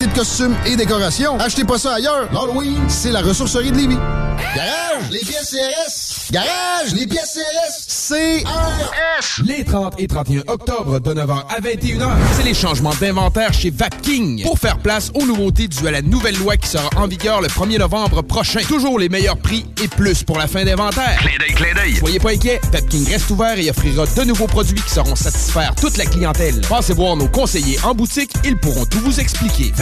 De costumes et décorations. Achetez pas ça ailleurs. L'Halloween, c'est la ressourcerie de Lévis. Garage, les pièces CRS. Garage, les pièces CRS. CRS. Les 30 et 31 octobre de 9h à 21h, c'est les changements d'inventaire chez Vapking pour faire place aux nouveautés dues à la nouvelle loi qui sera en vigueur le 1er novembre prochain. Toujours les meilleurs prix et plus pour la fin d'inventaire. Clin d'œil, clin d'œil. Soyez pas inquiets, Vapking reste ouvert et offrira de nouveaux produits qui sauront satisfaire toute la clientèle. Passez voir nos conseillers en boutique, ils pourront tout vous expliquer.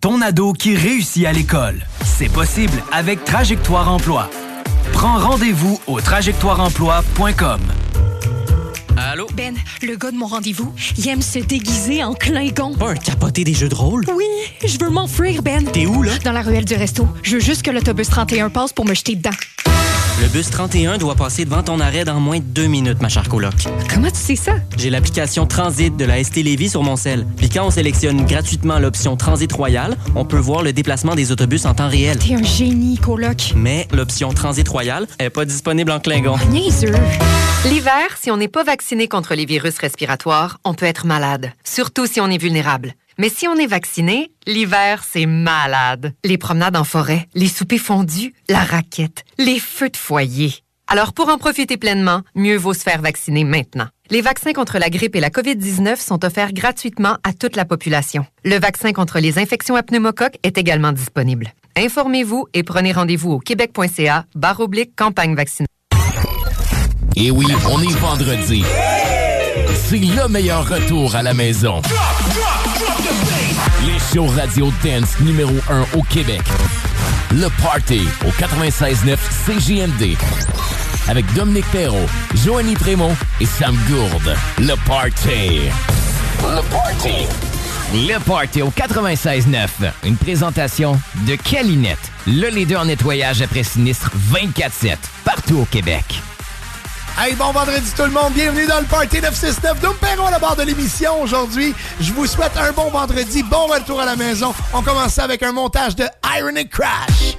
ton ado qui réussit à l'école. C'est possible avec Trajectoire Emploi. Prends rendez-vous au trajectoireemploi.com. Allô? Ben, le gars de mon rendez-vous, il aime se déguiser en Klingon. Pas un capoté des jeux de rôle? Oui, je veux m'enfuir, Ben. T'es où, là? Dans la ruelle du resto. Je veux juste que l'autobus 31 passe pour me jeter dedans. Le bus 31 doit passer devant ton arrêt dans moins de deux minutes, ma chère coloc. Comment tu sais ça? J'ai l'application Transit de la ST Lévis sur mon sel. Puis quand on sélectionne gratuitement l'option Transit Royal, on peut voir le déplacement des autobus en temps réel. T'es un génie, coloc. Mais l'option Transit Royal est pas disponible en Klingon. Niaiseux. L'hiver, si on n'est pas vacciné contre les virus respiratoires, on peut être malade, surtout si on est vulnérable. Mais si on est vacciné, l'hiver, c'est malade. Les promenades en forêt, les soupers fondus, la raquette, les feux de foyer. Alors pour en profiter pleinement, mieux vaut se faire vacciner maintenant. Les vaccins contre la grippe et la COVID-19 sont offerts gratuitement à toute la population. Le vaccin contre les infections à pneumocoque est également disponible. Informez-vous et prenez rendez-vous au québec.ca barre oblique campagne vaccinale. Et oui, on est vendredi. C'est le meilleur retour à la maison. Les shows radio dance numéro 1 au Québec. Le Party au 96.9 CJMD. Avec Dominique Perrault, Joanny Prémont et Sam Gourde. Le Party. Le Party. Le Party au 96.9. Une présentation de Calinette, le leader en nettoyage après sinistre 24-7, partout au Québec. Hey, bon vendredi tout le monde, bienvenue dans le Party 969 Dom Perron à la barre de l'émission aujourd'hui. Je vous souhaite un bon vendredi, bon retour à la maison. On commence avec un montage de Ironic Crash.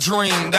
Dream,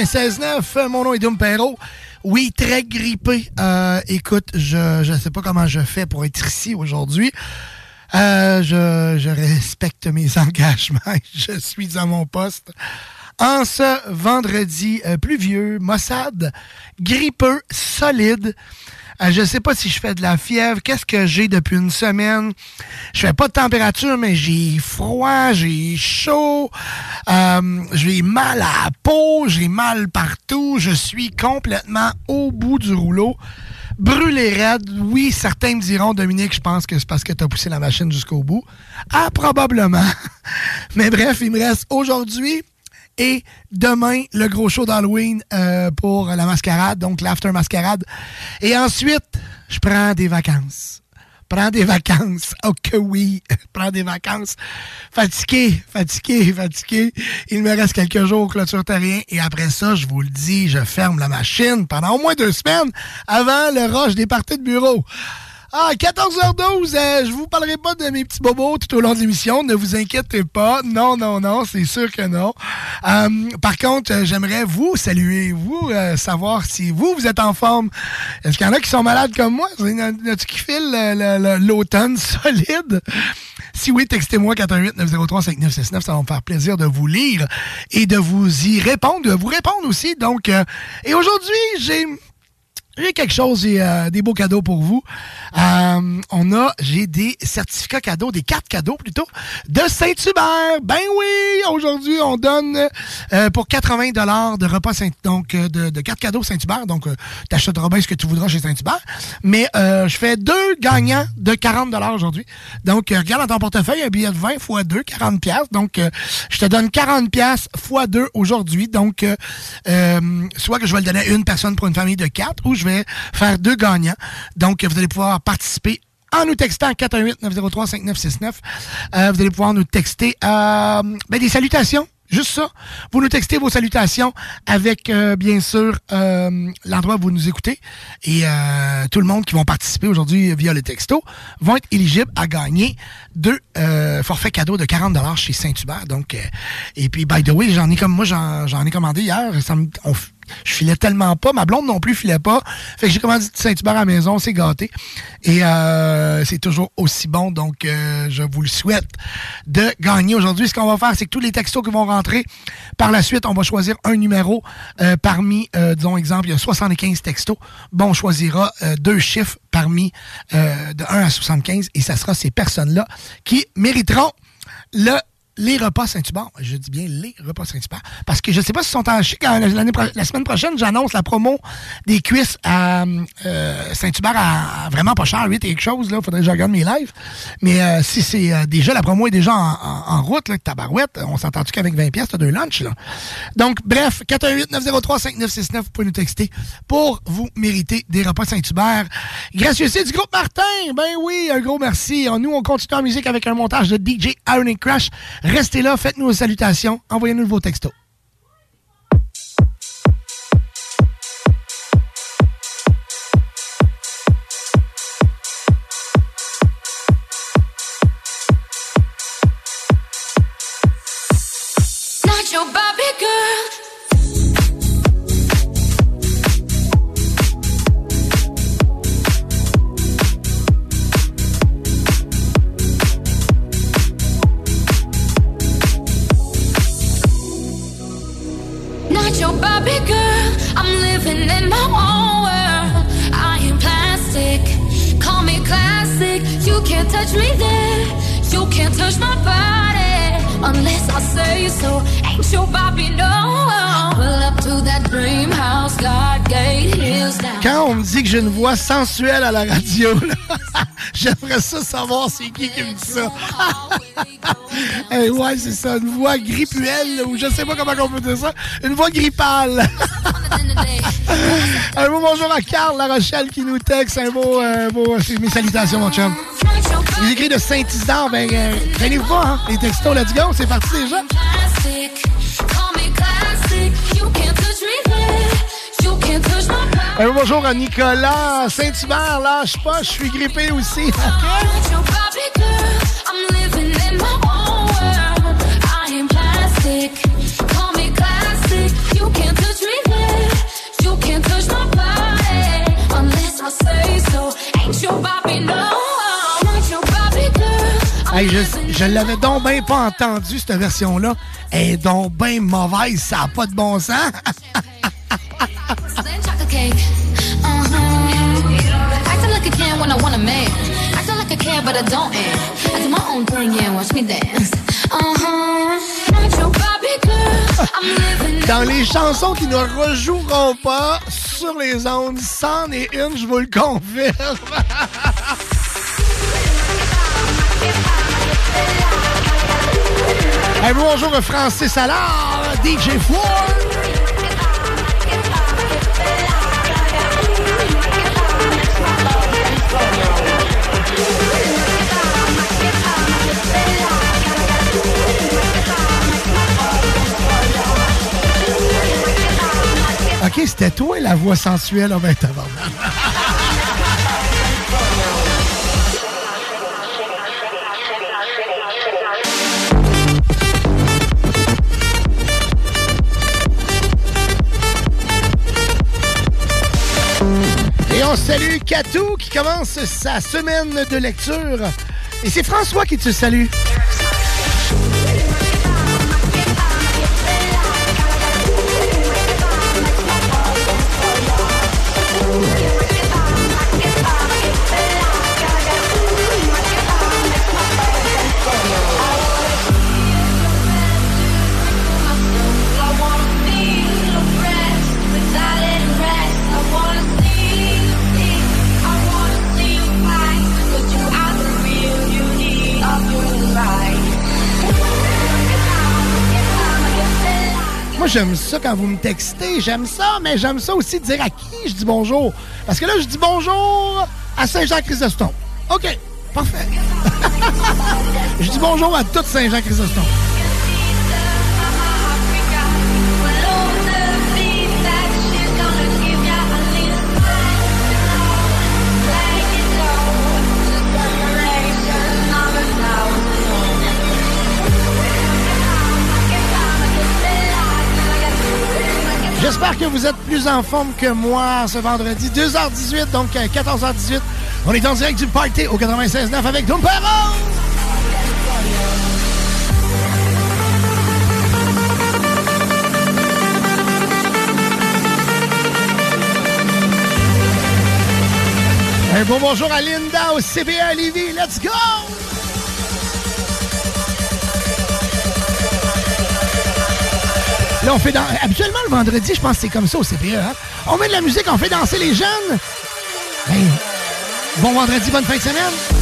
96.9. Mon nom est Dom Perrault. Oui, très grippé. Euh, écoute, je ne sais pas comment je fais pour être ici aujourd'hui. Euh, je, je respecte mes engagements. Je suis à mon poste. En ce vendredi euh, pluvieux, Mossad, grippeux, solide. Euh, je sais pas si je fais de la fièvre. Qu'est-ce que j'ai depuis une semaine? Je fais pas de température, mais j'ai froid, j'ai chaud, euh, j'ai mal à la peau, j'ai mal partout. Je suis complètement au bout du rouleau. Brûlé raide. Oui, certains me diront, Dominique, je pense que c'est parce que tu as poussé la machine jusqu'au bout. Ah, probablement. Mais bref, il me reste aujourd'hui et demain, le gros show d'Halloween euh, pour la mascarade, donc l'after mascarade. Et ensuite, je prends des vacances. Prends des vacances. Oh que oui, prends des vacances. Fatigué, fatigué, fatigué. Il me reste quelques jours, clôture terrien. Et après ça, je vous le dis, je ferme la machine pendant au moins deux semaines avant le rush des parties de bureau. Ah, 14h12, euh, je vous parlerai pas de mes petits bobos tout au long de l'émission, ne vous inquiétez pas. Non, non, non, c'est sûr que non. Euh, par contre, euh, j'aimerais vous saluer, vous savoir si vous, vous êtes en forme. Est-ce qu'il y en a qui sont malades comme moi? As-tu qui file l'automne solide? Si oui, textez-moi 418-903-5969, ça va me faire plaisir de vous lire et de vous y répondre, de vous répondre aussi. Donc, et aujourd'hui, j'ai j'ai quelque chose, j'ai euh, des beaux cadeaux pour vous. Euh, on a, j'ai des certificats cadeaux, des cartes cadeaux plutôt, de Saint-Hubert. Ben oui, aujourd'hui, on donne euh, pour 80 dollars de repas Saint donc de, de cartes cadeaux Saint-Hubert. Donc, tu achèteras bien ce que tu voudras chez Saint-Hubert. Mais je fais deux gagnants de 40 dollars aujourd'hui. Donc, regarde dans ton portefeuille, un billet de 20 x 2, 40 pièces. Donc, je te donne 40 pièces x 2 aujourd'hui. Donc, soit que je vais le donner à une personne pour une famille de quatre, ou je vais faire deux gagnants. Donc, vous allez pouvoir participer en nous textant 418-903-5969. Euh, vous allez pouvoir nous texter euh, ben, des salutations. Juste ça. Vous nous textez vos salutations avec, euh, bien sûr, l'endroit où vous nous écoutez. Et tout le monde qui vont participer aujourd'hui via le texto vont être éligibles à gagner deux forfaits cadeaux de 40 chez Saint-Hubert. Donc, et puis, by the way, j'en ai comme moi, j'en ai commandé hier. Ça me, je filais tellement pas. Ma blonde non plus filait pas. Fait que j'ai commandé Saint-Hubert à la maison, c'est gâté. Et euh, c'est toujours aussi bon. Donc, euh, je vous le souhaite de gagner aujourd'hui. Ce qu'on va faire, c'est que tous les textos qui vont rentrer, par la suite, on va choisir un numéro euh, parmi, disons exemple, il y a 75 textos. Bon, on choisira deux chiffres parmi de 1 à 75 et ça sera ces personnes-là qui mériteront le les repas Saint-Hubert. Je dis bien les repas Saint-Hubert. Parce que je ne sais pas si sont en chic. La semaine prochaine, j'annonce la promo des cuisses à euh, Saint-Hubert à, vraiment pas cher, 8 et quelque chose. Il faudrait que je regarde mes lives. Mais euh, si c'est euh, déjà, la promo est déjà en, route, là, tabarouette, on s'entend-tu qu'avec 20 pièces, t'as deux lunchs, là? Donc, bref, 418-903-5969, vous pouvez nous texter pour vous mériter des repas Saint-Hubert. Gracieux c'est du groupe Martin. Ben oui, un gros merci. Nous, on continue en musique avec un montage de DJ Iron Crash. Restez là, faites-nous vos salutations, envoyez-nous vos textos. Sensuelle à la radio, j'aimerais ça savoir c'est qui qui me dit ça. hey, ouais, c'est ça, une voix grippuelle, ou je sais pas comment on peut dire ça, une voix grippale. un beau bonjour à Carl La Rochelle qui nous texte, un beau, euh, beau mes salutations mon chum. Les écrits de Saint-Isidore, ben, euh, traînez-vous pas, hein, les textos, let's go, c'est parti déjà. Bonjour à Nicolas Saint-Hubert. Lâche pas, je suis grippé aussi. Je, l'avais donc bien pas entendu, cette version-là. Elle est donc bien mauvaise, ça n'a pas de bon sens. Uh-huh. Acting like a can when I want a man. Acting like I care, but I don't. And I do my own thing, yeah, watch me dance. I'm your Barbie girl. I'm living. Dans les chansons qui ne rejoueront pas sur les ondes, c'en est une, je vous le confirme. Hey, bonjour Francis Allard, DJ Four. Ok, c'était toi la voix sensuelle. Oh ben. Et on salue Katou qui commence sa semaine de lecture. Et c'est François qui te salue. J'aime ça quand vous me textez. J'aime ça, mais j'aime ça aussi dire à qui je dis bonjour. Parce que là, je dis bonjour à Saint-Jean-Chrysostome. OK, parfait. je dis bonjour à toute Saint-Jean-Chrysostome. J'espère que vous êtes plus en forme que moi ce vendredi. 2h18, donc euh, 14h18. On est en direct du party au 96.9 avec Doom Perron. Un bon bonjour à Linda au CBA Lévis. Let's go! Là, on fait dans... Habituellement, le vendredi, je pense que c'est comme ça au CPE. hein. On met de la musique, on fait danser les jeunes. Ben, bon vendredi, bonne fin de semaine.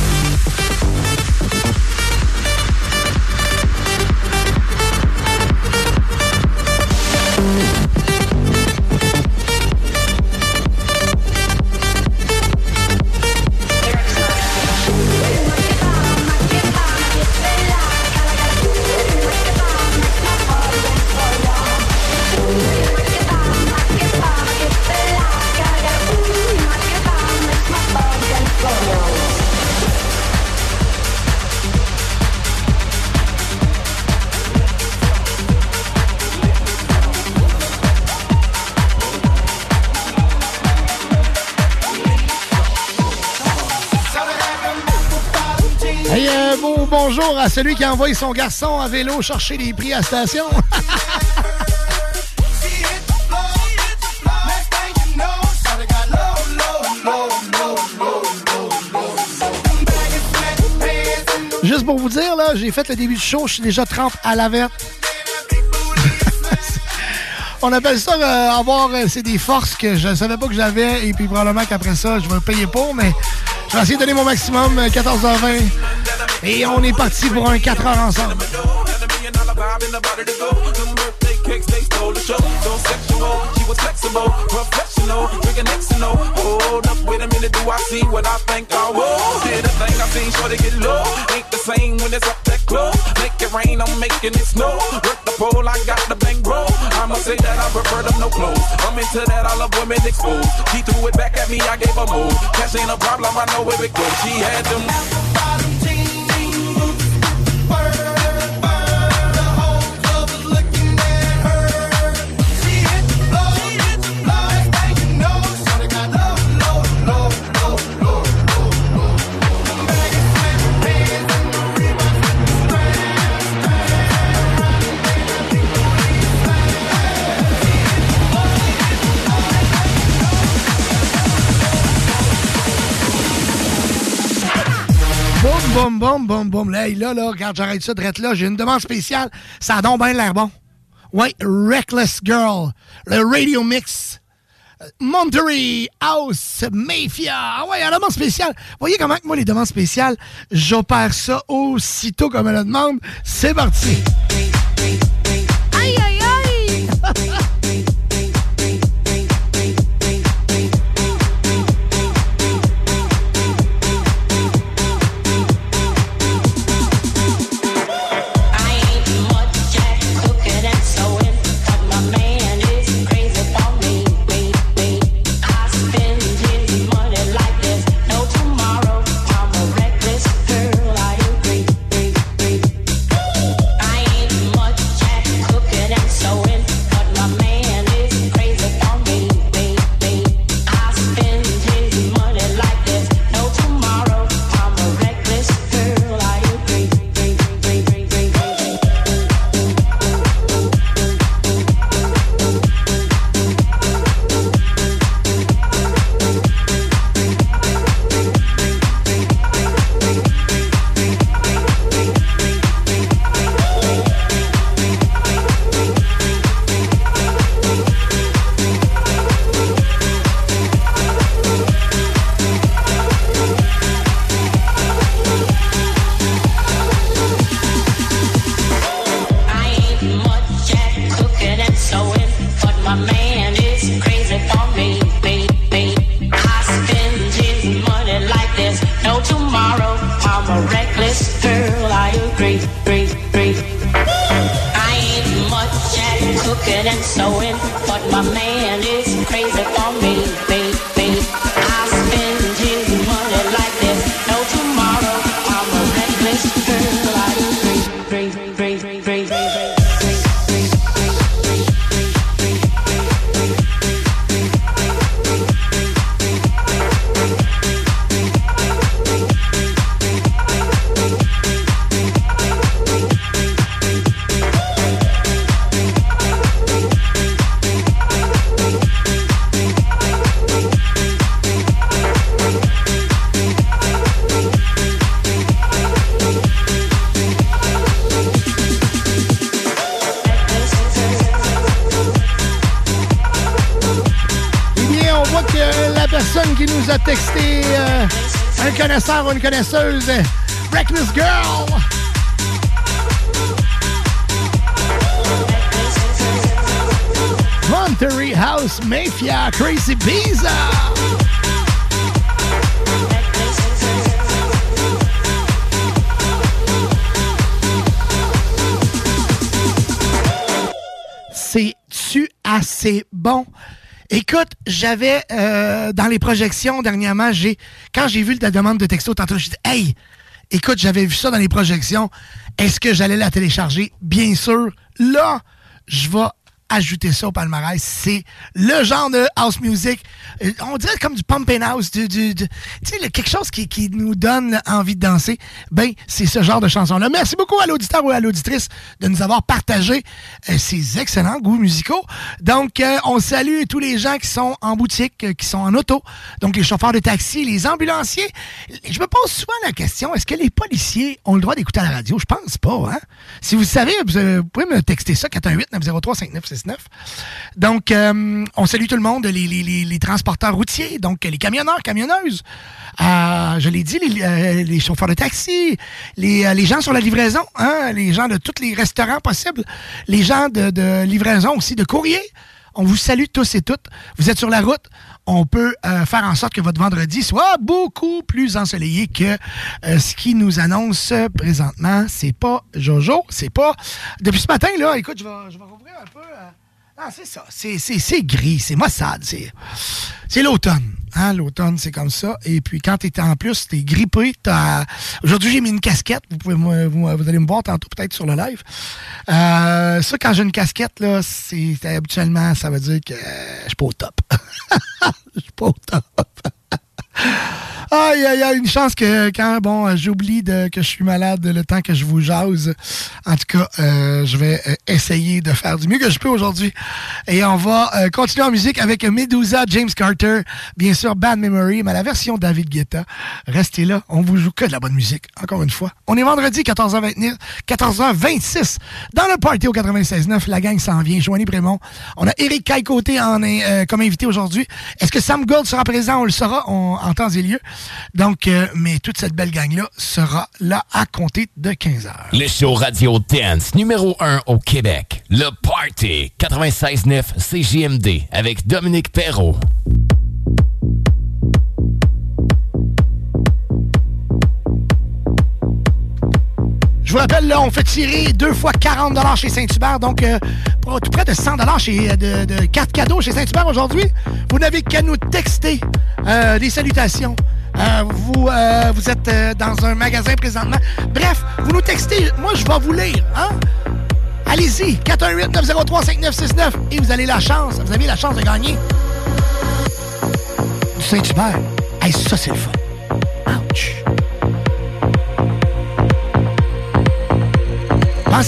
À celui qui a envoyé son garçon à vélo chercher les prix à station. Juste pour vous dire, là, j'ai fait le début du show, je suis déjà trempe à la verte. On appelle ça euh, avoir euh, c'est des forces que je ne savais pas que j'avais et puis probablement qu'après ça, je vais payer pour, mais je vais essayer de donner mon maximum, euh, 14h20. Et on est parti pour un 4 heures ensemble. into that, I love women exposed. She threw it back at me, I gave a move. Cash ain't a problem, I know where it goes. She had them. Boum, boum, boum, boum. Là, là, là, regarde, j'arrête ça, drette là. J'ai une demande spéciale. Ça a donc bien l'air bon. Ouais, Reckless Girl. Le Radio Mix. Euh, Monterey House Mafia. Ah ouais, un demande spéciale. Voyez comment moi, les demandes spéciales, j'opère ça aussitôt comme elle le demande. C'est parti. Connaisseuse, euh, Reckless Girl. Monterey House Mafia Crazy Pizza. C'est-tu assez bon? Écoute, j'avais euh, dans les projections dernièrement, j'ai quand j'ai vu la demande de texto tantôt, j'ai dit Hey, écoute, j'avais vu ça dans les projections. Est-ce que j'allais la télécharger? Bien sûr. Là, je vais ajouter ça au palmarès. C'est le genre de house music. euh, On dirait comme du pumping house, du, du, du- tu sais, quelque chose qui, qui nous donne envie de danser. Ben, c'est ce genre de chanson-là. Merci beaucoup à l'auditeur ou à l'auditrice de nous avoir partagé euh, ces excellents goûts musicaux. Donc, euh, on salue tous les gens qui sont en boutique, qui sont en auto. Donc, les chauffeurs de taxi, les ambulanciers. Je me pose souvent la question, est-ce que les policiers ont le droit d'écouter à la radio? Je pense pas, hein? Si vous savez, vous, pouvez me texter ça, 418-903-5969. Donc, euh, on salue tout le monde, les, transporteurs routiers, donc les camionneurs, camionneuses. Euh, je l'ai dit, les, euh, les chauffeurs de taxi, les, gens sur la livraison, hein, les gens de tous les restaurants possibles, les gens de livraison aussi, de courrier. On vous salue tous et toutes. Vous êtes sur la route. On peut euh, faire en sorte que votre vendredi soit beaucoup plus ensoleillé que euh, ce qui nous annonce présentement. C'est pas Jojo, c'est pas. Depuis ce matin, là, écoute, je vais, je vais rouvrir un peu. euh, Ah, c'est ça. C'est, gris, c'est maussade. C'est l'automne. Hein, l'automne, c'est comme ça. Et puis, quand t'es en plus, t'es grippé. Aujourd'hui, j'ai mis une casquette. Vous, pouvez, vous, allez me voir tantôt, peut-être, sur le live. Euh, ça, quand j'ai une casquette, là, c'est habituellement, ça veut dire que je suis pas au top. Je suis pas au top. Aïe, aïe, aïe, une chance que quand, bon, j'oublie que je suis malade le temps que je vous jase. En tout cas, euh, je vais euh, essayer de faire du mieux que je peux aujourd'hui. Et on va euh, continuer en musique avec Medusa, James Carter, bien sûr Bad Memory, mais la version David Guetta. Restez là, on vous joue que de la bonne musique, encore une fois. On est vendredi 14h29, 14h26 dans le party au 96.9. La gang s'en vient. Joanie Brémond. On a Eric Caille-Côté comme invité aujourd'hui. Est-ce que Sam Gold sera présent? On le saura en temps et lieu. Donc, euh, mais toute cette belle gang-là sera là à compter de 15 heures. Le show Radio Dance numéro 1 au Québec. Le Party 96.9 CJMD avec Dominique Perrault. Je vous rappelle, là, on fait tirer deux fois 40 chez Saint-Hubert, donc euh, tout près de 100 chez, euh, de, de cartes cadeaux chez Saint-Hubert aujourd'hui. Vous n'avez qu'à nous texter euh, des salutations. Euh, vous, vous êtes dans un magasin présentement. Bref, vous nous textez. Moi, je vais vous lire. Hein? Allez-y, 418-903-5969 et vous avez la chance, vous avez la chance de gagner du Saint-Hubert. Hey, ça, c'est le fun. Ouch! Ah,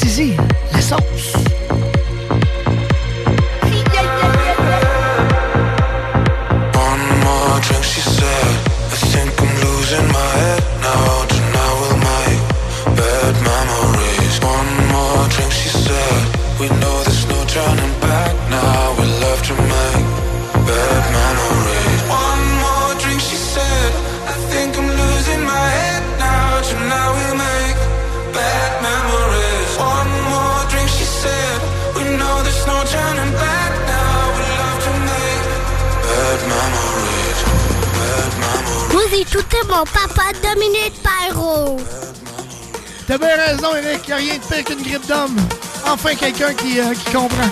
drink, she said. I think I'm losing my head now. To now, my bad memory. One more drink, she said. We know there's no turning back now. We love to make bad memories. Vous écoutez mon papa Dominique Pyro. T'as bien raison, Eric. Y a rien de pire qu'une grippe d'homme. Enfin, quelqu'un qui, euh, qui comprend.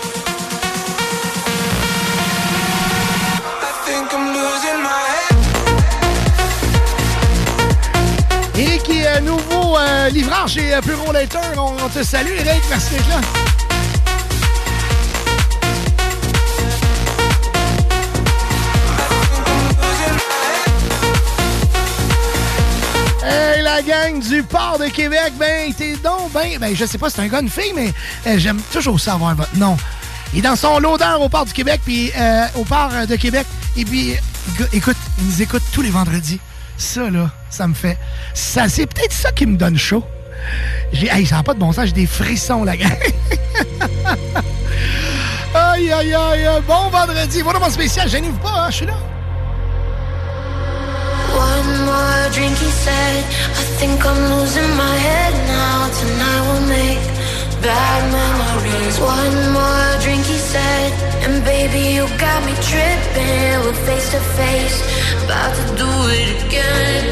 Eric qui est nouveau euh, livreur chez euh, Puro Later. On, on te salue, Eric. Merci d'être là. Hey, la gang du port de Québec, ben, t'es donc ben, ben, je sais pas si c'est un gars, une fille, mais euh, j'aime toujours savoir votre nom. Il est dans son l'odeur au port du Québec, puis euh, au port de Québec, et puis, écoute, il nous écoute tous les vendredis. Ça, là, ça me fait... ça C'est peut-être ça qui me donne chaud. J'ai, hey, ça n'a pas de bon sens, j'ai des frissons, la gang. aïe, aïe, aïe, bon vendredi. Voilà mon spécial, gênez-vous pas, hein, je suis là. One more drink, he said. I think I'm losing my head now. Tonight we'll make bad memories. One more drink, he said. And baby, you got me tripping. We're face to face, about to do it. Again,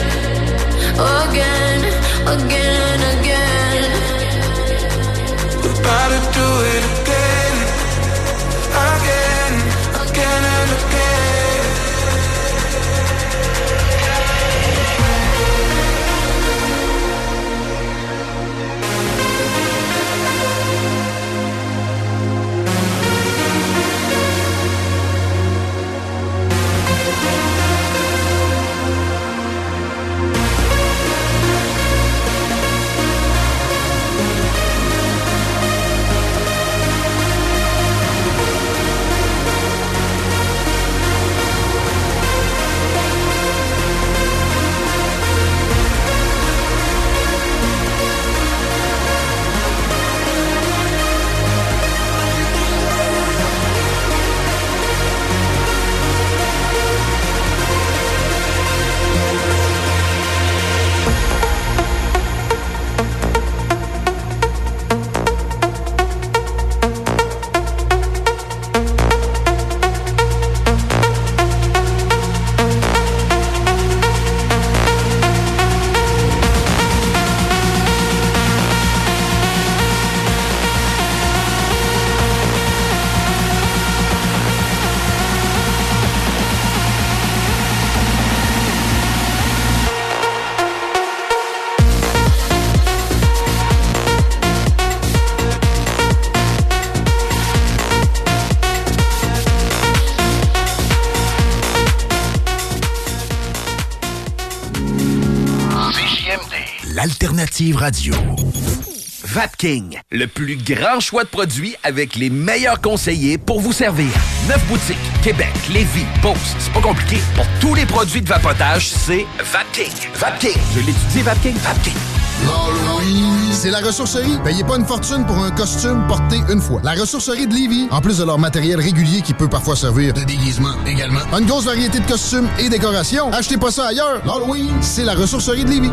again, again. Radio. Vapking, le plus grand choix de produits avec les meilleurs conseillers pour vous servir. Neuf boutiques, Québec, Lévis, Beauce, c'est pas compliqué. Pour tous les produits de vapotage, c'est Vapking. Vapking, je l'étudie, Vapking, Vapking. C'est la ressourcerie. Payez pas une fortune pour un costume porté une fois. La ressourcerie de Lévis, en plus de leur matériel régulier qui peut parfois servir de déguisement également, une grosse variété de costumes et décorations. Achetez pas ça ailleurs. L'Halloween, c'est la ressourcerie de Lévis.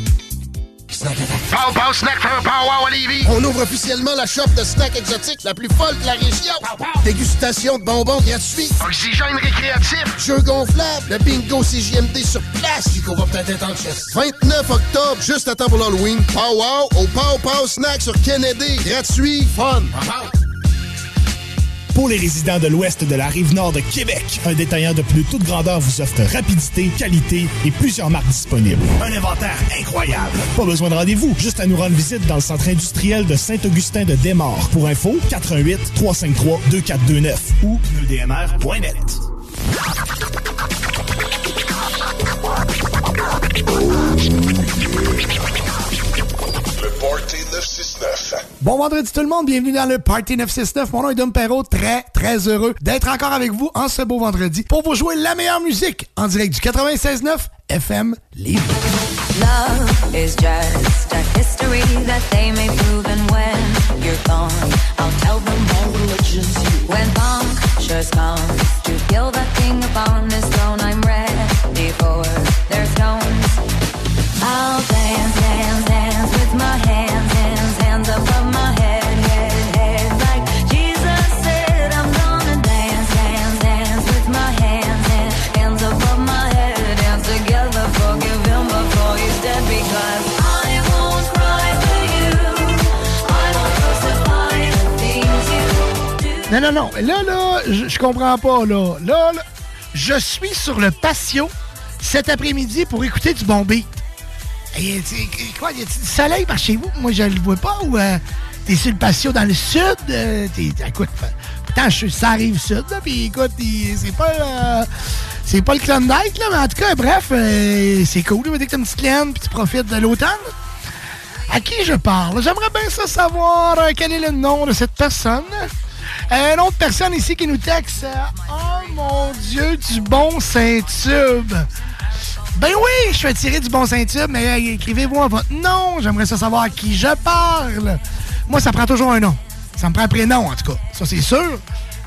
Pow Pow Snack for a Pow Wow à Lévis. On ouvre officiellement la shop de snacks exotiques la plus folle de la région. Dégustation de bonbons gratuits. Oxygène récréatif. Jeux gonflables. Le bingo CJMD sur place. qu'on va peut-être être en chess. 29 octobre, juste à temps pour l'Halloween. Pow Wow au Pow Pow Snack sur Kennedy. Gratuit. Fun. Pour les résidents de l'ouest de la rive nord de Québec, un détaillant de plus toute grandeur vous offre rapidité, qualité et plusieurs marques disponibles. Un inventaire incroyable. Pas besoin de rendez-vous, juste à nous rendre visite dans le centre industriel de Saint-Augustin de Desmaures. Pour info, 88 353 2429 ou pneudmr.net. Le Party 969. Bon vendredi tout le monde, bienvenue dans le Party 969. Mon nom est Dom Perrault, très très heureux d'être encore avec vous en ce beau vendredi pour vous jouer la meilleure musique en direct du 96.9 FM dance Non, non, non. Là, là, je comprends pas, là. Là, là, je suis sur le patio cet après-midi pour écouter du bon beat. Tu quoi, y a-t-il du soleil par chez vous? Moi, je le vois pas. Ou euh, t'es sur le patio dans le sud? euh, écoute, pourtant, je ça arrive sud, là, puis écoute, c'est pas... euh, c'est pas le Klondike, là, mais en tout cas, bref, euh, c'est cool. Que t'as une petite laine, puis tu profites de l'automne. À qui je parle? J'aimerais bien ça savoir euh, quel est le nom de cette personne. Euh, une autre personne ici qui nous texte. euh, oh mon Dieu, du bon Saint-Tube. Ben oui, je fais tirer du bon Saint-Tube, mais écrivez-moi votre nom. J'aimerais savoir à qui je parle. Moi, ça prend toujours un nom. Ça me prend un prénom, en tout cas. Ça, c'est sûr.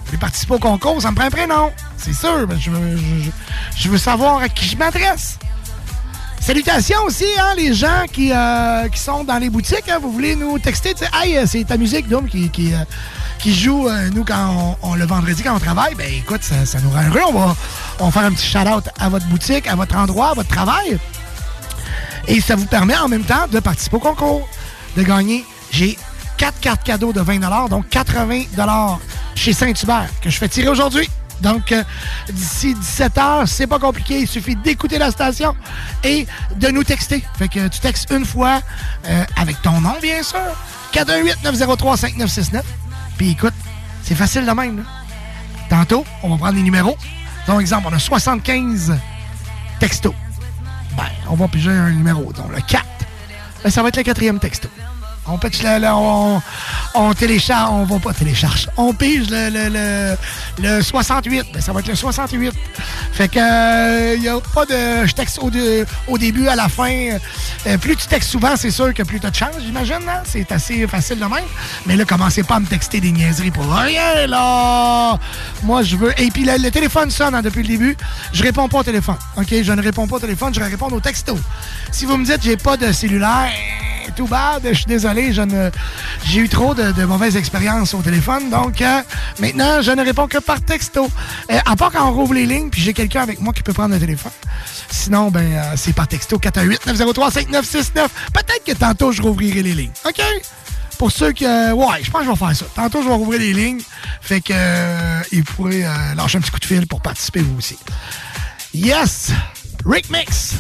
Je vais participer au concours, ça me prend un prénom. C'est sûr. Ben, je, veux, savoir à qui je m'adresse. Salutations aussi, hein, les gens qui, euh, sont dans les boutiques. hein, vous voulez nous texter, hey, c'est ta musique, Dom, qui, qui joue, euh, nous, quand on, le vendredi, quand on travaille. Ben écoute, ça, nous rend heureux. On va, on faire un petit shout-out à votre boutique, à votre endroit, à votre travail. Et ça vous permet en même temps de participer au concours, de gagner. J'ai quatre cartes cadeaux de 20 donc 80 chez Saint-Hubert que je fais tirer aujourd'hui. Donc, euh, d'ici 17 heures, c'est pas compliqué. Il suffit d'écouter la station et de nous texter. Fait que tu textes une fois euh, avec ton nom, bien sûr. 418-903-5969. Puis écoute, c'est facile de même. Tantôt, on va prendre les numéros. Donc, exemple, on a 75 textos. Ben, on va piger un numéro, donc le 4. Ben, ça va être le quatrième texto. On pitch le, le- on, télécharge, on va pas télécharge. On pige le, le, le, le 68. Ben, ça va être le 68. Fait que il y a pas de. Je texte au, au début, à la fin. Euh, plus tu textes souvent, c'est sûr que plus tu as de chance, j'imagine. hein? C'est assez facile de même. Mais là, commencez pas à me texter des niaiseries pour rien, là. Moi, je veux. Et puis le, téléphone sonne hein, depuis le début. Je réponds pas au téléphone. OK? Je ne réponds pas au téléphone, je vais répondre au texto. Si vous me dites j'ai pas de cellulaire, tout bad, je suis désolé, j'ai eu trop de, mauvaises expériences au téléphone, donc euh, maintenant je ne réponds que par texto. Euh, à part quand on rouvre les lignes, puis j'ai quelqu'un avec moi qui peut prendre le téléphone. Sinon, ben euh, c'est par texto 418 903 5969. Peut-être que tantôt je rouvrirai les lignes, ok? pour ceux qui... ouais, je pense que je vais faire ça. Tantôt, je vais rouvrir les lignes. Fait que ils pourraient lâcher un petit coup de fil pour participer vous aussi. Yes! Rick Mix!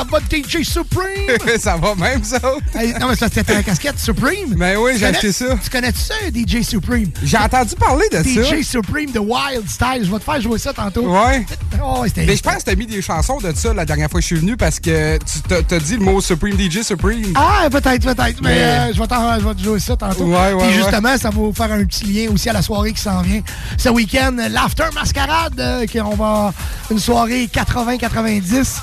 Ça va, DJ Supreme? ça va même, ça? Hey, non, mais ça, c'était la casquette Supreme. Ben oui, j'ai acheté ça. Tu connais ça, DJ Supreme? J'ai entendu parler de ça. DJ Supreme de Wild Style. Je vais te faire jouer ça tantôt. Ouais. Oh, Mais je pense que t'as mis des chansons de ça la dernière fois que je suis venu parce que tu t'as dit le mot Supreme DJ Supreme. Ah, peut-être, peut-être. Mais, Mais- euh, je, vais t'en- je vais te jouer ça tantôt. Ouais, ouais, Puis ouais. justement, ça va vous faire un petit lien aussi à la soirée qui s'en vient. Ce week-end, l'After Mascarade, euh, qu'on va une soirée 80-90.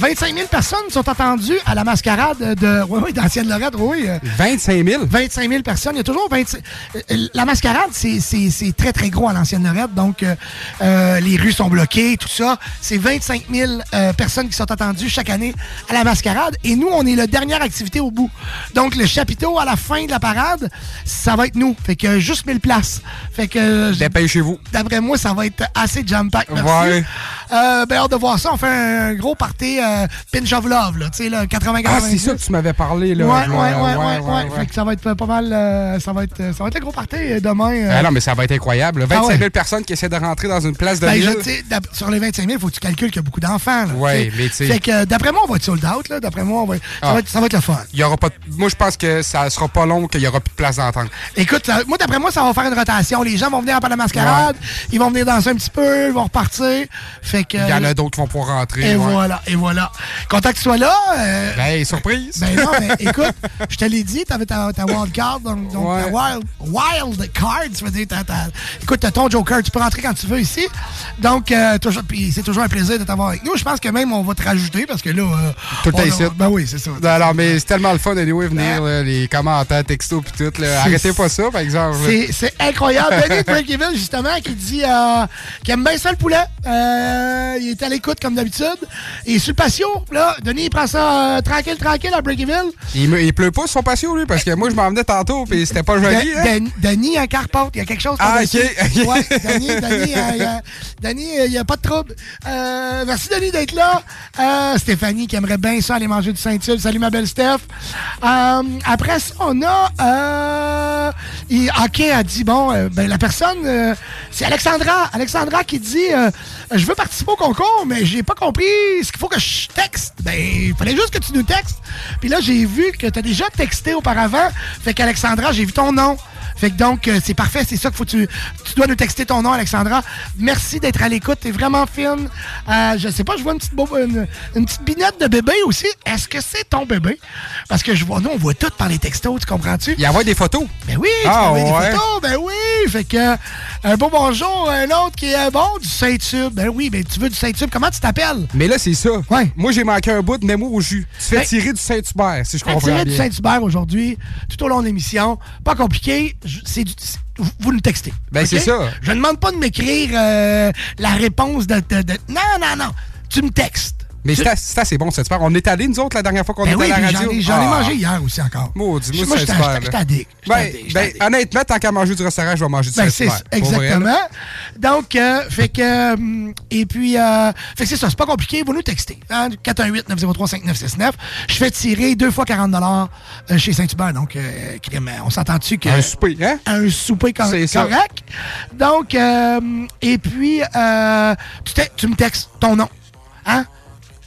25 000 personnes sont attendues à la mascarade de, oui, oui, d'Ancienne Lorette, oui. euh, 25 000? 25 000 personnes. Il y a toujours 25... euh, La mascarade, c'est- très, très gros à l'Ancienne Lorette. Donc, euh, euh, les rues sont bloquées, tout ça. C'est 25 000 euh, personnes qui sont attendues chaque année à la mascarade. Et nous, on est la dernière activité au bout. Donc, le chapiteau, à la fin de la parade, ça va être nous. Fait que juste 1000 places. Fait que... Dépêchez-vous. D'après moi, ça va être assez jam-pack. Merci. Ouais. Euh, ben, hâte de voir ça. On fait un gros party euh, Pinch of Love, là. Tu sais, là, 80 Ah, c'est ça que tu m'avais parlé, là. Ouais, ouais, ouais, ouais, ouais, Fait que ça va être pas mal. euh, ça, va être, ça va être un gros party euh, demain. euh. Ah non, mais ça va être incroyable. là. 25 000 Ah ouais. personnes qui essaient de rentrer dans une place de Ben, je- sur les 25 000, il faut que tu calcules qu'il y a beaucoup d'enfants. là, Ouais, mais tu sais- Fait que euh, d'après moi, on va être sold out. là. D'après moi, on va, ça, Ah. va être, ça va être le fun. Il y aura pas de- Moi, je pense que ça sera pas long qu'il y aura plus de place d'entendre. Écoute, ça- moi, d'après moi, ça va faire une rotation. Les gens vont venir à la mascarade, ils vont venir danser un petit peu, ils vont repartir. Fait que. Il y en a d'autres qui vont pouvoir rentrer. Et voilà, et voilà. Content que tu sois là. euh, Ben, surprise. Ben non, mais écoute, je te l'ai dit, t'avais ta, ta wild card, donc, donc ta wild, wild card, tu veux dire, ta, ta- écoute, t'as ton joker, tu peux rentrer quand tu veux ici. Donc, euh, puis c'est toujours un plaisir de t'avoir avec nous. Je pense que même on va te rajouter parce que là, euh, Tout le temps ici. Ben oui, c'est ça. Non, mais c'est tellement le fun anyway, venir, là, les commentaires, textos pis tout. là. Arrêtez pas ça, par exemple. C'est, incroyable. Denis de Breakeville, justement, qui dit euh, qu'il aime bien ça le poulet. Il est à l'écoute comme d'habitude. Et sur le patio, là, Denis, il prend ça euh, tranquille, tranquille à Breakeville. Il, il pleut pas sur son patio, lui, parce que moi, je m'en venais tantôt, puis c'était pas joli. De- hein? Den- Denis, un carporte, il y a quelque chose Ah, ok, ok. Ouais, Denis, Denis, euh, il y a- Denis, euh, il n'y a pas de trouble. Euh, merci, Denis, d'être là. Stéphanie, qui aimerait bien ça aller manger du Saint-Tulle. Salut, ma belle Steph. Après ça, on a... Il, OK, a dit, bon, ben, la personne, c'est Alexandra. Alexandra qui dit, euh, je veux participer au concours, mais j'ai pas compris ce qu'il faut que je texte. Ben, il fallait juste que tu nous textes. Puis là, j'ai vu que tu as déjà texté auparavant. Fait qu'Alexandra, j'ai vu ton nom. Fait que donc, euh, c'est parfait. C'est ça qu'il faut tu, tu dois nous texter ton nom, Alexandra. Merci d'être à l'écoute. T'es vraiment fine. Euh, je sais pas, je vois une petite, une, une petite binette de bébé aussi. Est-ce que c'est ton bébé? Parce que je vois, nous, on voit tout par les textos, tu comprends-tu? Il y a des photos. Ben oui, tu Ah, ouais. des photos, ben oui. Fait que euh, un beau bonjour, un autre qui est bon, du Saint-Tube. Ben oui, ben tu veux du Saint-Tube. Comment tu t'appelles? Mais là, c'est ça. Moi, j'ai manqué un bout de mets-moi au jus. Tu fais Ben- tirer du Saint-Hubert, si je comprends bien. du Saint-Hubert aujourd'hui, tout au long de l'émission. Pas compliqué. C'est vous- nous textez. Ben, c'est ça. Je ne demande pas de m'écrire euh, la réponse de, de- de- Non, non, non. Tu me textes. Mais Tu- c'est bon, cette super. On est allés, nous autres, la dernière fois qu'on Ben était oui, à la radio. j'en ai, Ah. mangé hier aussi encore. Maudit, moi, c'est super, addict. J'étais Ben, ben, honnêtement, tant qu'à manger du restaurant, je vais manger du Ben, c'est vrai, exactement. Donc, euh, fait que. hum, et puis, euh, fait que c'est ça, c'est pas compliqué. Vous nous textez. Hein, 418-903-5969. Je fais tirer deux fois 40 euh, chez Saint-Hubert. Donc, euh, on s'entend-tu que. Un souper, hein? Un souper cor- C'est ça. correct? Donc, euh, et puis, euh, tu me textes ton nom. Hein?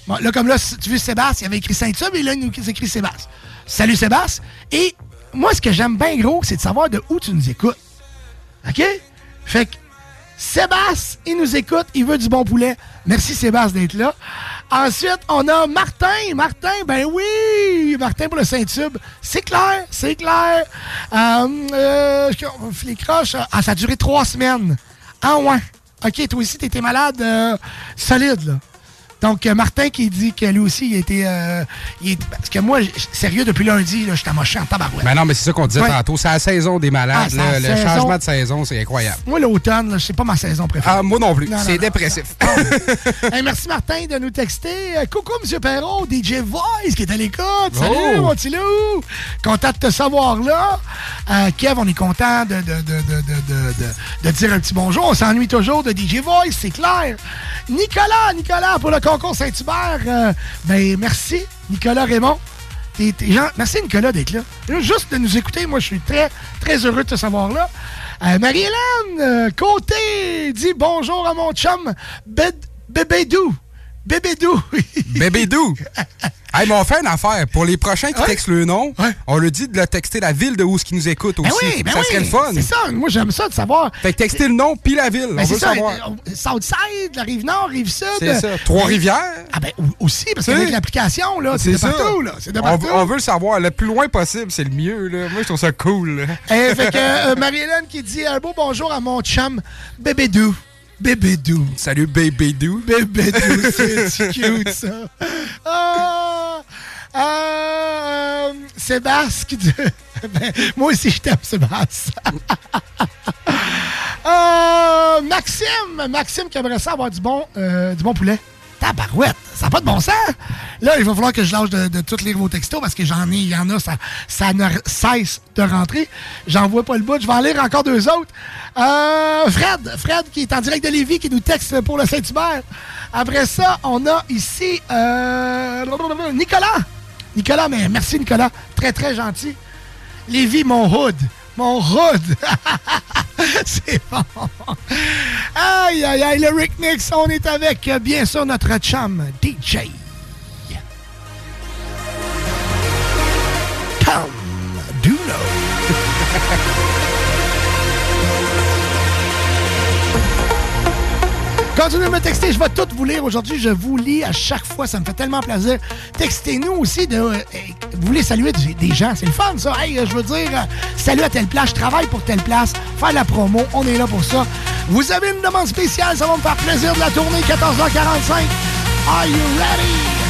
Bon, là, comme là, tu veux Sébastien, il avait écrit Saint-Tube et là, il nous écrit Sébastien. Salut Sébastien. Et moi, ce que j'aime bien gros, c'est de savoir de où tu nous écoutes. OK? Fait que Sébastien, il nous écoute, il veut du bon poulet. Merci Sébastien d'être là. Ensuite, on a Martin. Martin, ben oui! Martin pour le Saint-Tube. C'est clair, c'est clair. Euh, euh, les croches, ah, ça a duré trois semaines. Ah ouais. OK, toi aussi, t'étais malade euh, solide, là. Donc, euh, Martin qui dit que lui aussi, il était... euh, il est- parce que moi, sérieux, depuis lundi, je suis amoché en tabarouette. Ben non, mais c'est ça qu'on disait Ouais. tantôt. C'est la saison des malades. Ah, là. le saison. changement de saison, c'est incroyable. Moi, l'automne, c'est pas ma saison préférée. Ah, moi non plus. Non, C'est non. dépressif. Hey, merci Martin de nous texter. Euh, coucou M. Perrault, DJ Voice qui est à l'écoute. Salut Oh. mon petit loup. Content de te savoir là. Euh, Kev, on est content de, de, de, de, de, de, de- de dire un petit bonjour. On s'ennuie toujours de DJ Voice, c'est clair. Nicolas, Nicolas, pour le concours Saint-Hubert, euh, ben merci. Nicolas Raymond. Merci Nicolas d'être là. Juste de nous écouter, moi je suis très, très heureux de te savoir là. Euh, Marie-Hélène euh, Côté dit bonjour à mon chum Bed- Bébédou. Bébédou. Bébé doux. hey, mais on fait une affaire. Pour les prochains qui Ouais. textent le nom, on lui dit de le texter la ville de où ce qui nous écoute aussi. Ben oui, ben ça oui, serait le fun. C'est ça, moi j'aime ça de savoir. Fait que texter le nom puis la ville. Ben, on veut ça, savoir. Southside, la rive nord, rive sud. C'est ça. Trois-Rivières. Ah ben aussi, parce qu'avec l'application, là, c'est de partout, là. C'est de On, partout. on veut le savoir. Le plus loin possible, c'est le mieux. Là. Moi, je trouve ça cool. là. Eh, fait que euh, Marie-Hélène qui dit un beau bonjour à mon chum Bébédou. Bébédou. Salut, Bébédou. Bébédou, c'est cute, ça. Ah, euh, Sébastien. Ben, moi aussi, je t'aime, Sébastien. Euh, Maxime, Maxime qui aimerait ça avoir du bon, euh, du bon poulet. Tabarouette, ça n'a pas de bon sens. Là, il va falloir que je lâche de, tous lire vos textos parce que j'en ai, il y en a, ça, ça ne cesse de rentrer. J'en vois pas le bout. Je vais en lire encore deux autres. Euh, Fred, Fred qui est en direct de Lévis, qui nous texte pour le Saint-Hubert. Après ça, on a ici euh, Nicolas. Nicolas, mais merci Nicolas. Très, très gentil. Lévis, mon hood. Mon hood. C'est bon. Aïe, aïe, aïe, le Rick Nix, on est avec, bien sûr, notre chum, DJ. Continuez de me texter, je vais tout vous lire aujourd'hui. Je vous lis à chaque fois, ça me fait tellement plaisir. Textez-nous aussi de. euh, vous voulez saluer des gens, c'est le fun ça. Hey, euh, je veux dire, euh, salut à telle place, je travaille pour telle place, faire la promo, on est là pour ça. Vous avez une demande spéciale, ça va me faire plaisir de la tourner 14h45. Are you ready?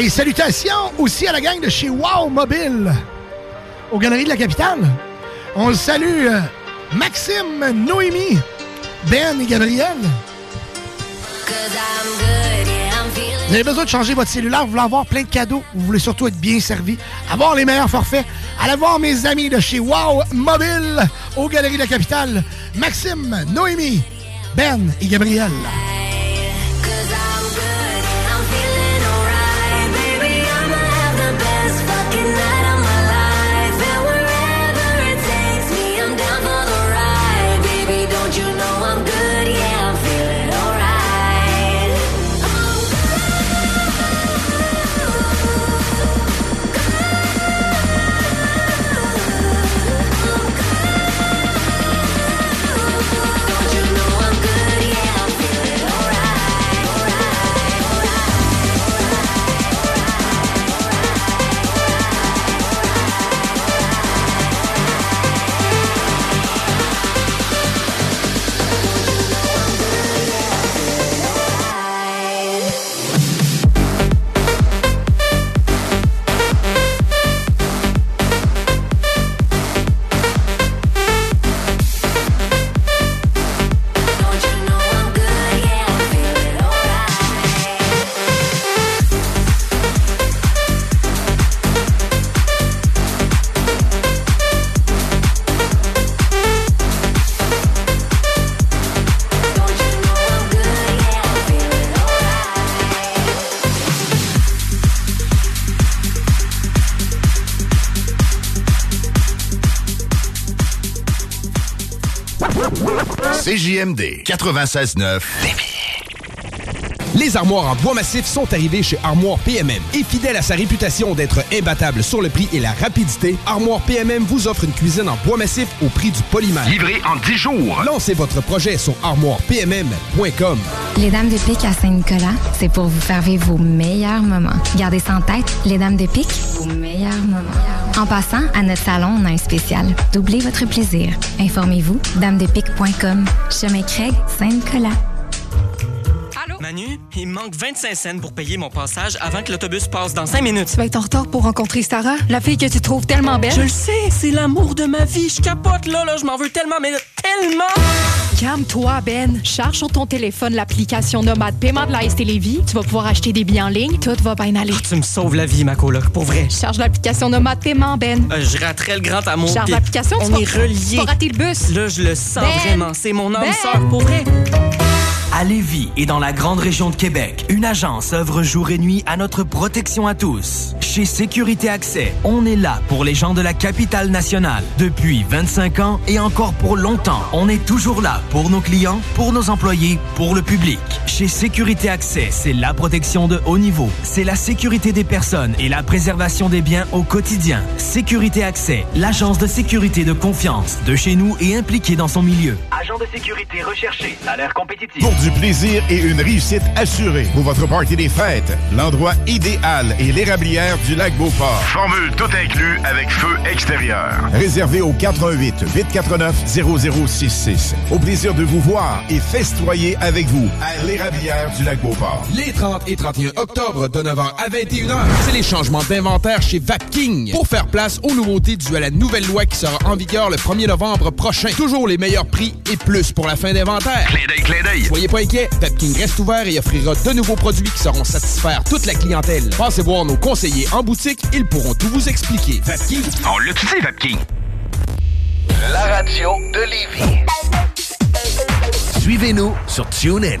Hey, salutations aussi à la gang de chez Wow Mobile, aux Galeries de la Capitale. On salue euh, Maxime, Noémie, Ben et Gabriel. Vous avez besoin de changer votre cellulaire, vous voulez avoir plein de cadeaux, vous voulez surtout être bien servi, avoir les meilleurs forfaits. Allez voir mes amis de chez Wow Mobile aux Galeries de la Capitale. Maxime, Noémie, Ben et Gabriel. CJMD 96.9 Les armoires en bois massif sont arrivées chez Armoire PMM. Et fidèle à sa réputation d'être imbattable sur le prix et la rapidité, Armoire PMM vous offre une cuisine en bois massif au prix du polymère. Livré en 10 jours. Lancez votre projet sur armoirepmm.com. Les Dames de Pique à Saint-Nicolas, c'est pour vous faire vivre vos meilleurs moments. Gardez ça en tête, les Dames de Pique, vos meilleurs moments. En passant, à notre salon, on a un spécial. Doublez votre plaisir. Informez-vous, damedepique.com. Chemin Craig, Saint-Nicolas. Manu, il me manque 25 cents pour payer mon passage avant que l'autobus passe dans 5 minutes. Tu vas être en retard pour rencontrer Sarah, la fille que tu trouves tellement belle. Je le sais, c'est l'amour de ma vie. Je capote là, là, je m'en veux tellement, mais tellement! Calme-toi, Ben. Charge sur ton téléphone l'application Nomade Paiement de la ST Lévis. Tu vas pouvoir acheter des billets en ligne. Tout va bien aller. Tu me sauves la vie, ma coloc, pour vrai. Charge l'application Nomade Paiement, Ben. Euh, je raterais le grand amour. Charge l'application, tu On vas- est reliés. tu rater le bus. Là, je le sens Ben! vraiment. C'est mon âme Ben! sœur, pour vrai. À Lévis et dans la grande région de Québec, une agence œuvre jour et nuit à notre protection à tous. Chez Sécurité Accès, on est là pour les gens de la capitale nationale. Depuis 25 ans et encore pour longtemps, on est toujours là pour nos clients, pour nos employés, pour le public. Chez Sécurité Accès, c'est la protection de haut niveau. C'est la sécurité des personnes et la préservation des biens au quotidien. Sécurité Accès, l'agence de sécurité de confiance de chez nous et impliquée dans son milieu. De sécurité recherché, salaire compétitif. Pour du plaisir et une réussite assurée. Pour votre party des fêtes, l'endroit idéal est l'érablière du lac Beauport. Formule tout inclus avec feu extérieur. Réservé au 418 849 0066. Au plaisir de vous voir et festoyer avec vous à l'érablière du lac Beauport. Les 30 et 31 octobre de 9h à 21h, c'est les changements d'inventaire chez Vapking pour faire place aux nouveautés dues à la nouvelle loi qui sera en vigueur le 1er novembre prochain. Toujours les meilleurs prix et plus pour la fin d'inventaire. Clin d'œil, clin d'œil. Soyez pas inquiets, Vapking reste ouvert et offrira de nouveaux produits qui sauront satisfaire toute la clientèle. Passez voir nos conseillers en boutique, ils pourront tout vous expliquer. Vapking. On dit, Vapking. La radio de Lévis. Suivez-nous sur TuneIn.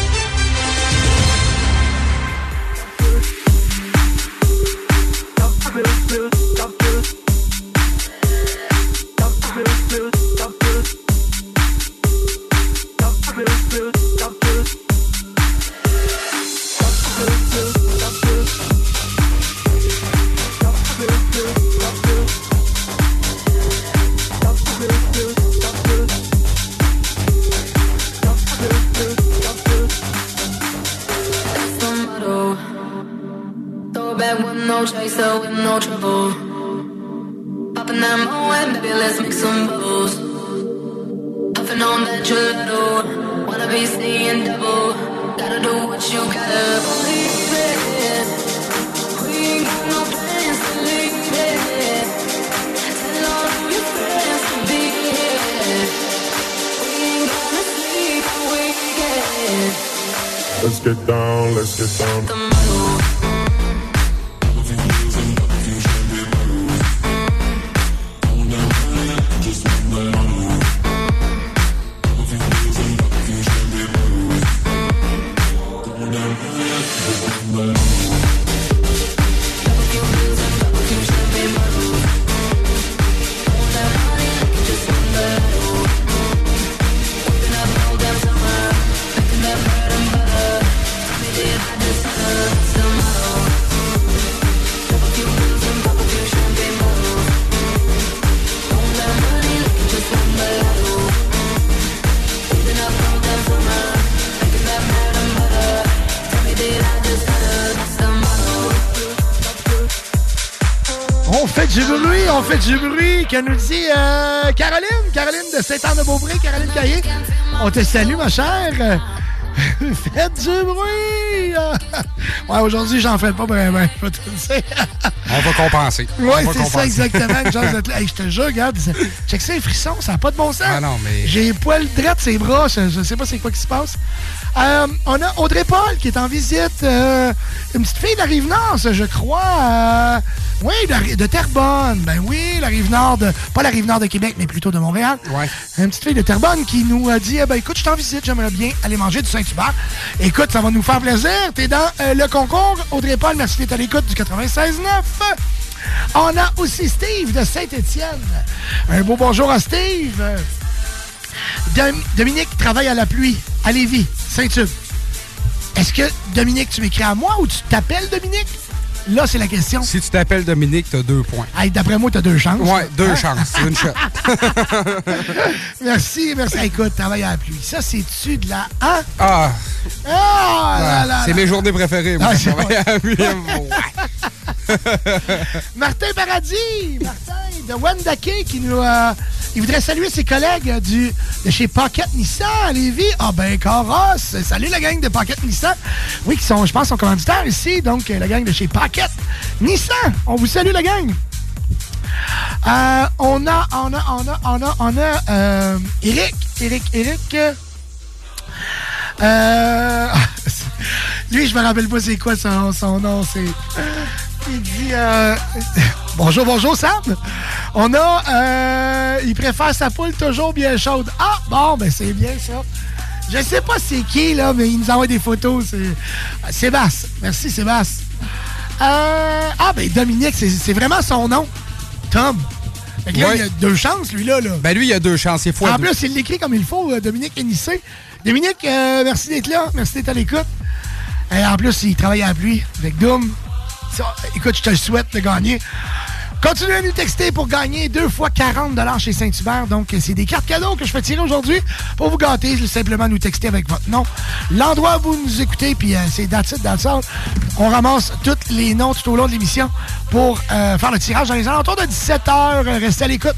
No chaser with no trouble. Popping that and baby, let's make some bubbles. Puffing on that gelato, wanna be seeing double. Gotta do what you gotta believe it. We ain't got no plans to leave it. Tell all of your friends to be here. We ain't gonna sleep weekend. Let's get down, let's get down. On fait du bruit. Que nous dit euh, Caroline, Caroline de Saint-Anne-de-Beaupré, Caroline Caillé. On te salue, ma chère. Faites du bruit! ouais, aujourd'hui, j'en fais pas vraiment, ben, je vais te le dire. On va compenser. Ouais, c'est ça exactement. Genre, là. Hey, je te jure, regarde, check ça, les frissons, ça n'a pas de bon sens. Ah non, mais- J'ai les poils de ses bras, je, je sais pas c'est quoi qui se passe. Euh, on a Audrey Paul qui est en visite. euh, une petite fille de la Rive-Nord, ça, je crois. euh, oui, de, de Terrebonne. Ben oui, la Rive-Nord de... Pas la Rive-Nord de Québec, mais plutôt de Montréal. Ouais. Une petite fille de Terrebonne qui nous a dit, eh ben écoute, je t'en visite, j'aimerais bien aller manger du Saint-Hubert. Écoute, ça va nous faire plaisir. T'es dans euh, le concours. Audrey Paul, merci d'être à l'écoute du 96.9. On a aussi Steve de Saint-Étienne. Un beau bonjour à Steve. Dom- Dominique travaille à la pluie, à Lévis, Saint-Tube. Est-ce que, Dominique, tu m'écris à moi ou tu t'appelles Dominique? Là, c'est la question. Si tu t'appelles Dominique, t'as deux points. Hey, D'après moi, tu as deux chances. Ouais, deux Hein? chances. Une shot. merci, merci. Hey, Écoute, travaille à la pluie. Ça, c'est-tu de la... Hein? Ah! Ah! là, là, c'est mes journées préférées. moi, Ah, c'est travailler à la pluie. Martin Paradis, Martin de Wendake qui nous euh, il voudrait saluer ses collègues euh, du de chez Pocket Nissan à. Ah ben Coros, salut la gang de Pocket Nissan. Oui, qui sont je pense sont commanditaires ici, donc euh, la gang de chez Pocket Nissan. On vous salue la gang. Euh, on a on a on a on a on a euh, Eric, Eric, Eric euh, lui, je me rappelle pas c'est quoi son, son nom. C'est. Il dit euh, Bonjour, bonjour Sam. On a euh, il préfère sa poule toujours bien chaude. Ah bon ben c'est bien ça. Je sais pas c'est qui là, mais il nous envoie des photos. C'est Sébastien. Merci Sébastien. Euh, ah ben Dominique, c'est vraiment son nom. Tom. Fait que là, Ouais. il a deux chances, lui là. là. Ben lui, il a deux chances. C'est fois En deux. plus, il l'écrit comme il faut, euh, Dominique Enissé. Dominique, euh, merci d'être là. Merci d'être à l'écoute. Et en plus, il travaille à la pluie avec Doom. Ça, écoute, je te le souhaite de gagner. Continuez à nous texter pour gagner deux fois 40 chez Saint-Hubert. Donc, c'est des cartes cadeaux que je fais tirer aujourd'hui pour vous gâter. Simplement nous texter avec votre nom, l'endroit où vous nous écoutez, puis euh, c'est that's it, that's all. On ramasse tous les noms tout au long de l'émission pour euh, faire le tirage dans les alentours de 17h. Restez à l'écoute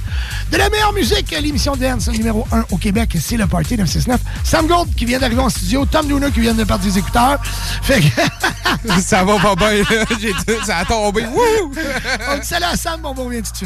de la meilleure musique, l'émission Dance numéro 1 au Québec, c'est le Party 969. Sam Gold qui vient d'arriver en studio, Tom Luna qui vient de perdre des écouteurs. Fait que... ça va pas bien, là. Ça a tombé. Wouh! On dit salut à Sam, bon, on revient tout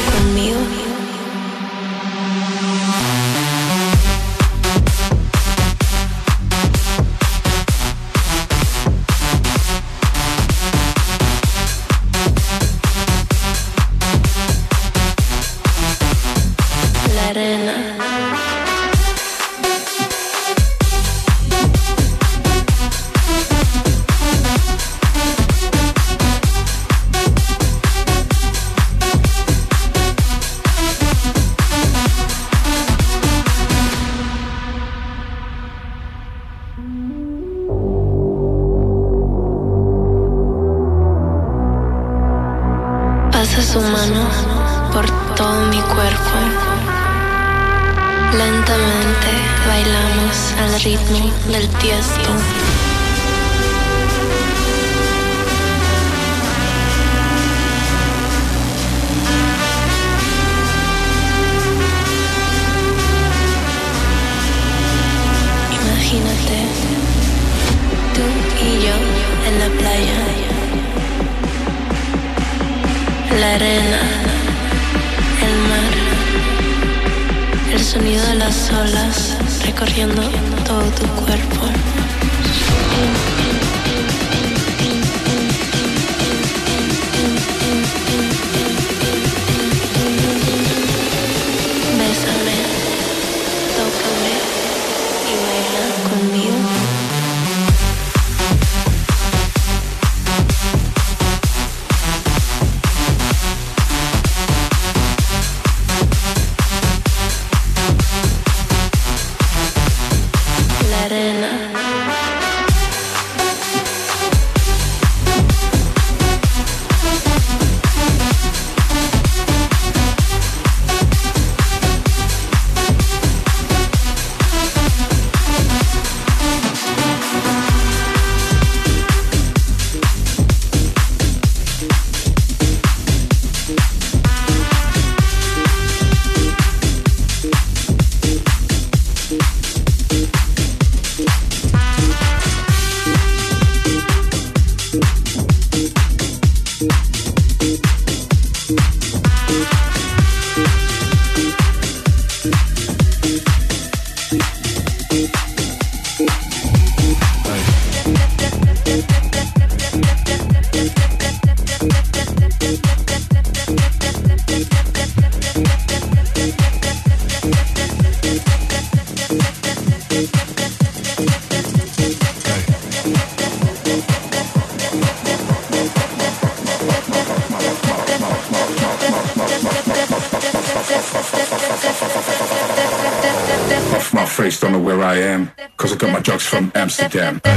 Damn.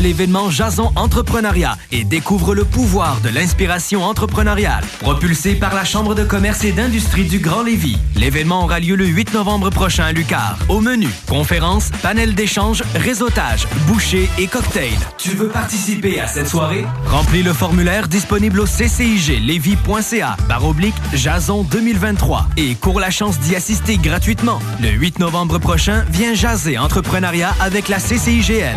L'événement Jason Entrepreneuriat et découvre le pouvoir de l'inspiration entrepreneuriale. Propulsé par la Chambre de commerce et d'industrie du Grand Lévis. L'événement aura lieu le 8 novembre prochain à Lucar. Au menu, conférences, panel d'échange, réseautage, bouchées et cocktails. Tu veux participer à cette soirée? Remplis le formulaire disponible au cciglevy.ca par oblique Jason 2023 et cours la chance d'y assister gratuitement. Le 8 novembre prochain, viens jaser entrepreneuriat avec la CCIGL.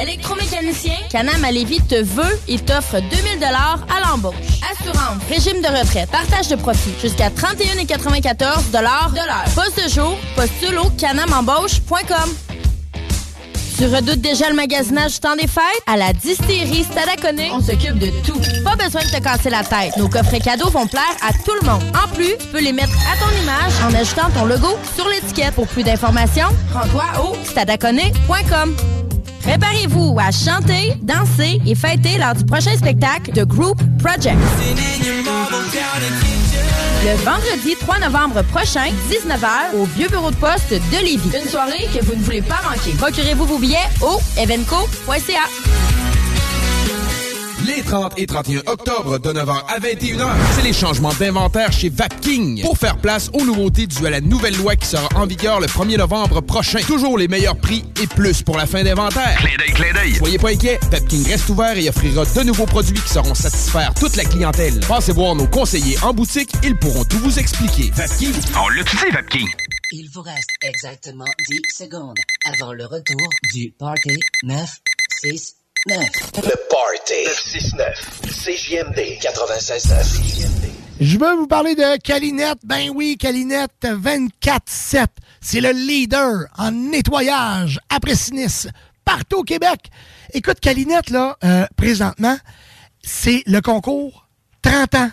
Électromécanicien, Canam à Lévis te veut et t'offre 2000 à l'embauche. Assurance, régime de retraite, partage de profit, jusqu'à 31,94 de l'heure. Poste de jour, postule au canamembauche.com. Tu redoutes déjà le magasinage du temps des fêtes? À la distillerie Stadaconé, on s'occupe de tout. Pas besoin de te casser la tête. Nos coffrets cadeaux vont plaire à tout le monde. En plus, tu peux les mettre à ton image en ajoutant ton logo sur l'étiquette. Pour plus d'informations, rends-toi au stadaconé.com. Préparez-vous à chanter, danser et fêter lors du prochain spectacle de Group Project. Le vendredi 3 novembre prochain, 19h, au Vieux Bureau de Poste de Lévis. Une soirée que vous ne voulez pas manquer. Procurez-vous vos billets au evenco.ca. Les 30 et 31 octobre de 9h à 21h, c'est les changements d'inventaire chez Vapking pour faire place aux nouveautés dues à la nouvelle loi qui sera en vigueur le 1er novembre prochain. Toujours les meilleurs prix et plus pour la fin d'inventaire. Clé d'œil, clé d'œil. Soyez pas inquiets, Vapking reste ouvert et offrira de nouveaux produits qui sauront satisfaire toute la clientèle. Passez voir nos conseillers en boutique, ils pourront tout vous expliquer. Vapking, on l'a dit, Vapking. Il vous reste exactement 10 secondes avant le retour du Party 969. Le Party 969. CJMD 96.9. Je veux vous parler de Calinette. Ben oui, Calinette 24-7. C'est le leader en nettoyage après sinistre partout au Québec. Écoute, Calinette, là, euh, présentement, c'est le concours 30 ans.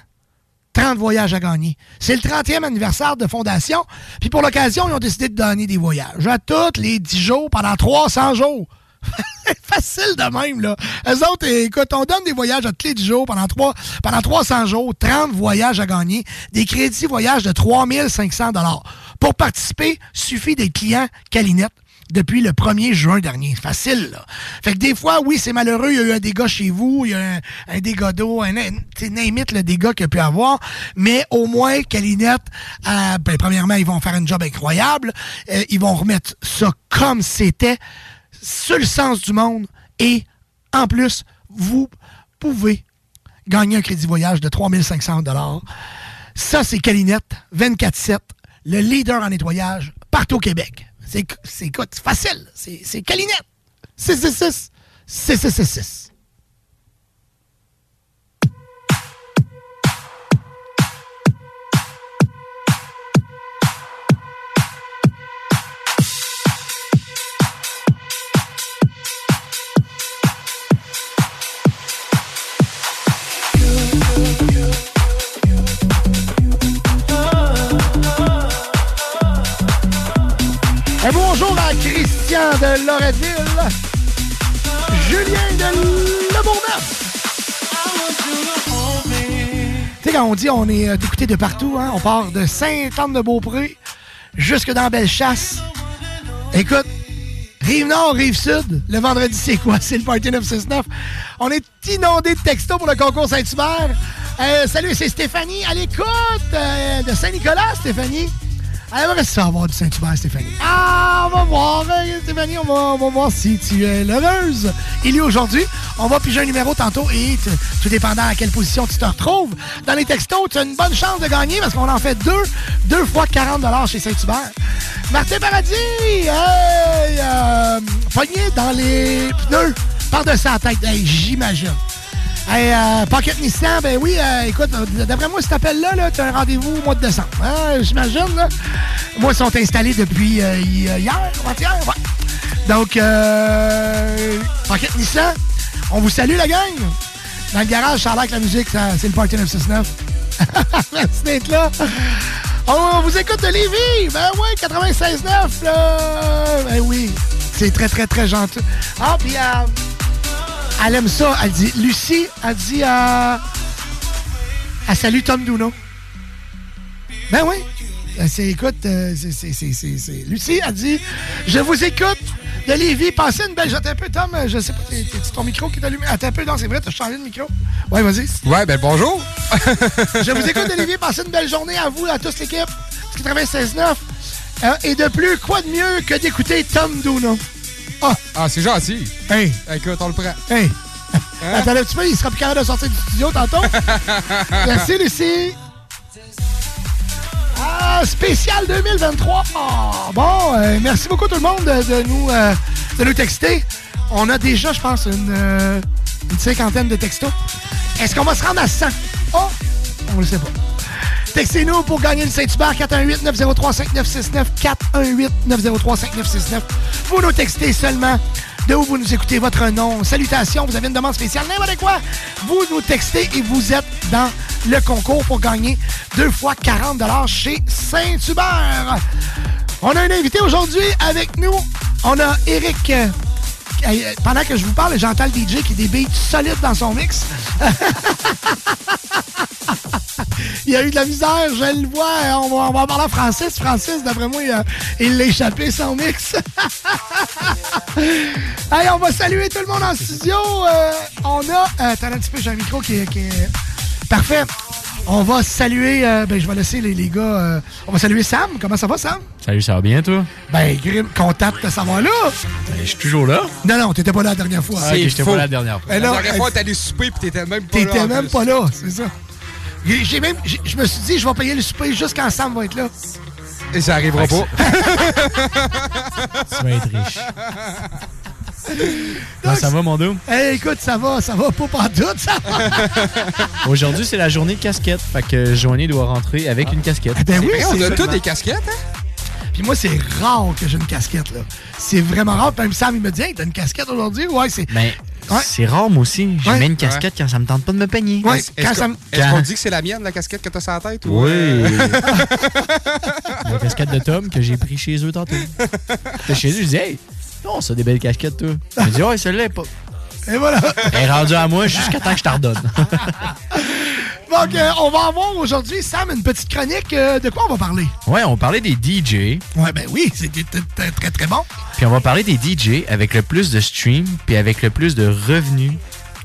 30 voyages à gagner. C'est le 30e anniversaire de fondation. Puis pour l'occasion, ils ont décidé de donner des voyages à tous les 10 jours pendant 300 jours. Facile de même, là. Eux autres, écoute, on donne des voyages à tous les 10 jours pendant, 3, pendant 300 jours, 30 voyages à gagner, des crédits voyages de 3500 Pour participer, suffit d'être client Calinette depuis le 1er juin dernier. Facile, là. Fait que des fois, oui, c'est malheureux, il y a eu un dégât chez vous, il y a un, un dégât d'eau, un, n'imite le dégât qu'il y a pu avoir, mais au moins, Calinette, euh, ben, premièrement, ils vont faire un job incroyable, euh, ils vont remettre ça comme c'était, sur le sens du monde, et en plus, vous pouvez gagner un crédit voyage de 3500 Ça, c'est Calinette, 24-7, le leader en nettoyage partout au Québec. C'est, facile. C'est, Calinette. 666 6666. De Loretteville, Julien de Le Bourgneuf. Tu sais, quand on dit on est euh, écouté de partout, hein, on part de Saint-Anne-de-Beaupré jusque dans Bellechasse. Écoute, Rive-Nord, Rive-Sud, le vendredi, c'est quoi? C'est le Party 969. On est inondé de textos pour le concours Saint-Hubert. Euh, salut, c'est Stéphanie à l'écoute euh, de Saint-Nicolas, Stéphanie. Alors, qu'est-ce que ça va avoir du Saint-Hubert, Stéphanie? Ah, on va voir, hein, Stéphanie, on va, on va voir si tu es heureuse. Il est aujourd'hui. On va piger un numéro tantôt et tout dépendant à quelle position tu te retrouves. Dans les textos, tu as une bonne chance de gagner parce qu'on en fait deux, deux fois 40 chez Saint-Hubert. Martin Paradis, hey, euh, dans les pneus par-dessus la tête. J'imagine. Hey, euh, Pocket Nissan, ben oui, euh, écoute, euh, d'après moi, cet appel-là, -là, tu as un rendez-vous au mois de décembre. Hein, J'imagine. Moi, ils sont installés depuis euh, hi- hier, avant-hier, ouais. Donc, Pocket Nissan, on vous salue, la gang. Dans le garage, ça a la musique, c'est le Party 969. Merci d'être là. On vous écoute de Lévis. Ben oui, 96.9, là. Ben oui, c'est très, très, très gentil. Ah, puis... Elle aime ça. Elle dit, Lucie, elle dit, euh, elle salue Tom Duno. Ben oui. Euh, C'est, écoute, euh, c'est, c'est, Lucie, elle dit, je vous écoute de Lévis. Passez une belle... J'attends un peu, Tom. euh, Je sais pas, c'est c'est ton micro qui est allumé? Attends un peu, non, c'est vrai, t'as changé de micro. Ouais, vas-y. Ouais, ben bonjour. Je vous écoute de Lévis. Passez une belle journée à vous, à toute l'équipe. 96.9. Euh, et de plus, quoi de mieux que d'écouter Tom Duno? Ah, Ah, c'est gentil. Hey. Écoute, on le prend. Hey! Attends un petit peu, il sera plus capable de sortir du studio tantôt. Merci, Lucie. Ah, spécial 2023. Ah, bon, euh, merci beaucoup tout le monde de, de nous, euh, de nous texter. On a déjà, je pense, une, euh, une cinquantaine de textos. Est-ce qu'on va se rendre à 100? Oh, on ne le sait pas. Textez-nous pour gagner le Saint-Hubert 418-903-5969. 418-903-5969. Vous nous textez seulement de où vous nous écoutez, votre nom. Salutations, vous avez une demande spéciale, n'importe quoi. Vous nous textez et vous êtes dans le concours pour gagner deux fois 40 chez Saint-Hubert. On a un invité aujourd'hui avec nous. On a Eric. Euh, pendant que je vous parle, j'entends le DJ qui a des beats solides dans son mix. il a eu de la misère, je le vois. On va, on va parler à Francis. Francis, d'après moi, il l'a échappé son mix. Allez, on va saluer tout le monde en studio. Euh, on a. euh, un petit peu, j'ai un micro est- qui est. Parfait. On va saluer. euh, ben, je vais laisser les, les gars. euh, on va saluer Sam. Comment ça va, Sam? Salut, ça va bien, toi? Ben, Grim, content de te savoir là. je suis toujours là. Non, non, t'étais pas là la dernière fois. Ah, ok, j'étais pas là la dernière fois. Ben La non, dernière fois, allé souper pis t'étais même pas là. T'étais même pas là, c'est ça. J'ai même, je me suis dit, je vais payer le souper juste quand Sam va être là. Et ça arrivera pas. Tu vas être riche. Comment ça va, mon dos? Hey, écoute, ça va, ça va pas pantoute, ça va. Aujourd'hui, c'est la journée de casquette. Fait que Joanie doit rentrer avec une casquette. Ben oui, on a tous des casquettes, hein? Puis moi, c'est rare que j'ai une casquette, là. C'est vraiment rare. Même Sam, il me dit, hey, t'as une casquette aujourd'hui? Ouais, c'est. Mais Ouais. c'est rare, moi aussi. Je Ouais. mets une casquette quand ça me tente pas de me peigner. Ouais, Est-ce quand qu'on ça me- est-ce Quand- qu'on dit que c'est la mienne, la casquette que t'as sur la tête? Ou Oui. euh, la casquette de Tom que j'ai pris chez eux tantôt. Chez eux, je dis, hey, non, ça des belles casquettes, toi. Il me dit, ouais, celle-là est pas. Et voilà. Elle est rendue à moi jusqu'à temps que je t'en redonne. Donc, euh, on va avoir aujourd'hui, Sam, une petite chronique. euh, de quoi on va parler? ouais, on parlait des DJ. Ouais, ben oui, c'est très, très, très bon. Puis on va parler des DJ avec le plus de streams puis avec le plus de revenus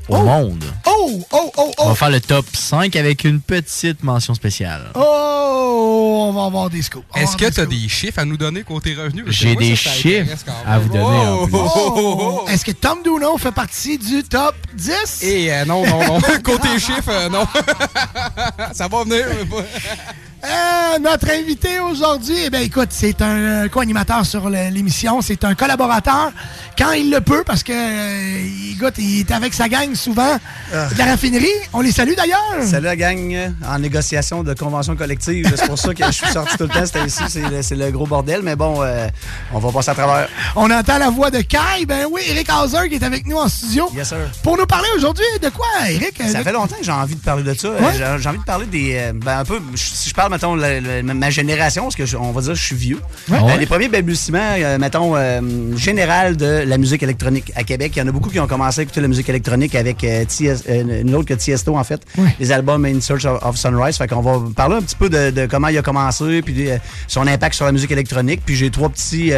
au monde. Oh, oh, oh, On oh. va faire le top 5 avec une petite mention spéciale. Oh, on va avoir des scoops. On Est-ce que t'as scoops. des chiffres à nous donner côté revenus? J'ai des ça, ça chiffres à vous donner en Oh, plus. oh, oh, oh. Est-ce que Tom Duno fait partie du top 10? Et euh, non, non, non. côté chiffres, euh, non. ça va venir. Euh, notre invité aujourd'hui, eh bien, écoute, c'est un euh, co-animateur sur l'émission. C'est un collaborateur quand il le peut, parce que, euh, écoute, il est avec sa gang souvent de la raffinerie. On les salue d'ailleurs. Salut la gang, en négociation de convention collective. C'est pour ça que je suis sorti tout le temps. C'était ici, c'est le, c'est le gros bordel. Mais bon, euh, on va passer à travers. On entend la voix de Kai. Ben oui, Eric Hauser qui est avec nous en studio. Yes, sir. Pour nous parler aujourd'hui de quoi, Eric? Ça fait longtemps que j'ai envie de parler de ça. Ouais. J'ai envie de parler des. ben, un peu. Si je parle, mettons, la- la- ma génération, parce que je- on va dire que je suis vieux. Ouais. Euh, les premiers balbutiements, euh, mettons, euh, général de la musique électronique à Québec. Il y en a beaucoup qui ont commencé à écouter la musique électronique avec euh, euh, une autre que Tiesto, en fait. Les albums In Search of, of Sunrise. Fait qu'on va parler un petit peu de, de comment il a commencé, puis son impact sur la musique électronique. Puis j'ai trois petits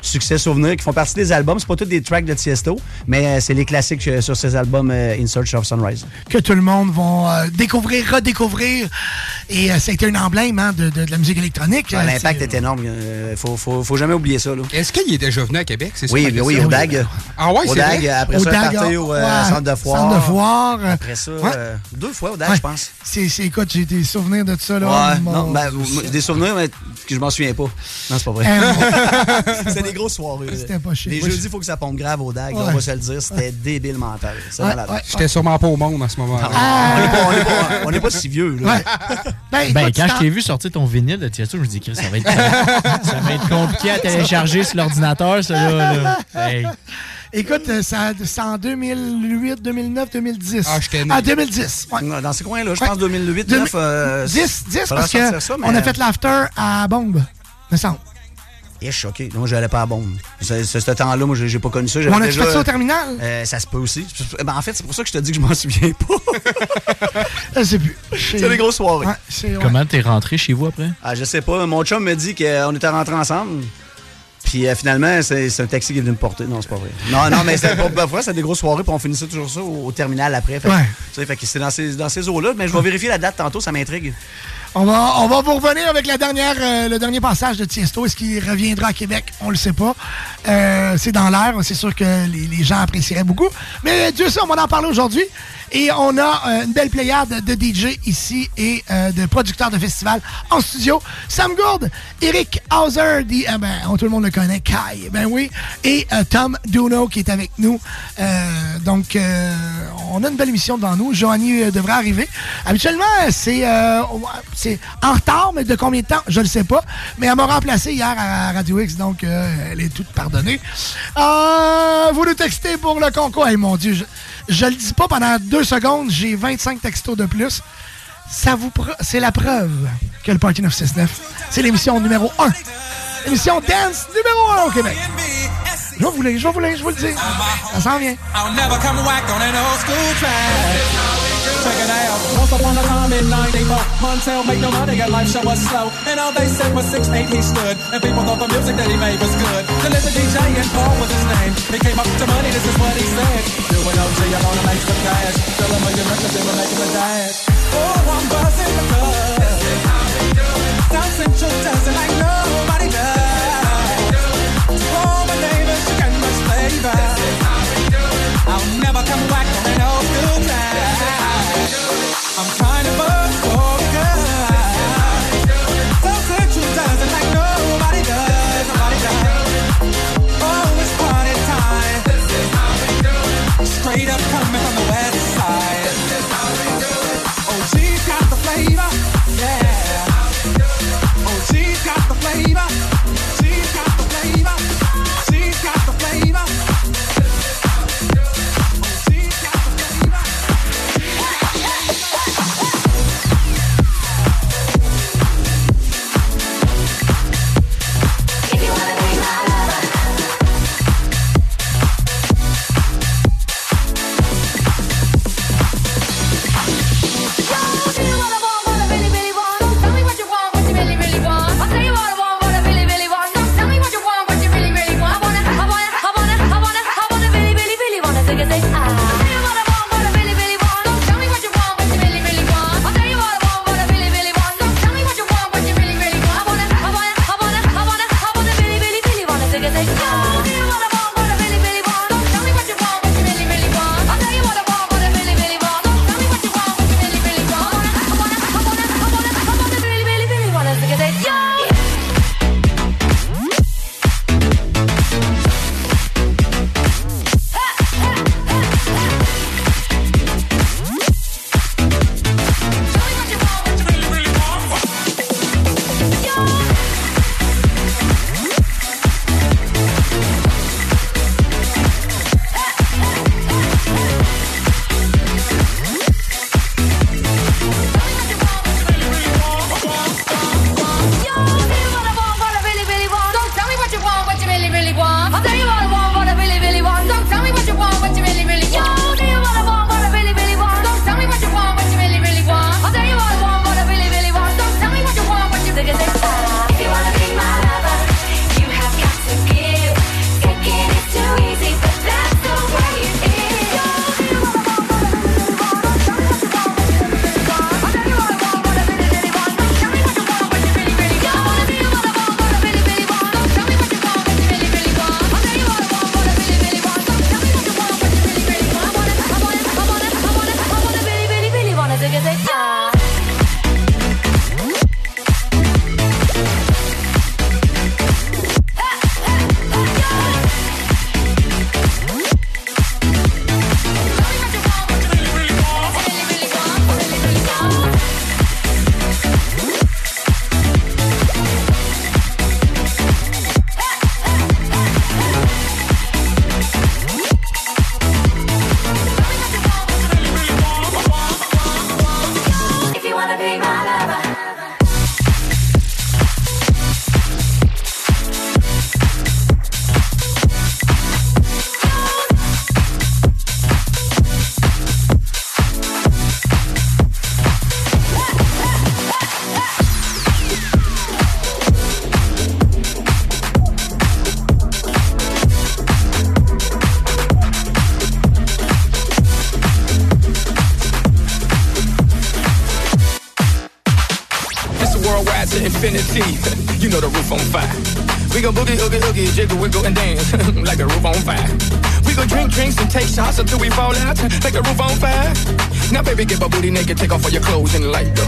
succès souvenirs qui font partie des albums. C'est pas tous des tracks de Tiesto, mais c'est les classiques sur ces albums In Search of Sunrise. que tout le monde va découvrir, redécouvrir. Et euh, ça hein, de, de- de la musique électronique. Ouais, Euh, L'impact est énorme. Euh, faut, faut, faut jamais oublier ça. Est-ce qu'il est déjà venu à Québec? C'est Oui, oui, au DAG. Ah ouais, Au c'est vrai? après Au ça, DAG, parti au euh, ouais, centre de foire. centre de foire. euh, Après ça, ouais. euh, deux fois au DAG, Ouais. je pense. C'est, c'est- écoute, j'ai des souvenirs de ça. Là, Ouais, Mon- non, ben, des souvenirs, mais que je m'en souviens pas. Non, c'est pas vrai. Euh, C'était des grosses soirées. C'était pas chic. Les jeudis, il faut que ça pompe grave au DAG, on va se le dire. C'était débile mental. J'étais sûrement pas au monde à ce moment-là. On n'est pas, si vieux. Ben, Ben, quand je t'ai vu sortir ton vinyle de Tiesto, je me dis, Chris, ça va être, ça va être compliqué à télécharger sur l'ordinateur, ça, là. là. Hey. Écoute, euh, ça, c'est en 2008, 2009, 2010. Ah, j'étais né. Ah, 2010. ouais. Dans ces coins-là, je Ouais. pense 2008, Deux- 9. euh, 10, 10 faudra parce que sortir ça, mais- on a fait l'after à Bombe, me semble. Ish, OK. Non, j'allais pas à bombe. Ce, ce, ce temps-là, moi, j'ai j'ai pas connu ça. On a-tu déjà- fait ça au terminal? Euh, ça se peut aussi. Ben, en fait, c'est pour ça que je te dis que je m'en souviens pas. Je sais plus. C'est des grosses soirées. Ouais, c'est- ouais. Comment t'es rentré chez vous après? Ah, je sais pas. Mon chum me dit qu'on était rentrés ensemble. Puis euh, finalement, c'est c'est un taxi qui est venu me porter. Non, c'est pas vrai. Non, non, mais c'est pas fois, c'est des grosses soirées, puis on finissait toujours ça au, au terminal après. Fait, Ouais. tu sais, fait que c'est dans ces, dans ces eaux-là. Mais je vais vérifier la date tantôt, ça m'intrigue. On va, on va vous revenir avec la dernière, euh, le dernier passage de Tiesto. Est-ce qu'il reviendra à Québec? On le sait pas. Euh, c'est dans l'air. C'est sûr que les, les gens apprécieraient beaucoup. Mais euh, Dieu sait, on va en parler aujourd'hui. Et on a euh, une belle pléiade de DJ ici et euh, de producteurs de festivals en studio. Sam Gould, Eric Hauser, dit, euh, ben, tout le monde le connaît, Kai, ben oui, et euh, Tom Duno qui est avec nous. Euh, donc, on a une belle émission devant nous. Joanie devrait arriver. Habituellement, c'est en retard, mais de combien de temps, je ne sais pas. Mais elle m'a remplacé hier à Radio X, donc elle est toute pardonnée. Vous nous textez pour le concours. Hey, mon Dieu, je le dis pas pendant deux secondes, j'ai 25 textos de plus. C'est la preuve que le Party 969, c'est l'émission numéro 1. L'émission Dance numéro 1 au Québec. Je vais vous le, je vais vous le, je vais vous le dire. Ça s'en vient. An. Check it out. Once upon a time in 94, Montel made no money, got life show was slow. And all they said was 6 8 he stood. And people thought the music that he made was good. The little DJ and Paul was his name. He came up to money, this is what he said. Doing OG, I'm gonna make some cash. Fill a million records and we're making a dash. Oh, I'm buzzing the club. South Central dancing like nobody does. Oh, my neighbor, she got much flavor. I'll never come back I'm trying to buzz naked, take off all your clothes and light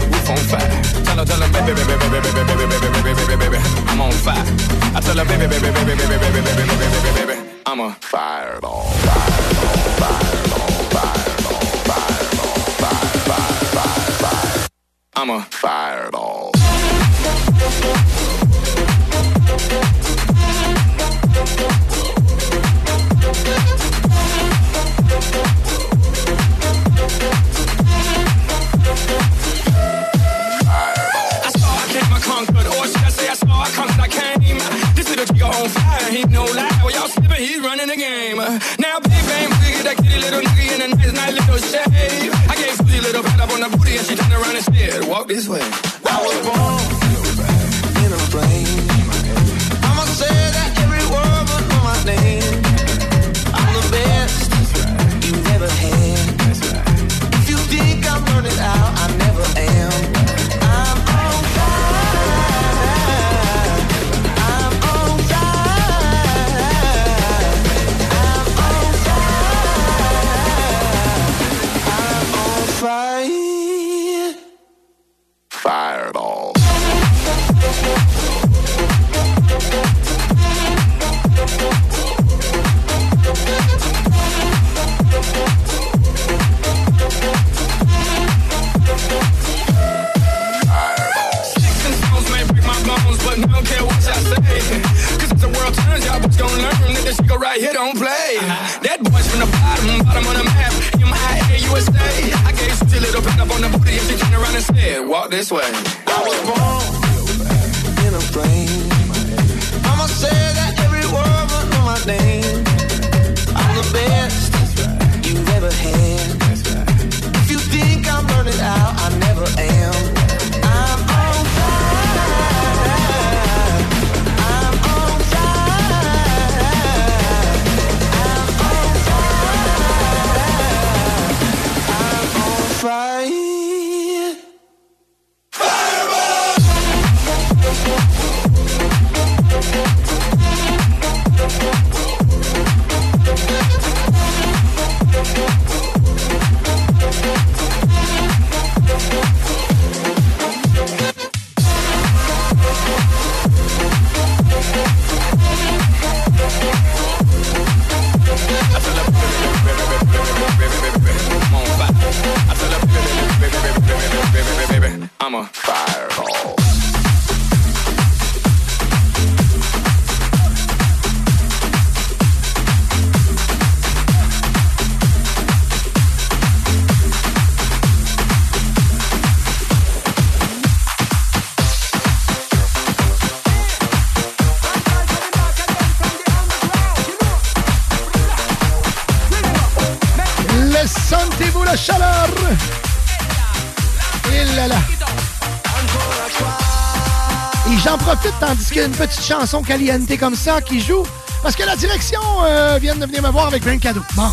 une petite chanson caliente comme ça qui joue. Parce que la direction euh, vient de venir me voir avec un cadeau. Bon.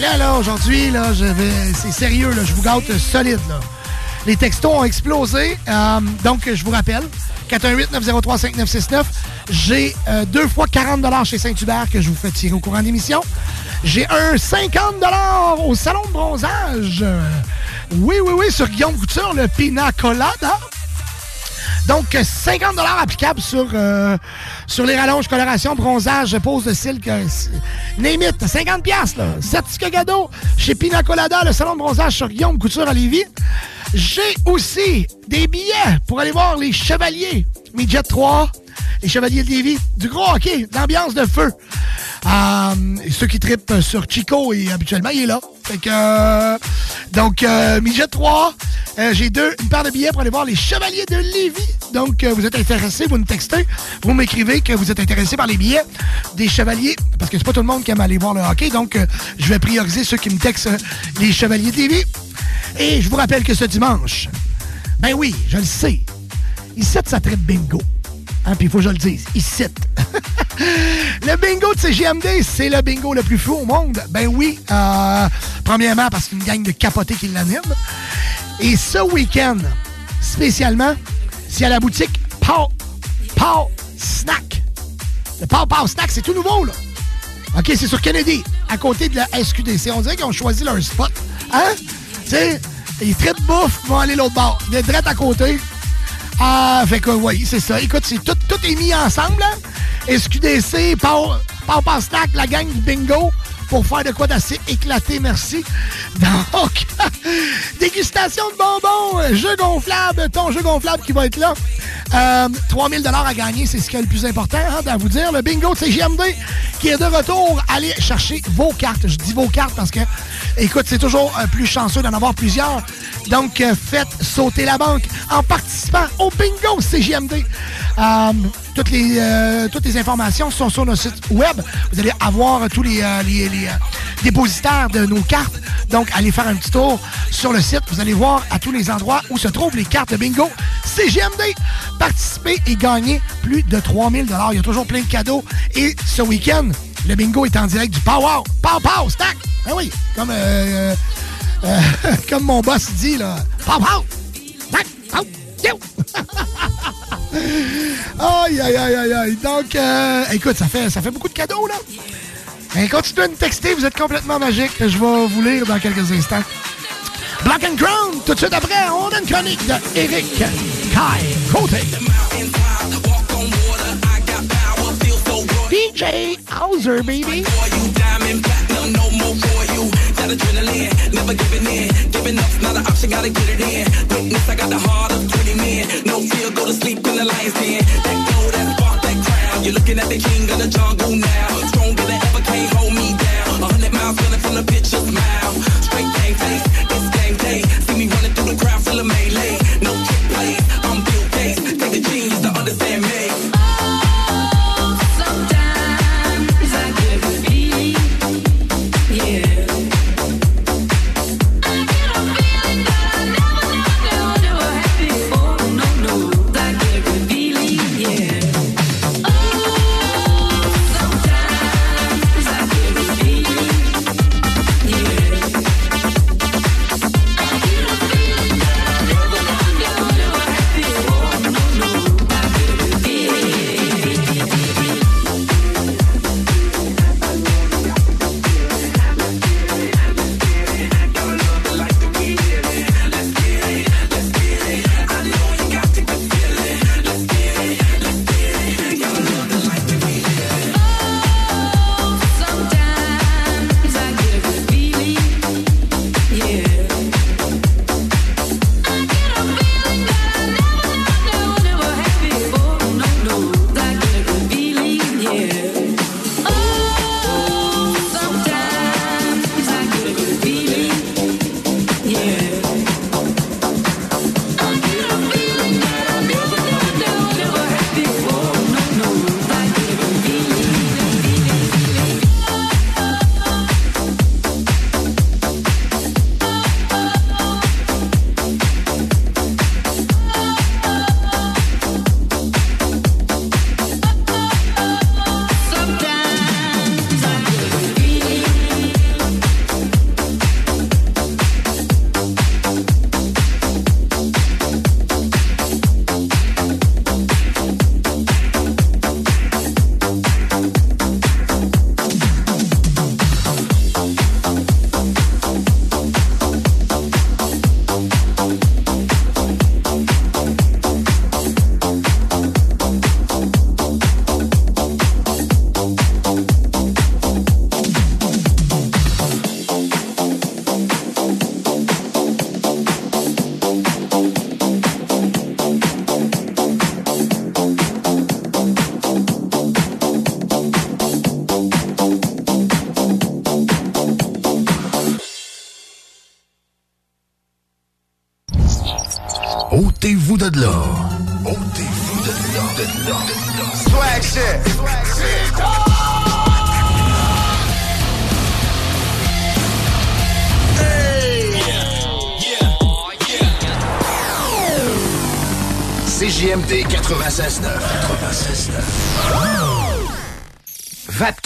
Là, là, aujourd'hui, là, je vais. C'est sérieux, là. Je vous gâte solide, là. Les textos ont explosé. euh, donc, je vous rappelle, 418-903-5969. J'ai euh, deux fois 40 chez Saint-Hubert que je vous fais tirer au courant de l'émission. J'ai un 50 au salon de bronzage. Oui, oui, oui, sur Guillaume Couture, le Pina Colada. Donc, euh, 50 applicables sur, euh, sur les rallonges, coloration, bronzage, pose de cils. it, 50 piastres, là. Certificat cadeau chez Pina Colada, le salon de bronzage sur Guillaume Couture à Lévis. J'ai aussi des billets pour aller voir les Chevaliers Midget 3, les Chevaliers de Lévis, du gros hockey, l'ambiance de feu. Euh, ceux qui tripent sur Chico, et habituellement, il est là. Euh, donc, euh, midget 3, euh, j'ai deux, une paire de billets pour aller voir les Chevaliers de Lévis. Donc, euh, vous êtes intéressé, vous nous textez, vous m'écrivez que vous êtes intéressé par les billets des Chevaliers, parce que c'est pas tout le monde qui aime aller voir le hockey, donc euh, je vais prioriser ceux qui me textent euh, les Chevaliers Lévis. Et je vous rappelle que ce dimanche, ben oui, je le sais, ici, ça traite bingo. Hein, puis il faut que je le dise, ici. le bingo de CGMD, c'est le bingo le plus fou au monde. Ben oui, premièrement parce qu'il y a une gang de capotés qui l'anime. Et ce week-end, spécialement, c'est à la boutique Pow, Pow Snack. Le Pow Pow Snack, c'est tout nouveau, là. OK, c'est sur Kennedy, à côté de la SQDC. On dirait qu'ils ont choisi leur spot. Hein? Tu sais, les traits de bouffe vont aller l'autre bord. Il est à côté. Ah, fait que oui, c'est ça. Écoute, tout, tout est mis ensemble, là. SQDC, Pow Pow Snack, la gang du bingo, pour faire de quoi d'assez éclaté, merci. Donc, dégustation de bonbons, euh, jeu gonflable, ton jeu gonflable qui va être là. Euh, 3000 à gagner, c'est ce qui est le plus important, hein, à vous dire. Le bingo de CGMD qui est de retour. Allez chercher vos cartes. Je dis vos cartes parce que, écoute, c'est toujours euh, plus chanceux d'en avoir plusieurs. Donc, euh, faites sauter la banque en participant au bingo CGMD. Toutes, les, euh, toutes les informations sont sur notre site web. Vous allez avoir tous les, euh, les, les, euh, dépositaires de nos cartes. Donc, allez faire un petit tour sur le site. Vous allez voir à tous les endroits où se trouvent les cartes de bingo CGMD. Participez et gagnez plus de 3000 Il y a toujours plein de cadeaux. Et ce week-end, le bingo est en direct du Pow Pow Pow Stack. Ben oui, comme, euh, comme mon boss dit, là. Pow Pow! Stack! Pow! Yo! aïe, aïe, aïe, aïe, aïe. Donc, euh, écoute, ça fait, ça fait beaucoup de cadeaux, là. Ben, continuez de me texter, vous êtes complètement magique. Je vais vous lire dans quelques instants. Black and Crown, tout de suite après, on a une chronique de Eric Kai Côté. DJ Hauser, baby. That adrenaline, never giving in. Giving up's not an option, gotta get it in. Witness, I got the heart of 20 men. No fear, go to sleep in the lion's den. That glow, that spark, that crown. You're looking at the king of the jungle now. Stronger than ever, can't hold me down. A hundred miles running from the picture smile. Straight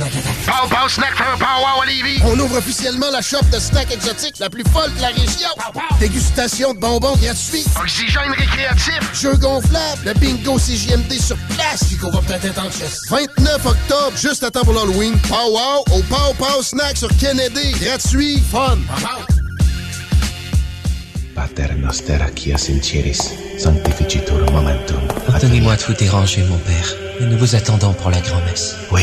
Pow Pow Snack for Pow Wow Olivier. On ouvre officiellement la shop de snacks exotiques la plus folle de la région. Dégustation de bonbons gratuits. Oxygène récréatif. Jeux gonflables. Le bingo CJMD sur place. Puis qu'on va peut-être être en chess. 29 octobre, juste à temps pour l'Halloween. Pow Wow au Pow Pow Snack sur Kennedy. Gratuit. Fun. Pater noster qui sincieris, sanctificitur momentum. Pardonnez-moi de vous déranger, mon père, mais nous vous attendons pour la grand-messe. Oui,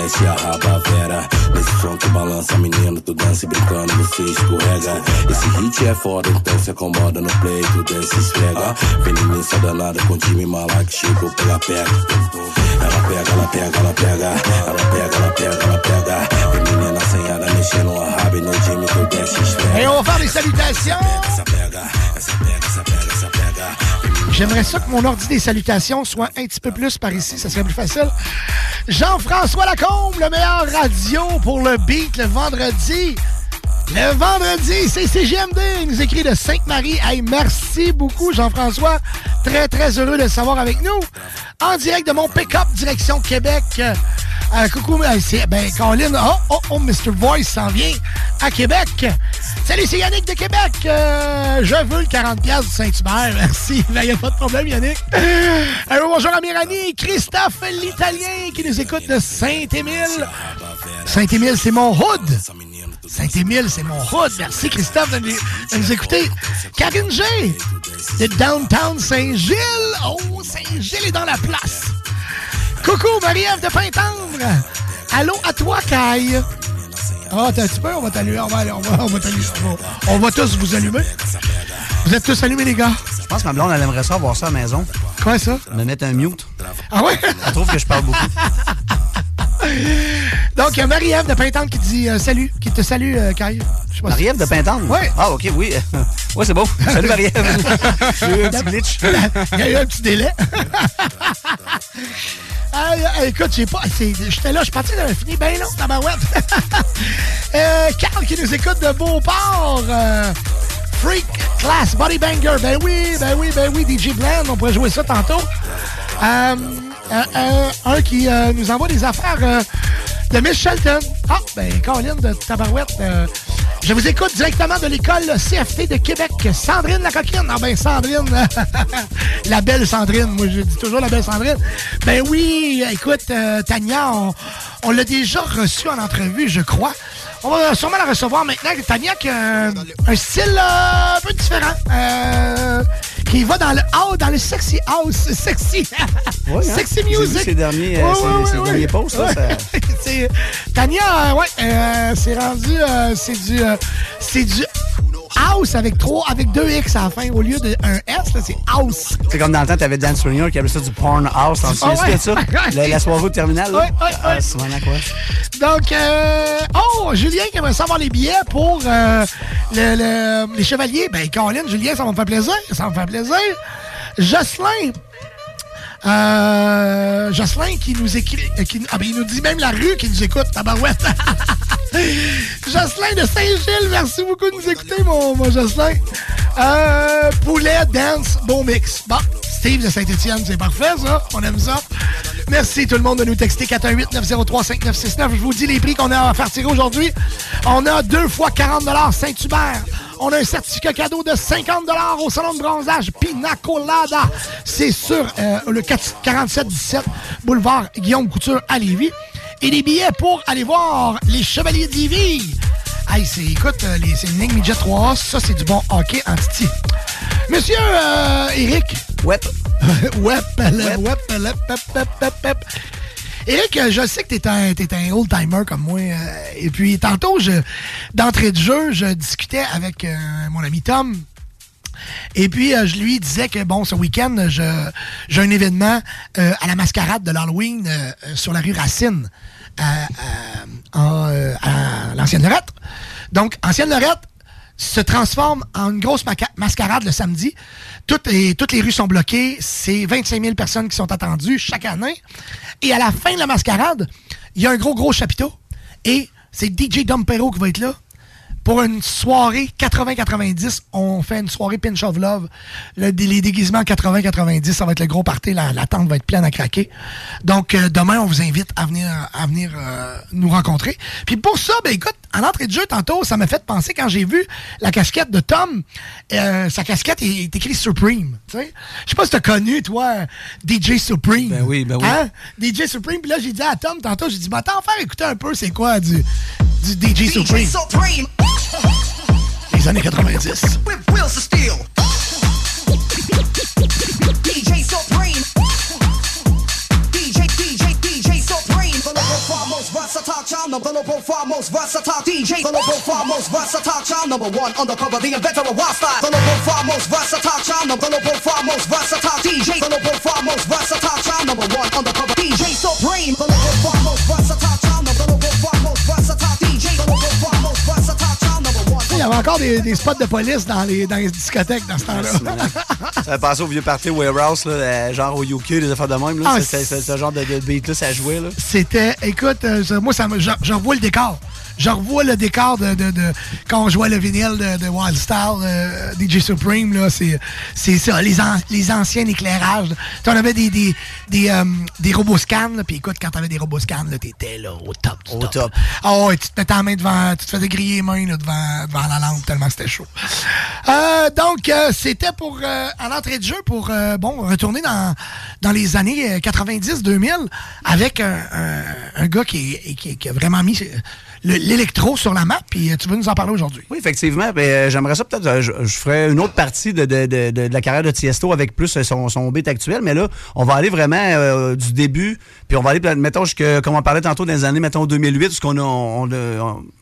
Mexe a raba vera. Nesse som que balança, menino, tu dança e brincando, você escorrega. Esse hit é foda, então se acomoda no play, tu desce e esfrega. Feminista danada com time malaco, chegou pela perto. Ela pega, ela pega, ela pega. Ela pega, ela pega, ela pega. Menina sem área, mexendo a raba e no time tu desce e esfrega. Et on va faire des salutations. Essa pega, essa pega, J'aimerais ça que mon ordi des salutations soit un petit peu plus par ici, ça serait plus facile. Jean-François Lacombe, le meilleur radio pour le beat le vendredi. Le vendredi, c'est CGMD. Il nous écrit de Sainte-Marie. Hey, merci beaucoup, Jean-François. Très, très heureux de savoir avec nous. En direct de mon pick-up direction Québec. Euh, coucou, euh, c'est, ben, Colin. Oh, oh, oh, Mr. Voice s'en vient à Québec. Salut, c'est Yannick de Québec. Euh, je veux le 40$ piastres du Saint-Hubert. Merci. Il n'y a pas de problème, Yannick. Allô, bonjour, Amirani. Christophe, l'Italien, qui nous écoute de Saint-Émile. Saint-Émile, c'est mon hood. Saint-Émile, c'est mon hood. Merci, Christophe, de nous, de nous écouter. Karine G, de Downtown Saint-Gilles. Oh, Saint-Gilles est dans la place. Coucou, Marie-Ève de Pintendre. Allô à toi, Kai. Ah, t'as un petit peu, on va t'allumer, on va, aller- on va, on va t'allumer. On va, on va tous vous allumer. Vous êtes tous allumés, les gars? Je pense que ma blonde, elle aimerait ça avoir ça à la maison. Quoi, ça? Me mettre un mute. Ah ouais? Elle trouve que je parle beaucoup. Donc, il y a Marie-Ève de Pintendre qui te dit euh, salut, qui te salue, euh, Kai. Marie-Ève de Pintendre? Oui. Ah, OK, oui. Ouais, c'est beau. Salut, Marie-Ève. J'ai eu un petit glitch. Il y a eu un petit délai. Ah, écoute, j'ai pas. J'étais là, je pensais que j'avais fini bien long dans ma web. euh, Carl qui nous écoute de Beauport. euh, Freak Class Body Banger. Ben oui, ben oui, ben oui, DJ Blend, on pourrait jouer ça tantôt. Euh, euh, euh, un qui nous envoie des affaires de Miss Shelton. Ah, ben, Colin de Tabarouette. euh, je vous écoute directement de l'école CFT de Québec. Sandrine la coquine. Ah ben, Sandrine. la belle Sandrine. Moi, je dis toujours la belle Sandrine. Ben oui, écoute, euh, Tania, on, on l'a déjà reçue en entrevue, je crois. On va sûrement la recevoir maintenant. Tania qui a un, un style euh, un peu différent. euh, qui va dans le house, dans le sexy house. Sexy. Ouais, hein? Sexy music. ses derniers, euh, Ouais, ses- ouais, ouais, derniers posts, là. C'est- Tania, euh, ouais, euh, c'est rendu, euh, c'est du, euh, c'est du House avec trois, avec deux X à la fin. Au lieu d'un S, c'est House. C'est comme dans le temps, t'avais Dan Stringer qui appelait ça du Porn House. Ah souviens-tu ouais. ça? La, la soirée au terminal, là? Ouais, ouais, Ah, quoi? Donc, euh, oh, Julien qui aimerait savoir les billets pour euh, le- le- les chevaliers. Ben, Colin, Julien, ça va me faire plaisir. Ça va me faire plaisir. Jocelyn. Euh, Jocelyn qui nous écrit. euh, Qui, ah, ben, il nous dit même la rue qui nous écoute, tabarouette. Jocelyn de Saint-Gilles, merci beaucoup de nous écouter, mon, mon Jocelyn. Euh, poulet, dance, bon mix. Bon, Steve de Saint-Étienne, c'est parfait, ça. On aime ça. Merci tout le monde de nous texter 418-903-5969. Je vous dis les prix qu'on a à faire tirer aujourd'hui. On a deux fois 40 Saint-Hubert. On a un certificat cadeau de 50 au salon de bronzage Pina Colada. C'est sur euh, le 4717 boulevard Guillaume Couture à Lévis. Et des billets pour aller voir les Chevaliers de Lévis. Hey, c'est, écoute, euh, les- c'est une ligne midget 3A. Ça, c'est du bon hockey en titi. Monsieur euh, Eric. Wep. Wep, wep, pep, pep, pep. Eric, euh, je sais que t'es un, t'es un old-timer comme moi. euh, et puis, tantôt, d'entrée de jeu, je discutais avec euh, mon ami Tom. Et puis, je lui disais que, bon, ce week-end, j'ai un événement à la mascarade de l'Halloween sur la rue Racine, à l'ancienne Lorette. Donc, ancienne Lorette se transforme en une grosse mascarade le samedi. Toutes les, toutes les rues sont bloquées. C'est 25 000 personnes qui sont attendues chaque année. Et à la fin de la mascarade, il y a un gros, gros chapiteau. Et c'est DJ Dompero qui va être là. Pour une soirée 80-90, on fait une soirée Pinch of Love. Le- les déguisements 80-90, ça va être le gros party. La, la tente va être pleine à craquer. Donc, euh, demain, on vous invite à venir, à venir euh, nous rencontrer. Puis pour ça, ben écoute, en entrée de jeu, tantôt, ça m'a fait penser quand j'ai vu la casquette de Tom. euh, sa casquette est, est écrit Supreme. tu sais. Je sais pas si t'as connu, toi, DJ Supreme. Ben oui, ben oui. Hein? DJ Supreme. Puis là, j'ai dit à Tom tantôt, j'ai dit, bah, attends, faire écouter un peu, c'est quoi du, du DJ Supreme? Les années 90. Wheels of steel. DJ Supreme. Versatile child, the local far most versatile DJ. The local far most versatile child, number one undercover, the inventor of wild. The local far most versatile child, the local far most DJ. The local far most versatile number one undercover DJ Supreme. The local far most versatile child, y avait encore des, des spots de police dans les, dans les discothèques dans ce temps-là. Ça passer au vieux party Warehouse, là, euh, genre au UK, des affaires de même. Là. Ah, ce genre de, de beat-là, ça jouait. C'était, écoute, euh, moi, ça me, je, je revois le décor. Je revois le décor de, de, de- quand on jouait le vinyle de, de Wild Style, euh, DJ Supreme, là, c'est, c'est ça, les, an- les anciens éclairages. On avait des, des, des, euh, des robots scans, là, puis écoute, quand t'avais des robots scans, là, t'étais là, au top du Au top. Ah ouais, tu te mettais la main devant, tu te faisais griller les mains là, devant, devant la lampe tellement c'était chaud. Euh, donc, euh, c'était pour, euh, à l'entrée de jeu, pour, euh, bon, retourner dans, dans les années euh, 90-2000 avec un, un, un gars qui, qui, qui a vraiment mis euh, l'électro sur la map, puis euh, tu veux nous en parler aujourd'hui. Oui, effectivement. ben, euh, J'aimerais ça peut-être. euh, Je, je ferais une autre partie de, de, de, de- la carrière de Tiesto avec plus son, son beat actuel. Mais là, on va aller vraiment du début. Puis on va aller, mettons, jusqu'à, comme on parlait tantôt, dans les années, mettons, 2008, parce qu'on a.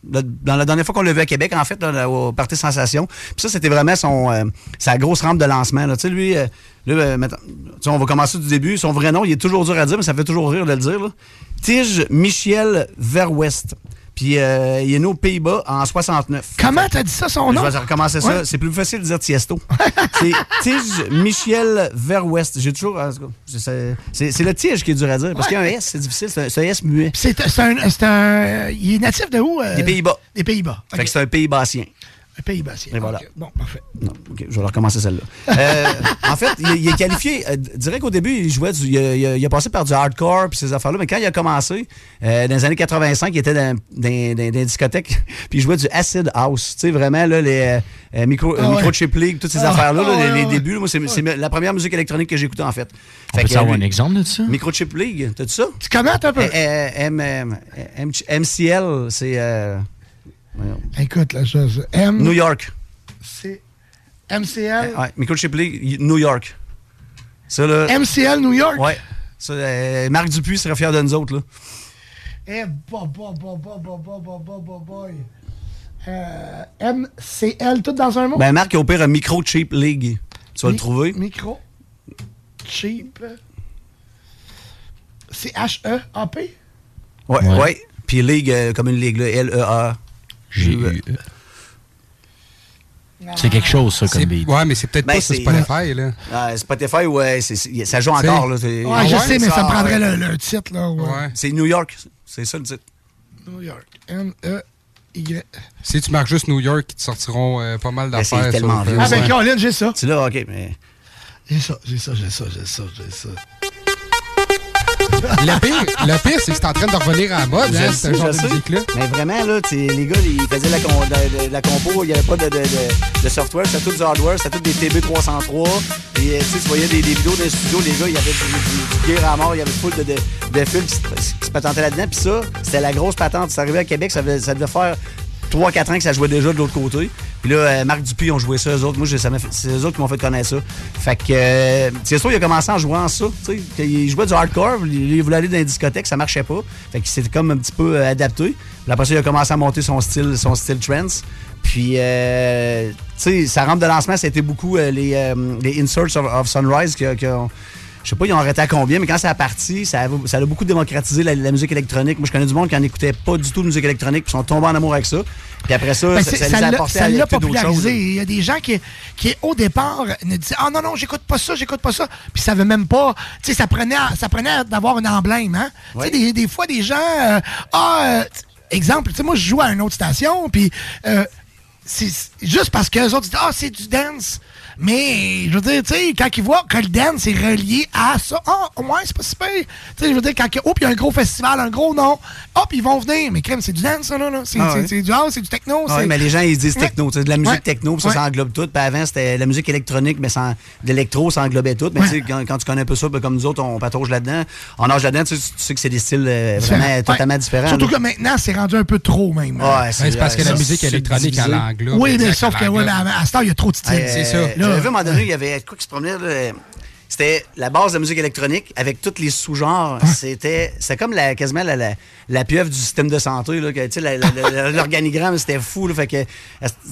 dans la dernière fois qu'on l'a vu à Québec, en fait, au Parti Sensation. Puis ça, c'était vraiment son, sa grosse rampe de lancement. Tu sais, lui. on va commencer du début. Son vrai nom, il est toujours dur à dire, mais ça fait toujours rire de le dire. Tige Michel Verwest. Puis euh, il est né aux Pays-Bas en 69. Comment t'as dit ça, son nom? Je vais recommencer ça. Ouais. C'est plus facile de dire Tiesto. c'est Tige Michel Verwest. J'ai toujours. c'est- le Tige qui est dur à dire. Parce qu'il y a un S, c'est difficile. C'est un, S muet. C'est un, c'est un- Il est natif de où? euh? Des Pays-Bas. Des Pays-Bas. Fait que c'est un Pays-Bassien. Et voilà. Bon, parfait. Non, OK, je vais recommencer celle-là. Euh, en fait, il, il est qualifié. euh, direct qu'au début, il jouait du. Il a, il a- il a passé par du hardcore puis ces affaires-là, mais quand il a commencé, euh, dans les années 85, il était dans, dans, dans- dans des discothèques, puis il jouait du acid house. Tu sais, vraiment, là, les euh, micro, Ah ouais. league, toutes ces Ah, affaires-là, là, ah les, ouais, les ouais. débuts, là, moi, c'est c'est la première musique électronique que j'ai écoutée, en fait. On Fait peut que, avoir un exemple de ça? Microchip League, t'as-tu ça? Tu commentes un peu? Euh, euh, M- M- M- MCL, c'est. Voyons. Écoute, là, je, je- M. New York. C'est MCL. Ouais, Microchip League, New York. Ça, là. MCL New York? Ouais. Ça, euh, Marc Dupuis serait fier de nous autres, là. Eh, bo, bo, bo, bo, bo, bo, bo, bo, bo, boy. Euh, MCL, tout dans un mot? Ben, Marc, il opère un Micro Cheap League. Tu vas le trouver? Micro. Cheap. C'est H-E-A-P? Ouais, Ouais. ouais. Puis League, euh, comme une ligue, L-E-A. G-U-E. C'est quelque chose, ça, comme beat. Ouais, mais c'est peut-être Ben, pas sur Spotify, là. Ah, Spotify, ouais, ça joue encore. Là, Ouais, je sais, mais ça me prendrait ouais. le, le titre, là. Ouais. C'est New York. C'est ça le titre. New York. N-E-Y. Si tu marques juste New York, ils te sortiront euh, pas mal Ben, c'est d'affaires. tellement vieux, Ah, ben. Caroline, j'ai ça. C'est là, ok, mais. J'ai ça, j'ai ça, j'ai ça, j'ai ça, j'ai ça. Le pire, le pire c'est que c'est en train de revenir à la mode, hein, ce genre de musique-là. Mais vraiment, là, tu sais, les gars, ils faisaient la, con- de, de- la compo, il n'y avait pas de, de, de- de software, c'était tout du hardware, c'était tout des TB303. Et euh, tu sais, tu voyais des, des vidéos dans les studios, les gars, il y avait du, du, du gear à mort, il y avait full de, de, de fils qui, se- qui se patentaient là-dedans. Puis ça, c'était la grosse patente. C'est arrivé à Québec, ça devait faire 3-4 ans que ça jouait déjà de l'autre côté. Puis là, euh, Marc Dupuis ont joué ça, eux autres. Moi, c'est eux autres qui m'ont fait connaître ça. Fait que, euh, c'est sûr, il a commencé en jouant ça. tu sais. Il jouait du hardcore, il, voulait aller dans les discothèques, ça marchait pas. Fait qu'il s'était comme un petit peu euh, adapté. Puis après ça, il a commencé à monter son style, son style trance. Puis, euh, tu sais, sa rampe de lancement, c'était beaucoup euh, les, les Inserts of, of Sunrise qui ont. Je sais pas, ils ont arrêté à combien, mais quand ça a parti, ça a, ça a beaucoup démocratisé la, la musique électronique. Moi, je connais du monde qui n'écoutait pas du tout de musique électronique, puis sont tombés en amour avec ça. Puis après ça, Ben, ça, ça ça les a l'a- apporté à popularisé. Il y a des gens qui, qui au départ, ne disaient Ah non, non, j'écoute pas ça, j'écoute pas ça. Puis ça veut même pas. Tu sais, ça prenait, à- ça prenait d'avoir un emblème. Hein? Tu sais, des, des fois, des gens. euh, ah, euh, exemple, tu sais, moi, je joue à une autre station, puis. euh, c'est juste parce qu'eux autres disent Ah, c'est du dance. Mais, je veux dire, tu sais, quand ils voient que le dance est relié à ça, ah, ouais, c'est pas super. Tu sais, je veux dire, quand il- oh, il y a un gros festival, un gros nom, hop, ils vont venir. Mais crème, c'est du dance, ça, là. là. C'est Ah c'est- c'est du house, c'est du techno. Oui, c'est- mais les gens, ils disent techno. tu sais, de la musique Ouais. techno, puis ça, Ouais. ça englobe tout. Puis avant, c'était la musique électronique, mais sans, d'électro, ça englobait tout. Mais tu sais, quand, quand tu connais un peu ça, ben, comme nous autres, on patauge là-dedans. On nage là-dedans, tu sais, tu sais que c'est des styles euh, vraiment Ouais. totalement différents. Surtout là. que maintenant, c'est rendu un peu trop, même. Ouais, Ben, c'est parce que la ça, musique c'est électronique, elle englobe. Oui, mais sauf que, à, cette heure, il y a trop de styles. Euh, J'avais vu à un moment donné, il y avait quoi qui se promenait, là, C'était la base de musique électronique avec tous les sous-genres. C'était c'était comme la, quasiment la, la, la pieuvre du système de santé. La- la- la- L'organigramme, c'était fou. Là, fait que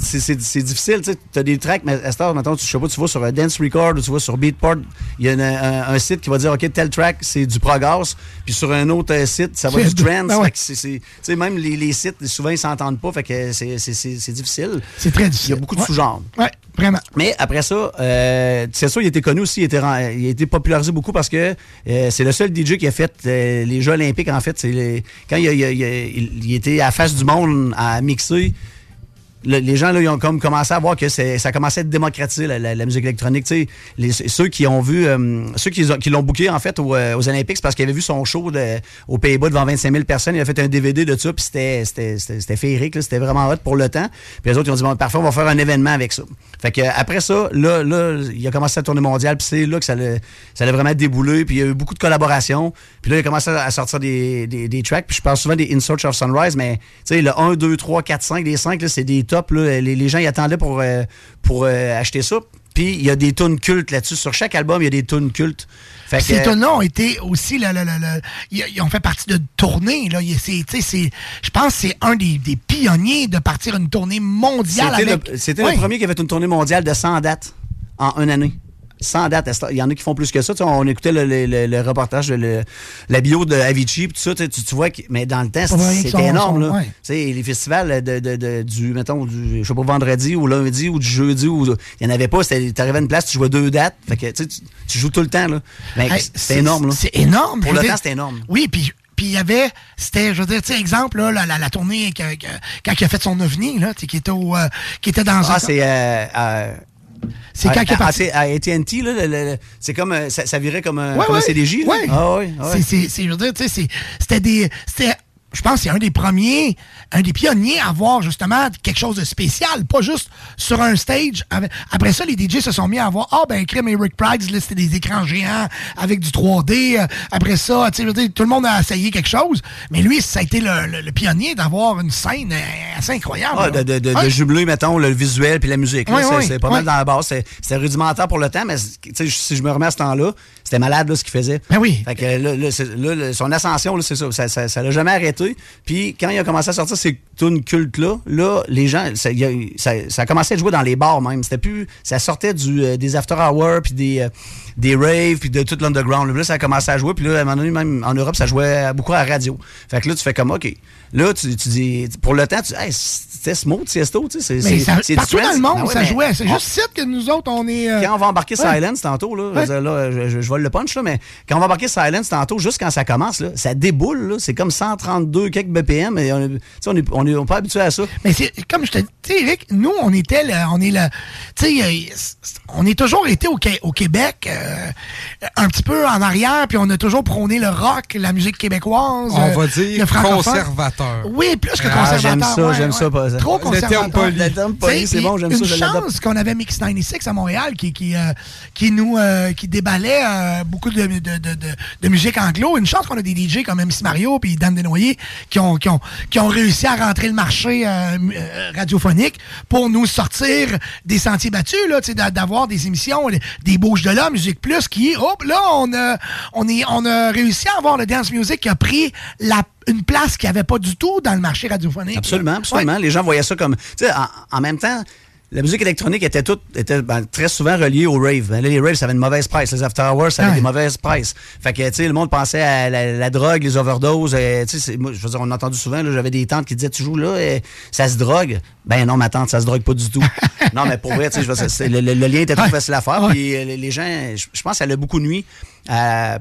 c'est- difficile. Tu as des tracks, mais à cette heure, mettons, tu, je sais pas, tu vas sur un Dance Record ou tu vas sur Beatport, il y a une- un, un site qui va dire OK, tel track, c'est du progress. Puis sur un autre euh, site, ça va C'est du trance. ben ouais. Fait que c'est- même les, les sites, souvent, ils s'entendent pas. Fait que c'est difficile. C'est très difficile. Il y a beaucoup de Ouais. sous-genres. Ouais, vraiment. Mais après ça, euh, c'est sûr, il était connu aussi, il, était, il a été popularisé beaucoup parce que euh, c'est le seul DJ qui a fait euh, les Jeux olympiques, en fait. Quand il, a- était à la face du monde à mixer, le- les gens, là, ils ont comme commencé à voir que ça commençait à être démocratisé, la, la- la musique électronique. Les- ceux qui ont vu, euh, ceux qui, ont- qui l'ont booké, en fait, au, euh, aux Olympiques, parce qu'ils avaient vu son show de- aux Pays-Bas devant 25 000 personnes. Il a fait un DVD de ça, puis c'était- c'était féerique, c'était vraiment hot pour le temps. Puis les autres, ils ont dit, bon, parfait, on va faire un événement avec ça. Fait que après ça, là, là, il a commencé à tourner mondial, puis c'est là que ça l'a vraiment déboulé, puis il y a eu beaucoup de collaborations. Puis là, il a commencé à sortir des, des, des tracks, puis je parle souvent des In Search of Sunrise, mais tu sais, le 1, 2, 3, 4, 5, les 5, là, c'est des là. Les, les gens y attendaient pour, euh, pour euh, acheter ça. Puis il y a des tunes cultes là-dessus. Sur chaque album, il y a des tunes cultes. Fait Ces tunes-là ont été aussi, là, là, là, ils, ont fait partie de tournées. Là. Je pense que c'est un des, des pionniers de partir une tournée mondiale C'était avec... le, Ouais. le premier qui avait une tournée mondiale de 100 dates en une année. 100 dates. Il y en a qui font plus que ça. Tu sais, on écoutait le, le- le- reportage, de la bio de Avicii, puis tout ça. Tu, tu- vois que, mais dans le temps, c'était énorme. son- là. ouais. Tu sais, les festivals de, de- de- du, mettons, du, je sais pas, vendredi ou lundi ou du jeudi, ou il n'y en avait pas. Tu arrivais à une place, tu jouais deux dates. Fait que, tu, sais, tu, tu joues tout le temps. Là. Mais Hey, c'était énorme. là. C'est énorme. Pour le temps, c'était énorme. Oui, puis puis il y avait, c'était, je veux dire, tu sais, exemple, là, la, la, la tournée que- que- quand il a fait son ovni, là, qui était au, euh, qui était dans un... Ah, c'est. euh, euh, C'est quand à- il est à- AT&T, là, le- le- le- c'est comme. euh, Ça, ça virait comme un, Ouais, comme un ouais. Là. Ouais. Ah, ouais, ah ouais. C'est- c'est- c'est- je veux dire, tu sais, c'est- c'était des. C'était. Je pense que c'est un des premiers, un des pionniers à avoir justement quelque chose de spécial, pas juste sur un stage. Après ça, les DJ se sont mis à avoir, ah ben, crème Eric Price, là, c'était des écrans géants avec du 3D. Euh, Après ça, tu sais, tout le monde a essayé quelque chose, mais lui, ça a été le, le- le pionnier d'avoir une scène euh, assez incroyable. Ah, de, de, de, Ouais. de jumeler, mettons, le visuel puis la musique. c'est pas mal dans la base. C'est- rudimentaire pour le temps, mais si je me remets à ce temps-là, c'était malade, là, ce qu'il faisait. Ben oui. Fait que là, là, son ascension, là, c'est ça. Ça, ça, ça l'a jamais arrêté. Puis quand il a commencé à sortir ces tunes cultes-là, là, les gens, ça, il a, ça, ça a commencé à jouer dans les bars même. C'était plus, ça sortait du, euh, des after hours, puis des, euh, des raves, puis de tout l'underground. Là, ça a commencé à jouer. Puis là, à un moment donné, même en Europe, ça jouait beaucoup à la radio. Fait que là, tu fais comme, OK. Là, tu, tu dis, pour le temps, tu dis, hey, c'était Smooth, Tiesto, tu sais. c'est- partout dans le monde, ouais, ça mais jouait. C'est juste ici que nous autres, on est. euh, quand on va embarquer ouais. Silence tantôt, là, je, Ouais. là, je, je- je vole le punch, là, mais quand on va embarquer Silence tantôt, juste quand ça commence, là, ça déboule. là. C'est comme 132 quelques BPM. Et on est- tu sais, on n'est on est pas habitué à ça. Mais c'est comme je te dis, tu sais, Eric, nous, on était le, on est le, tu sais, euh, c'est- on est toujours été au, Qué- au Québec, euh, un petit peu en arrière, puis on a toujours prôné le rock, la musique québécoise. On euh, va le dire francophone. conservateur. Oui, plus que Ah, conservateur. j'aime ça, ouais, j'aime ouais. ça, pas ça. Trop conservateur. Le terme poli, c'est bon, j'aime ça, Une chance qu'on avait Mix 96 à Montréal qui, qui, euh, qui nous, euh, qui déballait euh, beaucoup de, de, de, de, musique anglo. Une chance qu'on a des DJ comme MC Mario puis Dan Desnoyers qui ont, qui ont, qui ont réussi à rentrer le marché euh, euh, radiophonique pour nous sortir des sentiers battus, là, d'avoir des émissions, des- bouches de là, Musique Plus, qui, hop, là, on a, on, est, on a réussi à avoir le dance music qui a pris la, une place qu'il n'y avait pas du tout dans le marché radiophonique. Absolument, absolument. Les gens voyaient ça comme. Tu sais, en, en même temps. La musique électronique était toute était ben, très souvent reliée au rave. Ben, là, les raves, ça avait une mauvaise presse. Les after hours, ça avait Ouais. des mauvaises presses. Fait que, tu sais, le monde pensait à la, la drogue, les overdoses. euh, tu sais, c'est- moi, je veux dire, on a entendu souvent, j'avais des tantes qui disaient, tu joues là, euh, ça se drogue? Ben non, ma tante, ça se drogue pas du tout. non, mais pour vrai, tu sais, le, lien était trop facile à faire. Puis euh, les, gens, je, pense ça a beaucoup nuit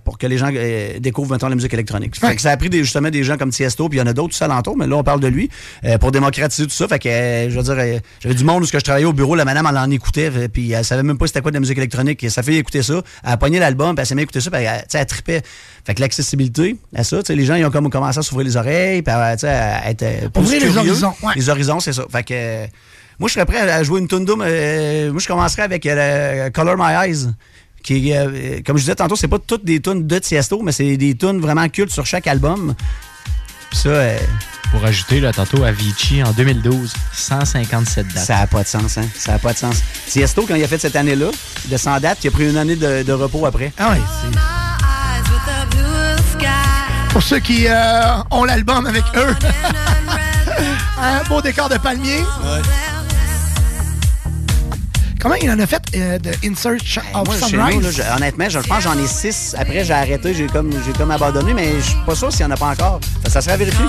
pour que les gens euh, découvrent maintenant la musique électronique. Fait que ça a pris des, justement des gens comme Tiesto, puis il y en a d'autres tout alentour, mais là, on parle de lui, euh, pour démocratiser tout ça. Fait que, euh, je veux dire, j'avais du monde où je travaillais au bureau, la madame, elle en écoutait, puis elle savait même pas c'était quoi de la musique électronique. Et sa fille écoutait ça, elle a pogné l'album, puis elle s'est mis à écouter ça, puis elle, elle trippait. Fait que l'accessibilité à ça, tu sais, les gens, ils ont comme commencé à s'ouvrir les oreilles, puis à, être plus Ouvrir les horizons, ouais. Les horizons, c'est ça. Fait que, moi, je serais prêt à jouer une tune euh, moi, je commencerais avec euh, Color My Eyes. Qui, euh, comme je disais tantôt, c'est pas toutes des tunes de Tiesto, mais c'est des tunes vraiment cultes sur chaque album. Puis ça, euh, Pour ajouter, là, tantôt, Avicii, en 2012, 157 dates. ça n'a pas de sens, hein? Ça n'a pas de sens. Tiesto, quand il a fait cette année-là, de 100 dates, il a pris une année de, de repos après. Ah oui, Pour ceux qui euh, ont l'album avec eux. Un beau décor de palmier. Comment il en a fait euh, de In Search of Moi, chez Sunrise? nous, là, je- honnêtement, je, je pense que j'en ai 6. Après, j'ai arrêté, j'ai comme, j'ai comme abandonné, mais je suis pas sûr s'il n'y en a pas encore. Ça, ça serait à vérifier.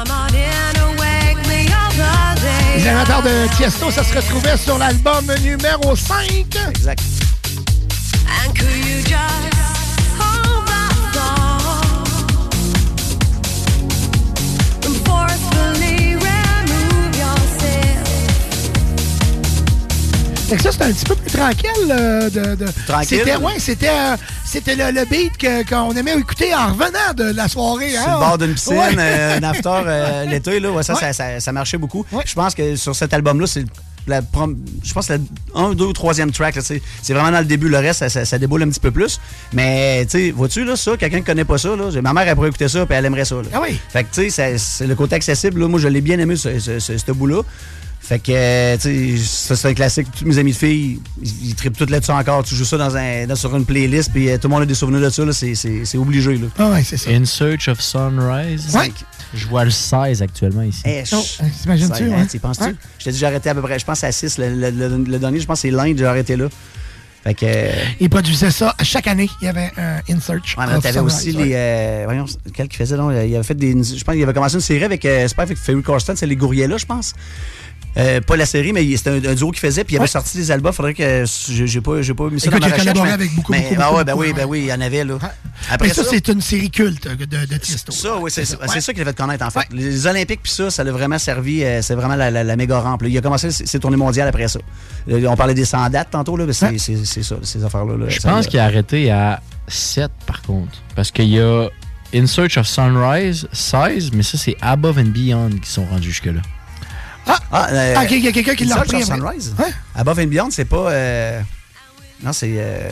Les amateurs de Tiesto, ça se retrouvait sur l'album numéro 5. Exact. And could you just Fait que ça, c'était un petit peu plus tranquille. euh, de, de- Tranquille? C'était, ouais, c'était, euh, c'était le, le beat que- qu'on aimait écouter en revenant de la soirée. Sur hein? le bord d'une piscine, Ouais. euh, un after l'été, là, ouais, ça, ça, ça, ça marchait beaucoup. Je pense que sur cet album-là, c'est la prom- je pense que le 1, 2 ou 3e track, là, c'est c'est vraiment dans le début. Le reste, ça, ça- ça déboule un petit peu plus. Mais, tu sais, vois-tu, là, ça, quelqu'un qui connaît pas ça, là, ma mère, elle pourrait écouter ça, puis elle aimerait ça. Là. Ah oui. Fait que, tu sais, c'est le côté accessible, là, moi, je l'ai bien aimé, ce, ce, ce- ce bout-là. Fait que, tu sais, ça, c'est un classique. Tous mes amis de filles, ils, ils trippent tout là-dessus encore. Tu joues ça dans un, dans- sur une playlist, puis euh, tout le monde a des souvenirs de ça, là, c'est- c'est c'est obligé, là. Ah ouais, c'est ça. In Search of Sunrise? Ouais. Je vois le 16 actuellement ici. Eh, Oh, t'imagines-tu, hein, t'y penses-tu? Ouais. Je t'ai dit, j'ai arrêté à peu près, je pense à 6. Le, le- le- le dernier, je pense que c'est l'Inde, j'ai arrêté là. Fait que. euh, Il produisait ça à chaque année. Il y avait un In Search. Ouais, t'avais aussi ouais. les. euh, voyons, quel qui faisait, non? Il avait fait des. Je pense qu'il avait commencé une série avec. euh, c'est pas avec Ferry Corsten, c'est les Gouriellas, je pense. Euh, pas la série, mais c'était un, un duo qui faisait, puis il avait sorti des albums. Faudrait que. J'ai pas, j'ai pas mis ça Écoute, dans il ma recherche. collaboré mais- avec beaucoup, mais, beaucoup, ah beaucoup, ouais, ben beaucoup, oui, ouais. ben oui, il y en avait, là. Mais Après ça, ça, c'est une série culte de, de Tiesto. ça, oui, c'est ça. Ouais. C'est ça qu'il avait fait connaître, en fait. Les Olympiques, puis ça, ça l'a vraiment servi. euh, c'est vraiment la, la, la méga rampe. là. Il a commencé ses tournées mondiales après ça. Euh, On parlait des 100 dates tantôt, là, mais c'est c'est- c'est ça, ces affaires-là. là. Je pense qu'il a arrêté à 7 par contre. Parce qu'il y a In Search of Sunrise 16, mais ça c'est Above and Beyond qui sont rendus jusque-là. Ah, euh, Ah, il y a quelqu'un qui l'a repris. Sunrise. Above and Beyond, c'est pas. euh, Non, c'est. euh,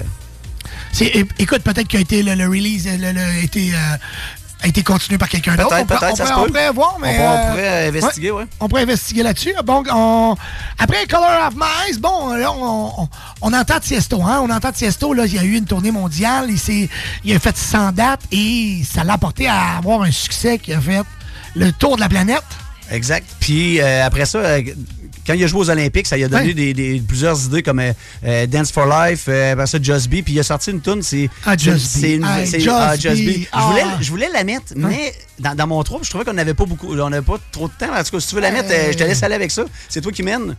écoute, peut-être qu'il a été le, le release, le, le- a été a été continué par quelqu'un d'autre. Peut-être, On pourrait- peut-être, on pourrait- On peut. pourrait voir, mais... On pourrait- on pourrait investiguer, ouais. On pourrait investiguer là-dessus. Bon, on- après Color of My Eyes, bon, là, on, entend Tiesto, hein? On entend Tiesto, là, il y a eu une tournée mondiale, il, il a fait 100 dates et ça l'a apporté à avoir un succès qui a fait le tour de la planète. Exact. Puis euh, après ça, euh, quand il a joué aux Olympiques, ça lui a donné Ouais. des, des- plusieurs idées comme euh, Dance for Life, après ça Just Be, puis il a sorti une tune, c'est Ah, Just Be. c'est une- Hey, c'est- Just ah, Just Be. Be. Je voulais, je voulais la mettre, mais dans, dans mon trou, je trouvais qu'on n'avait pas beaucoup, on n'avait pas trop de temps. En tout cas, si tu veux la mettre, je te laisse aller avec ça. C'est toi qui mène.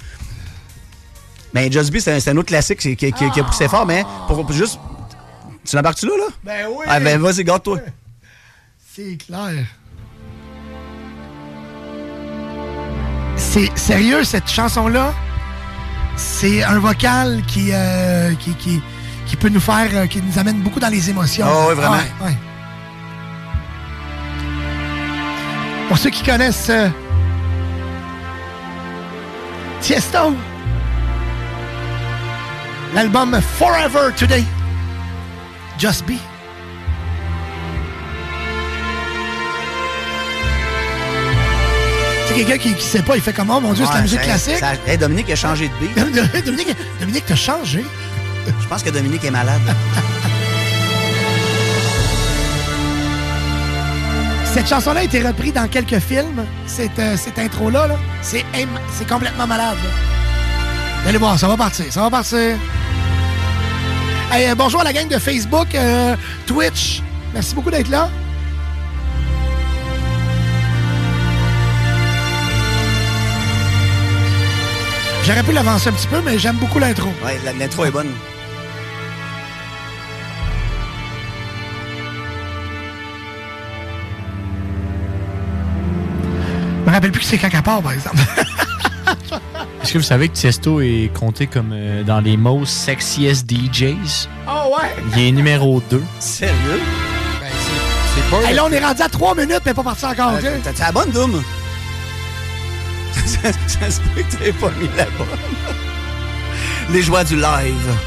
Mais Just Be, c'est un, autre classique qui, qui- qui- qui a poussé fort, mais pour, pour juste. Tu l'embarques-tu là, là? Ben oui. Ah, ben vas-y, garde-toi. C'est clair. C'est sérieux, cette chanson-là, c'est un vocal qui, euh, qui, qui, qui peut nous faire, euh, qui nous amène beaucoup dans les émotions. Ah oui, vraiment. Ouais. Pour ceux qui connaissent euh, Tiesto, l'album Forever Today, Just Be. Quelqu'un qui, qui sait pas, il fait comment, mon Dieu, c'est la musique classique. ça- hey, Dominique a changé de beat. Dominique, Dominique t'as changé. Je pense que Dominique est malade. Cette chanson-là a été reprise dans quelques films. Cette, euh, cette intro-là, là, c'est c'est complètement malade. là. Allez voir, ça va partir, ça va partir. Hey, euh, bonjour à la gang de Facebook, euh, Twitch. Merci beaucoup d'être là. J'aurais pu l'avancer un petit peu, mais j'aime beaucoup l'intro. Ouais, l'intro est bonne. Je me rappelle plus que c'est quand qu'elle part, par exemple. Est-ce que vous savez que Tiesto est compté comme euh, dans les most sexiest DJs? Oh ouais! Il est numéro 2. Sérieux? c'est pas. Hey, là, on est rendu à 3 minutes, mais pas parti encore, OK? T'as la bonne, Doom? ça, ça se peut que t'aies pas mis la bonne. Les joies du live.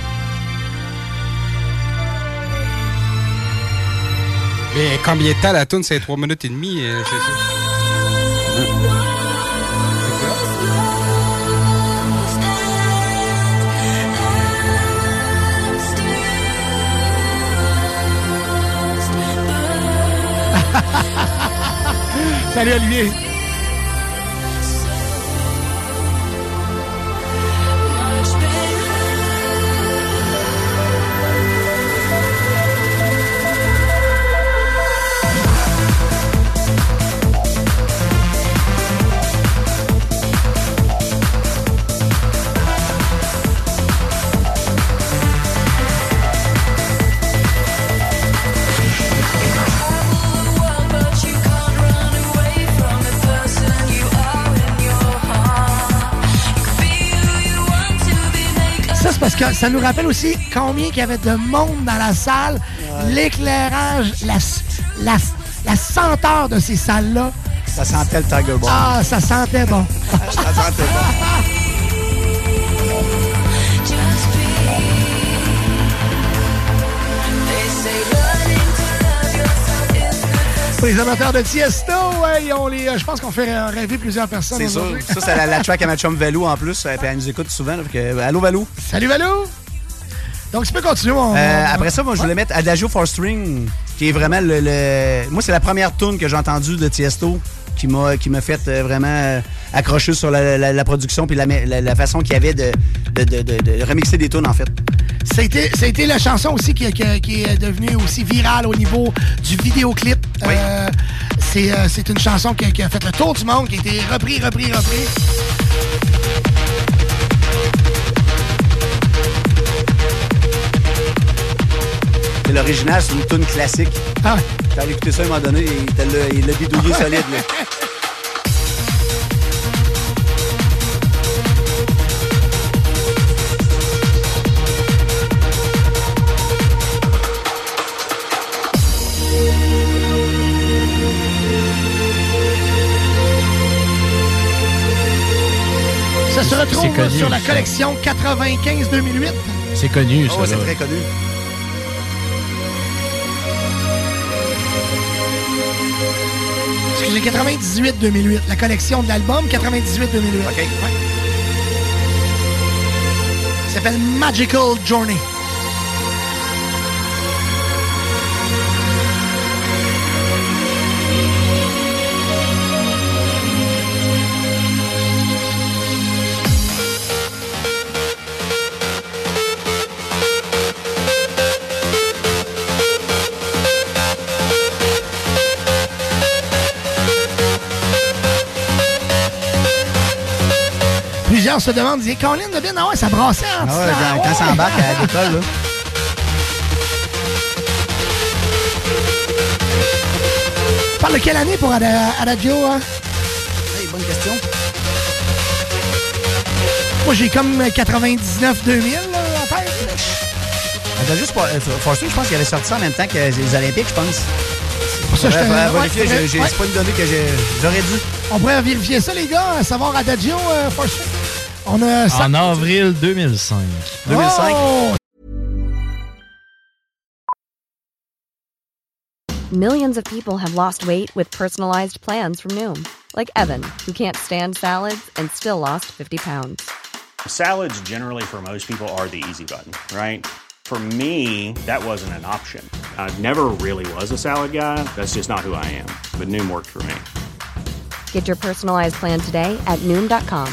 Mais combien de temps la tune C'est 3 minutes et demie, euh, c'est ça. Salut, Olivier. Parce que ça nous rappelle aussi combien il y avait de monde dans la salle, l'éclairage, la, la, la senteur de ces salles-là. Ça sentait le Tiger Bomb. Ah, ça sentait bon. ça sentait bon. les amateurs de Tiesto, ouais, ont les, euh, je pense qu'on fait rêver plusieurs personnes. C'est sûr. Ça, c'est la, la track à ma chum Valou en plus. euh, Puis elle nous écoute souvent. que, euh, allô, Valou? Salut, Valou! Donc, tu peux continuer, mon... Euh, après ça, moi, je voulais mettre Adagio for String, qui est vraiment le. le- Moi, c'est la première tune que j'ai entendue de Tiesto qui m'a qui m'a fait vraiment accrocher sur la, la- la production puis la, la- la façon qu'il y avait de, de, de- de- de remixer des tunes, en fait. Ça a, été, ça a été la chanson aussi qui, qui- qui est devenue aussi virale au niveau du vidéoclip. Euh, c'est, euh, c'est une chanson qui, a- qui a fait le tour du monde, qui a été repris, repris, repris. C'est l'original, c'est une tune classique. Ah ouais. T'as écouté ça à un moment donné, il l'a- il l'a bidouillé solide. Là. Retrouve C'est connu, sur la collection 95-2008. C'est connu, Oh, ça. c'est là. très connu. Excusez, 98-2008. La collection de l'album, 98-2008. OK. Ça s'appelle Magical Journey. Plusieurs se demandent, disent, Colin de bien, ah ouais, ça brassait en Ah ouais, quand, ah quand ça embarque à l'école, là. Tu parles de quelle année pour Ada- Adagio, hein? Hey, bonne question. Moi, j'ai comme 99-2000 là, en tête. Pour, euh, Forster, je pense qu'il avait sorti ça en même temps que les Olympiques, je pense. Pour ça, je Ouais, te- j'ai- pas une donnée que j'ai- j'aurais dû. On pourrait vérifier ça, les gars, à savoir Adagio, euh. On a ça. En avril 2005. 2005. Oh! Millions of people have lost weight with personalized plans from Noom, like Evan, who can't stand salads and still lost 50 pounds. Salads, generally, for most people, are the easy button, right? For me, that wasn't an option. I never really was a salad guy. That's just not who I am. But Noom worked for me. Get your personalized plan today at Noom.com.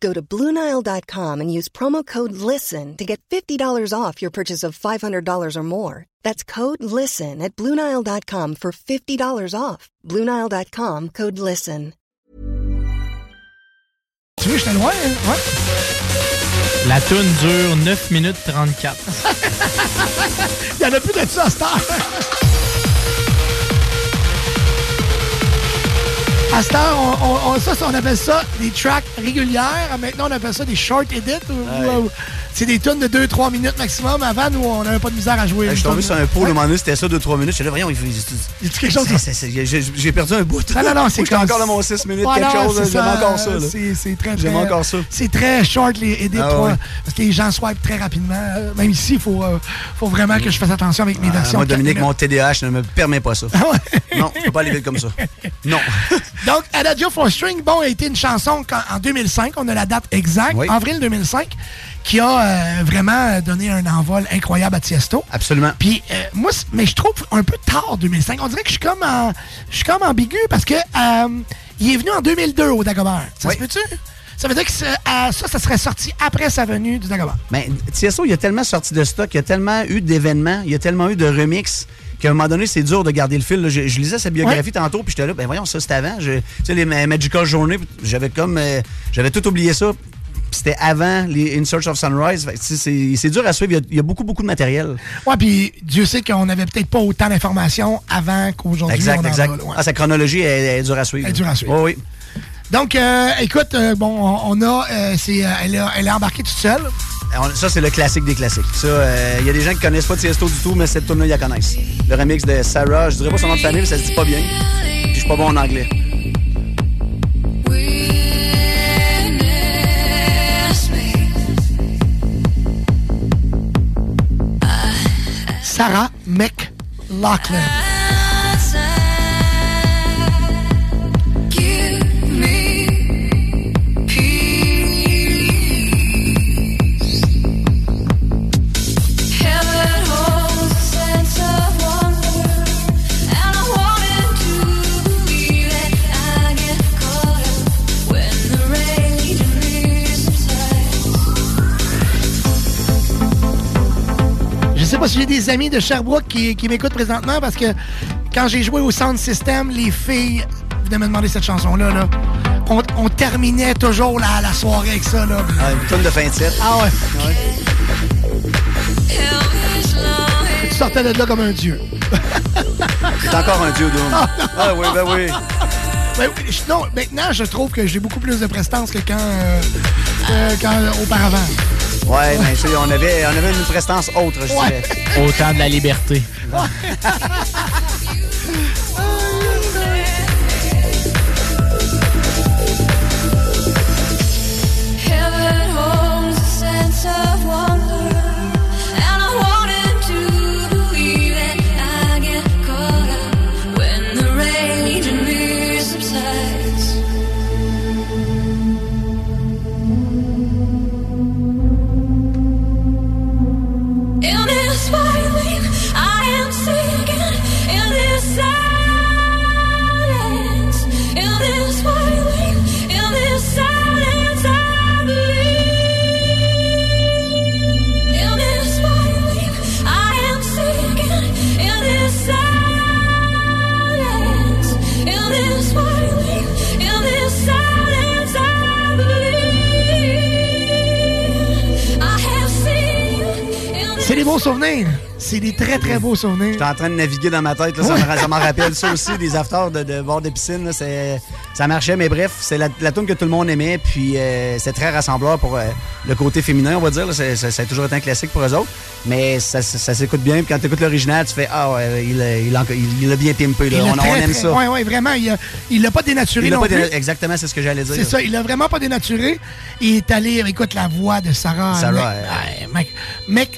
Go to BlueNile.com and use promo code LISTEN to get $50 off your purchase of $500 or more. That's code LISTEN at BlueNile.com for $50 off. BlueNile.com code LISTEN. Tu veux, j'étais loin, hein? Ouais. La toune dure 9 minutes 34. Il y en a plus de ça à À cette heure, on, on- on- ça, on appelle ça des tracks régulières. Maintenant, on appelle ça des short edits. C'est des tunes de 2-3 minutes maximum. Avant, nous, on n'avait pas de misère à jouer. Je suis tombé sur un pot, le moment donné, c'était ça, 2-3 minutes. Je suis là, voyons, il faut. A-tu quelque chose J'ai perdu un bout. Non, non, non, c'est comme- encore dans mon 6 minutes, Ouais, quelque chose. c'est J'aime encore ça. C'est très, très. J'aime encore ça. C'est très short, les edits, Ah, ouais. parce que les gens swipe très rapidement. Euh, Même ici, il faut, euh, faut vraiment que je fasse attention avec mes Ah, moi, Dominique, mon TDAH ne me permet pas ça. Non, je peux pas aller vite comme ça. Non. Donc, Adagio for String, bon, a été une chanson en 2005, on a la date exacte, avril 2005, qui a euh, vraiment donné un envol incroyable à Tiesto. Absolument. Puis, euh, moi, mais je trouve un peu tard 2005. On dirait que je suis comme, en- je suis comme ambigu parce que euh, il est venu en 2002 au Dagobert. Ça se peut-tu? Ça veut dire que ça, ça serait sorti après sa venue du Dagobert. Mais Tiesto, il a tellement sorti de stock, il y a tellement eu d'événements, il y a tellement eu de remix qu'à un moment donné, c'est dur de garder le fil. Je, je lisais sa biographie tantôt, puis j'étais là, ben voyons, ça c'était avant. Je- Tu sais, les Ma- Magical Journey, j'avais comme. euh, j'avais tout oublié ça. Puis c'était avant les In Search of Sunrise. C'est dur à suivre. Il y a- il y, a beaucoup, beaucoup de matériel. Ouais, puis Dieu sait qu'on n'avait peut-être pas autant d'informations avant qu'aujourd'hui. Exact, on en exact. a, là, ouais. Ah, sa chronologie, elle, elle est dure à suivre. Elle est dure à suivre. Oh, oui. Donc, euh, écoute, euh, bon, on, on a, euh, c'est, euh, elle, a- elle est embarquée toute seule. Ça, c'est le classique des classiques. Ça, euh, il y a des gens qui connaissent pas Tiesto du tout, mais cette tune-là, ils la connaissent. Le remix de Sarah, je dirais pas son nom de famille, mais ça se dit pas bien. Puis je suis pas bon en anglais. Sarah McLaughlin. Sais pas si j'ai des amis de Sherbrooke qui, qui m'écoutent présentement parce que quand j'ai joué au Sound System, les filles venaient me demander cette chanson-là. Là. On, on terminait toujours la, la soirée avec ça. Là. Ah, une tonne de fin de set. Ah ouais. Tu sortais de là comme un dieu. C'est encore un dieu d'homme. Ah oui, ben oui. Ben, oui, je- non, maintenant, je trouve que j'ai beaucoup plus de prestance que quand, euh, euh, quand auparavant. Ouais, mais sais, on avait, on avait une prestance autre, je Ouais. dirais. Au temps de la liberté. beaux souvenirs. C'est des très, très beaux souvenirs. J'étais en train de naviguer dans ma tête, là, ça me- ça m'en rappelle ça aussi, des afters de, de bord de piscine. là, ça marchait, mais bref, c'est la, la tune que tout le monde aimait, puis euh, c'est très rassembleur pour euh, le côté féminin, on va dire. là. Ça a toujours été un classique pour eux autres, mais ça, ça- ça s'écoute bien. Puis quand tu écoutes l'original, tu fais Ah, ouais, il, a- il, a il- bien pimpé. Là. On, aime très- ça. Ouais, vraiment. Il l'a pas dénaturé Il non pas plus. déna- Exactement, c'est ce que j'allais dire. C'est ça, il a vraiment pas dénaturé. Il est allé, écoute, la voix de Sarah. Sarah, Mc-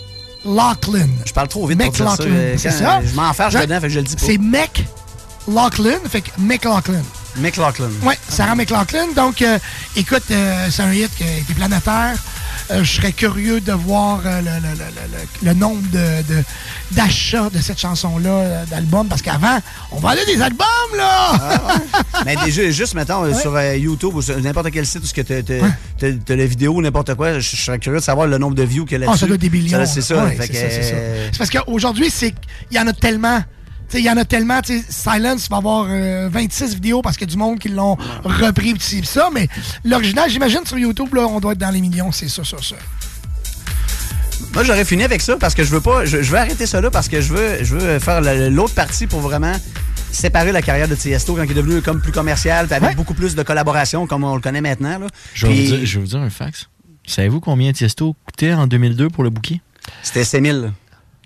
McLaughlin. Je parle trop vite pour dire ça. McLaughlin, euh, c'est ça? Je m'enfarge Ouais. dedans, fait que je le dis pas. C'est McLaughlin, fait que McLaughlin. McLaughlin. Oui, Sarah McLaughlin. Donc, euh, écoute, euh, c'est un hit qui a été planétaire. Euh, je serais curieux de voir euh, le, le- le- le- le nombre de- de- d'achats de, cette chanson-là, euh, d'albums, parce qu'avant, on vendait des albums, là! Mais déjà, juste, mettons, sur YouTube ou sur n'importe quel site où tu as la vidéo ou n'importe quoi, je je serais curieux de savoir le nombre de views qu'il y a Ah, ça doit être des millions. C'est ça. Ouais, c'est euh, parce qu'aujourd'hui, c'est il y en a tellement. Il y en a tellement. Silence va avoir euh, 26 vidéos parce qu'il y a du monde qui l'ont repris pis ça. Mais l'original, j'imagine sur YouTube, là, on doit être dans les millions. C'est ça, ça, ça. Moi, j'aurais fini avec ça parce que je veux pas. Je, je veux arrêter ça là parce que je veux, je veux faire la- l'autre partie pour vraiment séparer la carrière de Tiesto quand il est devenu comme plus commercial puis avec beaucoup plus de collaborations comme on le connaît maintenant. Là. Je vais, Puis, vous dire, je vais vous dire un fax. Savez-vous combien Tiesto coûtait en 2002 pour le bouquet? C'était 5000.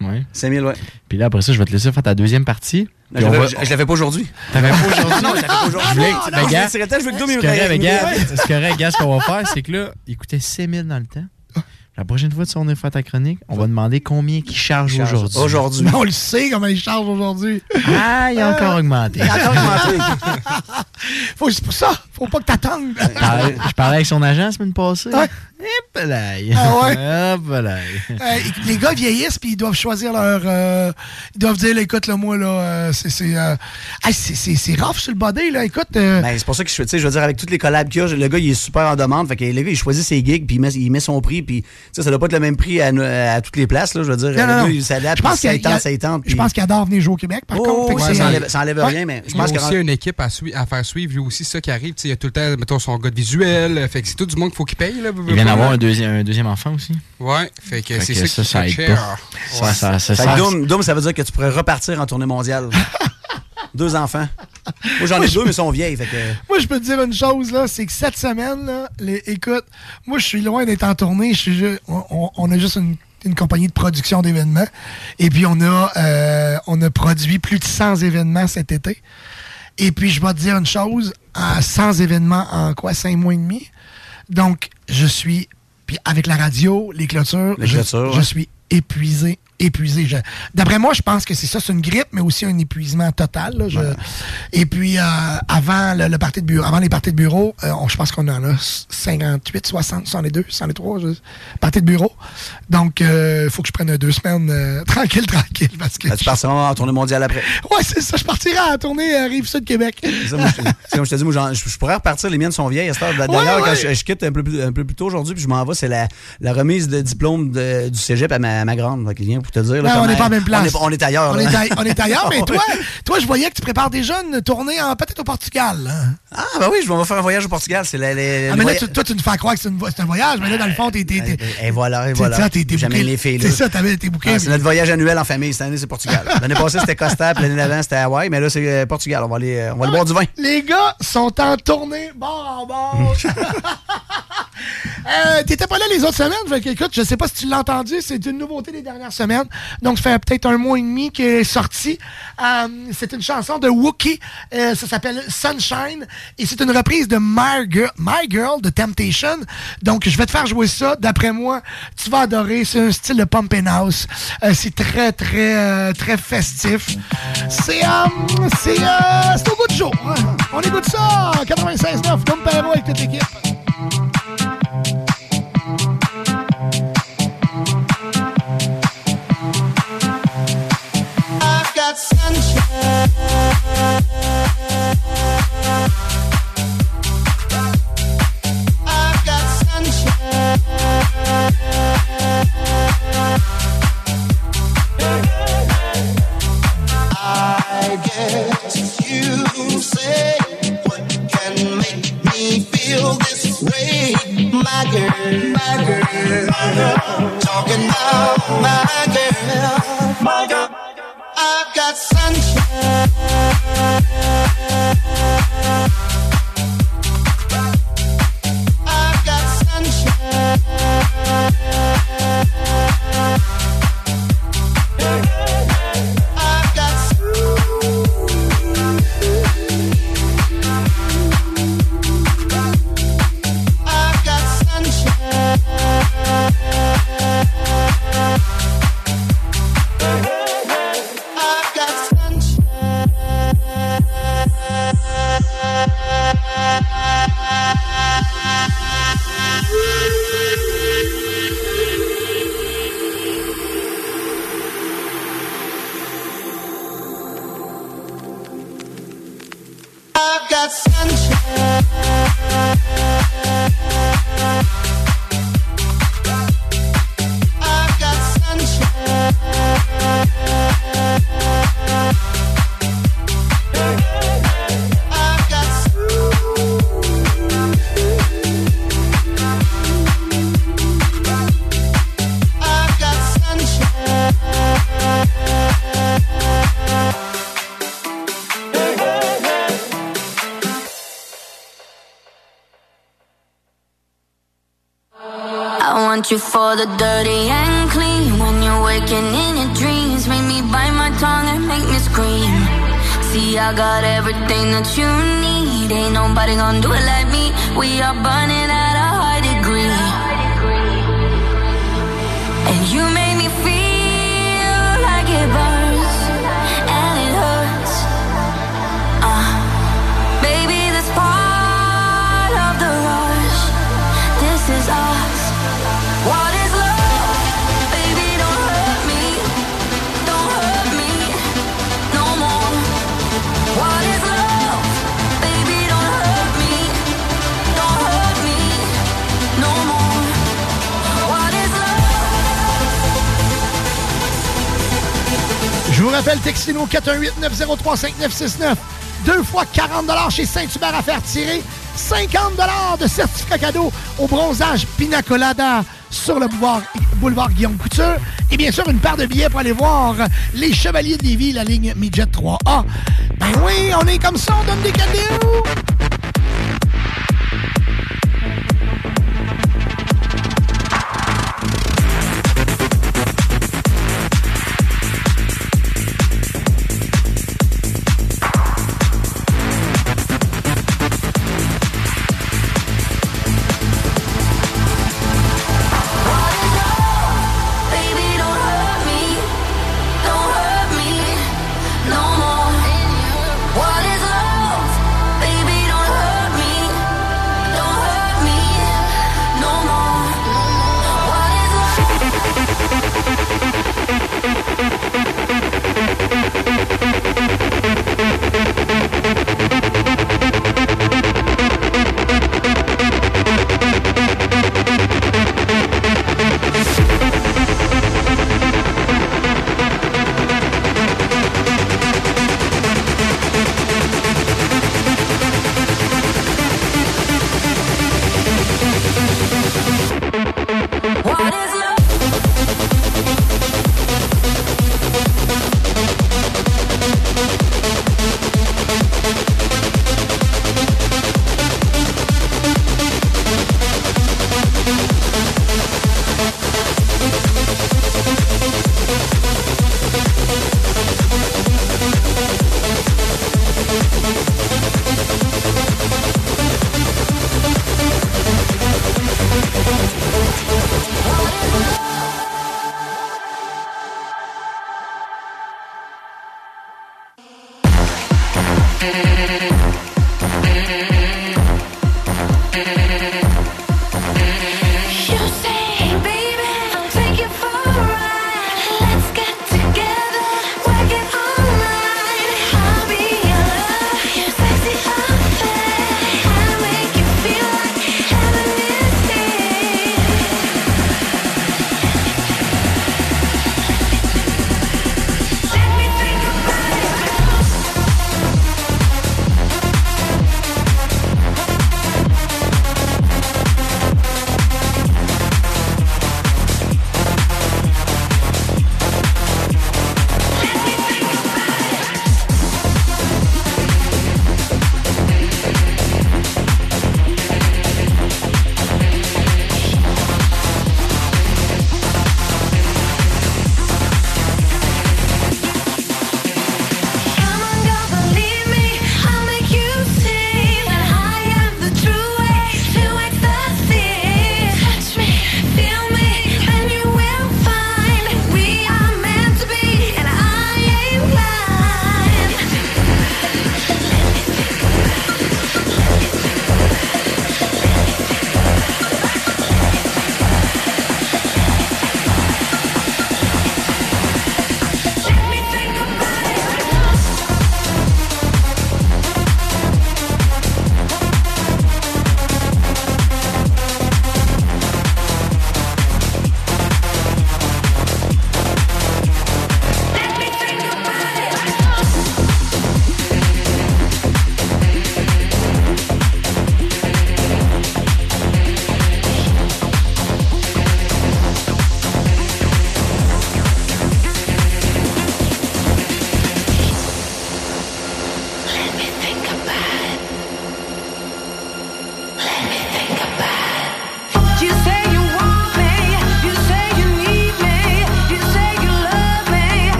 Oui. 5000, ouais. Puis là, après ça, je vais te laisser faire ta deuxième partie. Je va- je- l'avais pas aujourd'hui. T'avais pas aujourd'hui? Non, je l'avais pas aujourd'hui. Je voulais- gars, je veux que il c'est me- gars, ouais. c'est correct, gars, ce qu'on va faire, c'est que là, il coûtait 6 000 dans le temps. La prochaine fois que tu vas faire ta chronique, on va demander combien il charge charge aujourd'hui. aujourd'hui. On le sait comment ils chargent aujourd'hui. Ah, il a encore augmenté. Il a encore augmenté. Faut, c'est pour ça, faut pas que t'attendes. Je parlais- Je parlais avec son agent la semaine passée. Hip là. Ah ouais? Hop là. Euh, les gars vieillissent puis ils doivent choisir leur. euh, ils doivent dire, écoute, là, moi, là, euh, c'est. C'est euh, rough sur le body, là. Écoute. euh, Ben, c'est pour ça que je, tu sais, je veux dire, avec toutes les collabs qu'il y a, le gars, il est super en demande. Fait que le gars, il choisit ses gigs, puis il met, il met son prix, puis ça doit pas être le même prix à, à toutes les places, là. Je veux dire, non, non, non. il Je pense qu'il y a- tente, ça tente. Je pense qu'il adore venir jouer au Québec, par Oh, contre. Fait que ouais, c'est- ça enlève- ça enlève Ouais. rien, mais je Il y a pense que. aussi une équipe à, à faire suivre, lui aussi, ça qui arrive. Il y a tout le temps, mettons, son gars de visuel. Fait que c'est tout du monde qu'il faut qu'il paye. Là, Il vient d'avoir un deuxième, un deuxième enfant aussi. Ouais, fait que c'est ça, ça, aide cher. pas. Ça, ça, ça, Doom, ça veut dire que tu pourrais repartir en tournée mondiale. deux enfants. Moi, j'en ai deux, mais ils sont vieilles. Fait que. Moi, je peux te dire une chose, là, c'est que cette semaine, là, les- écoute, moi, je suis loin d'être en tournée. Je suis ju- on, a juste une, une compagnie de production d'événements. Et puis, on a, euh, on a produit plus de 100 événements cet été. Et puis, je vais te dire une chose, à 100 événements en quoi, 5 mois et demi? Donc, je suis, puis avec la radio, les clôtures, Les je, clôtures, je ouais. suis épuisé, épuisé. D'après moi, je pense que c'est ça, c'est une grippe, mais aussi un épuisement total. là. Je- Et puis, euh, avant le, le party de bureau, avant les parties de bureau, euh, on- je pense qu'on en a 58, 60, 62, 103, je, parties de bureau. Donc, il faut que je prenne deux semaines euh, tranquille, tranquille. Parce que Ben, tu partiras en tournée mondiale après. Ouais, c'est ça, je partirai à la tournée à Rive-Sud Québec. C'est ça, moi, je, comme te dis, moi, je, je pourrais repartir. Les miennes sont vieilles. D'ailleurs, Ouais, quand ouais. je, je quitte un peu, plus, un peu plus tôt aujourd'hui, puis je m'en vais, c'est la, la remise de diplôme de- du cégep à ma, ma grande. Fait qu'il vient pour te dire. là, Non, on n'est pas en même place. On est, on est ailleurs. On est, a- on est ailleurs, mais toi, toi, je voyais que tu prépares déjà une tournée en- peut-être au Portugal. hein. Ah, ben oui, je vais faire un voyage au Portugal. C'est la, la- Ah, mais là, tu- toi, tu nous fais croire que c'est un voyage, mais là, dans le fond, t'es. t'es- Et voilà, et C'est voilà. ça, t'es- booké. les filles. C'est ça, t'avais- t'es booké. Ah, c'est notre voyage annuel en famille. Cette année, c'est Portugal. L'année passée, c'était Costa, puis l'année d'avant, c'était Hawaï, mais là, c'est euh, Portugal. On va aller, euh, on va aller boire du vin. Les gars sont en tournée bord en bord. Euh, T'étais pas là les autres semaines? Fait que, écoute, je sais pas si tu l'as entendu. C'est une nouveauté des dernières semaines. Donc, ça fait peut-être un mois et demi qu'elle est sortie. Euh, c'est une chanson de Wookie. Euh, ça s'appelle Sunshine. Et c'est une reprise de My Girl, My de Temptation. Donc, je vais te faire jouer ça. D'après moi, tu vas adorer. C'est un style de Pump and House. Euh, c'est très, très, très festif. C'est c'est au goût du jour. On écoute ça. 96.9. Dom Perro avec toute l'équipe. My girl, I guess you say, what can make me feel this way, my girl talking about my girl, my girl. Got sunshine. That you need. Ain't nobody gonna do it like me. We are burning Rappelle, textez-nous 418-903-5969. Deux fois 40 chez Saint-Hubert à faire tirer. 50 de certificat cadeau au bronzage Pina Colada sur le boulevard, boulevard Guillaume Couture. Et bien sûr, une paire de billets pour aller voir les Chevaliers de Lévis, la ligne Midget 3A. Ben oui, on est comme ça, on donne des cadeaux.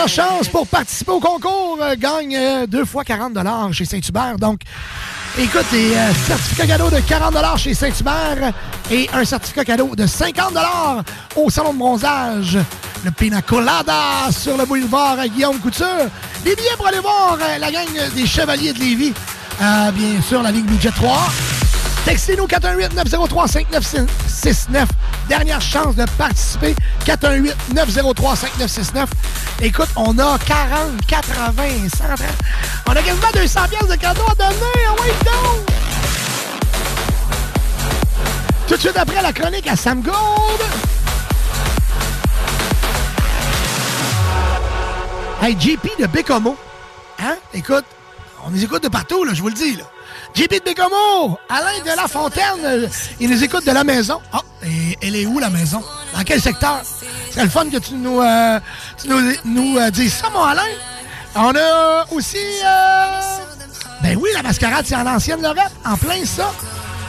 Dernière chance pour participer au concours. Euh, gagne euh, deux fois 40 chez Saint-Hubert. Donc, écoute, des euh, certificats cadeaux de 40 chez Saint-Hubert et un certificat cadeau de 50 au Salon de bronzage. Le Pina Colada sur le boulevard Guillaume Couture. Des billets pour aller voir euh, la gang des Chevaliers de Lévis. Bien sûr, la Ligue Budget 3. Textez-nous 418-903-5969. Dernière chance de participer. 418-903-5969. Écoute, on a 40, 80, 100. On a quasiment 200 pièces de cadeaux à donner. Ah oui, donc! Tout de suite après la chronique à Sam Gold. Hey, JP de Bécomo. Hein? Écoute, on nous écoute de partout, là, je vous le dis, là. JP de Bécomo! Alain de La Fontaine, euh, il nous écoute de la maison. Ah, et elle est où, la maison? Dans quel secteur? C'est le fun que tu nous, euh, nous, euh, dises ça, mon Alain. On a aussi... euh, ben oui, la mascarade, c'est en ancienne Lorette, en plein ça.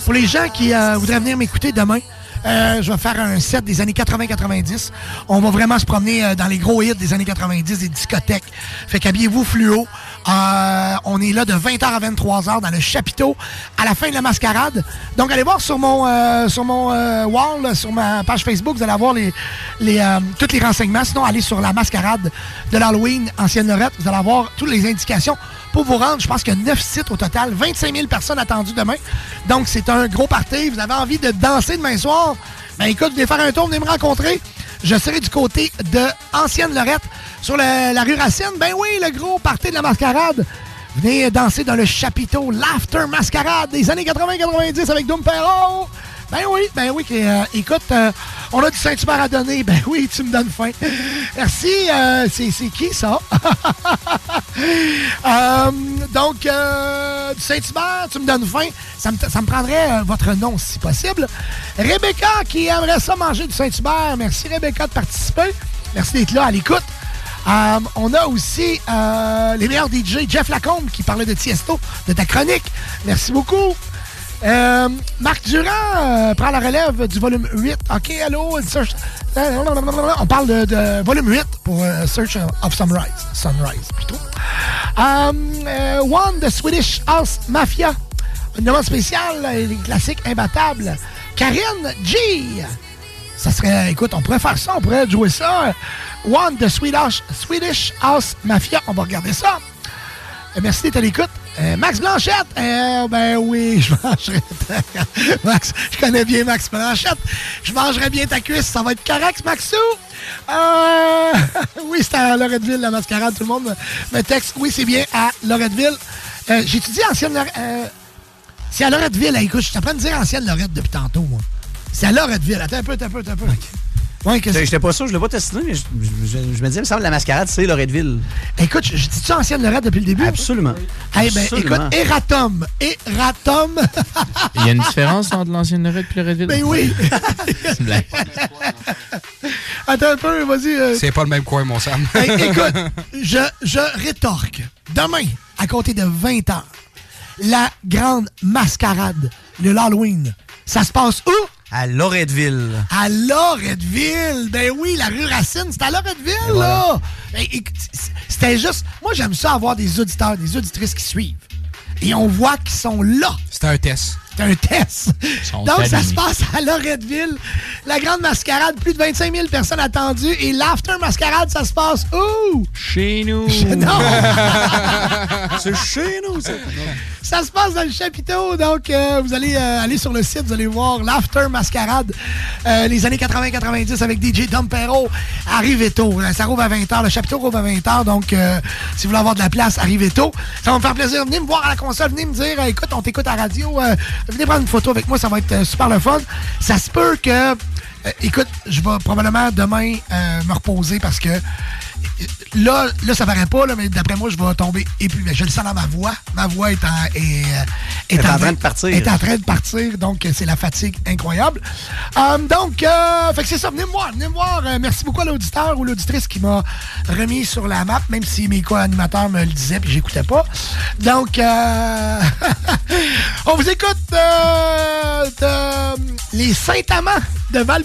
Pour les gens qui voudraient venir m'écouter demain, je vais faire un set des années 80-90. On va vraiment se promener dans les gros hits des années 90, des discothèques. Fait qu'habillez-vous fluo. Euh, on est là de 20h à 23h dans le chapiteau à la fin de la mascarade. Donc, allez voir sur mon, euh, sur mon euh, wall, sur ma page Facebook, vous allez avoir les, les, tous les renseignements. Sinon, allez sur la mascarade de l'Halloween Ancienne Lorette. Vous allez avoir toutes les indications pour vous rendre. Je pense qu'il y a 9 sites au total. 25 000 personnes attendues demain. Donc, c'est un gros party. Vous avez envie de danser demain soir? Ben écoute, venez faire un tour, venez me rencontrer. Je serai du côté de Ancienne Lorette, sur la rue Racine. Ben oui, le gros party de la mascarade. Venez danser dans le chapiteau Laughter Mascarade des années 80-90 avec Doom Perrault. Ben oui, ben oui. euh, écoute, euh, on a du Saint-Hubert à donner. Ben oui, tu me donnes faim. Merci. euh, c'est qui, ça? Donc, du Saint-Hubert, tu me donnes faim. Ça me, ça me prendrait votre nom, si possible. Rebecca, qui aimerait ça manger du Saint-Hubert. Merci, Rebecca, de participer. Merci d'être là à l'écoute. On a aussi les meilleurs DJ, Jeff Lacombe, qui parlait de Tiesto, de ta chronique. Merci beaucoup. Euh, Marc Durand euh, prend la relève du volume 8. OK, allô? Search- On parle de, volume 8 pour euh, Search of Sunrise. Sunrise, plutôt. One, de Swedish House Mafia. Une demande spéciale, les classiques imbattables. Karine G. Ça serait, écoute, on pourrait faire ça, on pourrait jouer ça. One de Swedish, Swedish House Mafia, on va regarder ça. Merci d'être à l'écoute. Euh, Max Blanchette, euh, ben oui, je mangerai ta... Max, je connais bien Max Blanchette. Je mangerai bien ta cuisse, ça va être correct, Maxou? Euh, oui, c'est à Loretteville, la mascarade. Tout le monde me- texte. Oui, c'est bien à Loretteville. Euh, J'étudie ancienne Lorette. c'est à Loretteville. Écoute, je t'apprends à dire ancienne Lorette depuis tantôt. C'est à Loretteville. Attends un peu, un peu, un peu. Ouais, qu'est-ce que J'étais pas sûr, je l'ai pas testé, mais je, je- je- je me disais, il me semble que la mascarade, c'est Loretteville. Écoute, je, je dis-tu ancienne Lorette depuis le début? Absolument. Eh ben, Absolument. écoute, Eratom. Eratom. Il y a une différence entre l'ancienne Lorette et Loretteville? Ben oui. C'est une blague. Attends un peu, vas-y. euh. C'est pas le même coin, mon Sam. Hey, écoute, je, je rétorque. Demain, à compter de 20 heures, la grande mascarade, le Halloween, ça se passe où? À Loretteville. À Loretteville? Ben oui, la rue Racine, c'est à Loretteville, là. Ben, C'était juste... Moi, j'aime ça avoir des auditeurs, des auditrices qui suivent. Et on voit qu'ils sont là. C'était un test. C'est un test. Donc, ça se passe à Loretteville. La grande mascarade, plus de 25 000 personnes attendues. Et l'after mascarade, ça se passe où? Chez nous. Non! C'est chez nous, ça. Ça se passe dans le chapiteau. Donc, euh, vous allez euh, aller sur le site, vous allez voir l'After Mascarade, euh, les années 80-90 avec DJ Dom Perro. Arrivez tôt. Ça rouvre à 20h. Le chapiteau rouvre à 20h. Donc, euh, si vous voulez avoir de la place, arrivez tôt. Ça va me faire plaisir. Venez me voir à la console. Venez me dire, écoute, on t'écoute à la radio. Venez prendre une photo avec moi. Ça va être euh, super le fun. Ça se peut que... euh, écoute, je vais probablement demain euh, me reposer parce que là, là, ça paraît pas, là, mais d'après moi, je vais tomber épuisé. Je le sens dans ma voix. Ma voix est en, est, Est en train de partir. Est en train de partir, donc c'est la fatigue incroyable. Euh, donc, euh, fait que c'est ça. Venez me voir. Venez me voir. Euh, merci beaucoup à l'auditeur ou l'auditrice qui m'a remis sur la map, même si mes co-animateurs me le disaient puis j'écoutais pas. Donc, euh, on vous écoute euh, de les Saint-Amand de val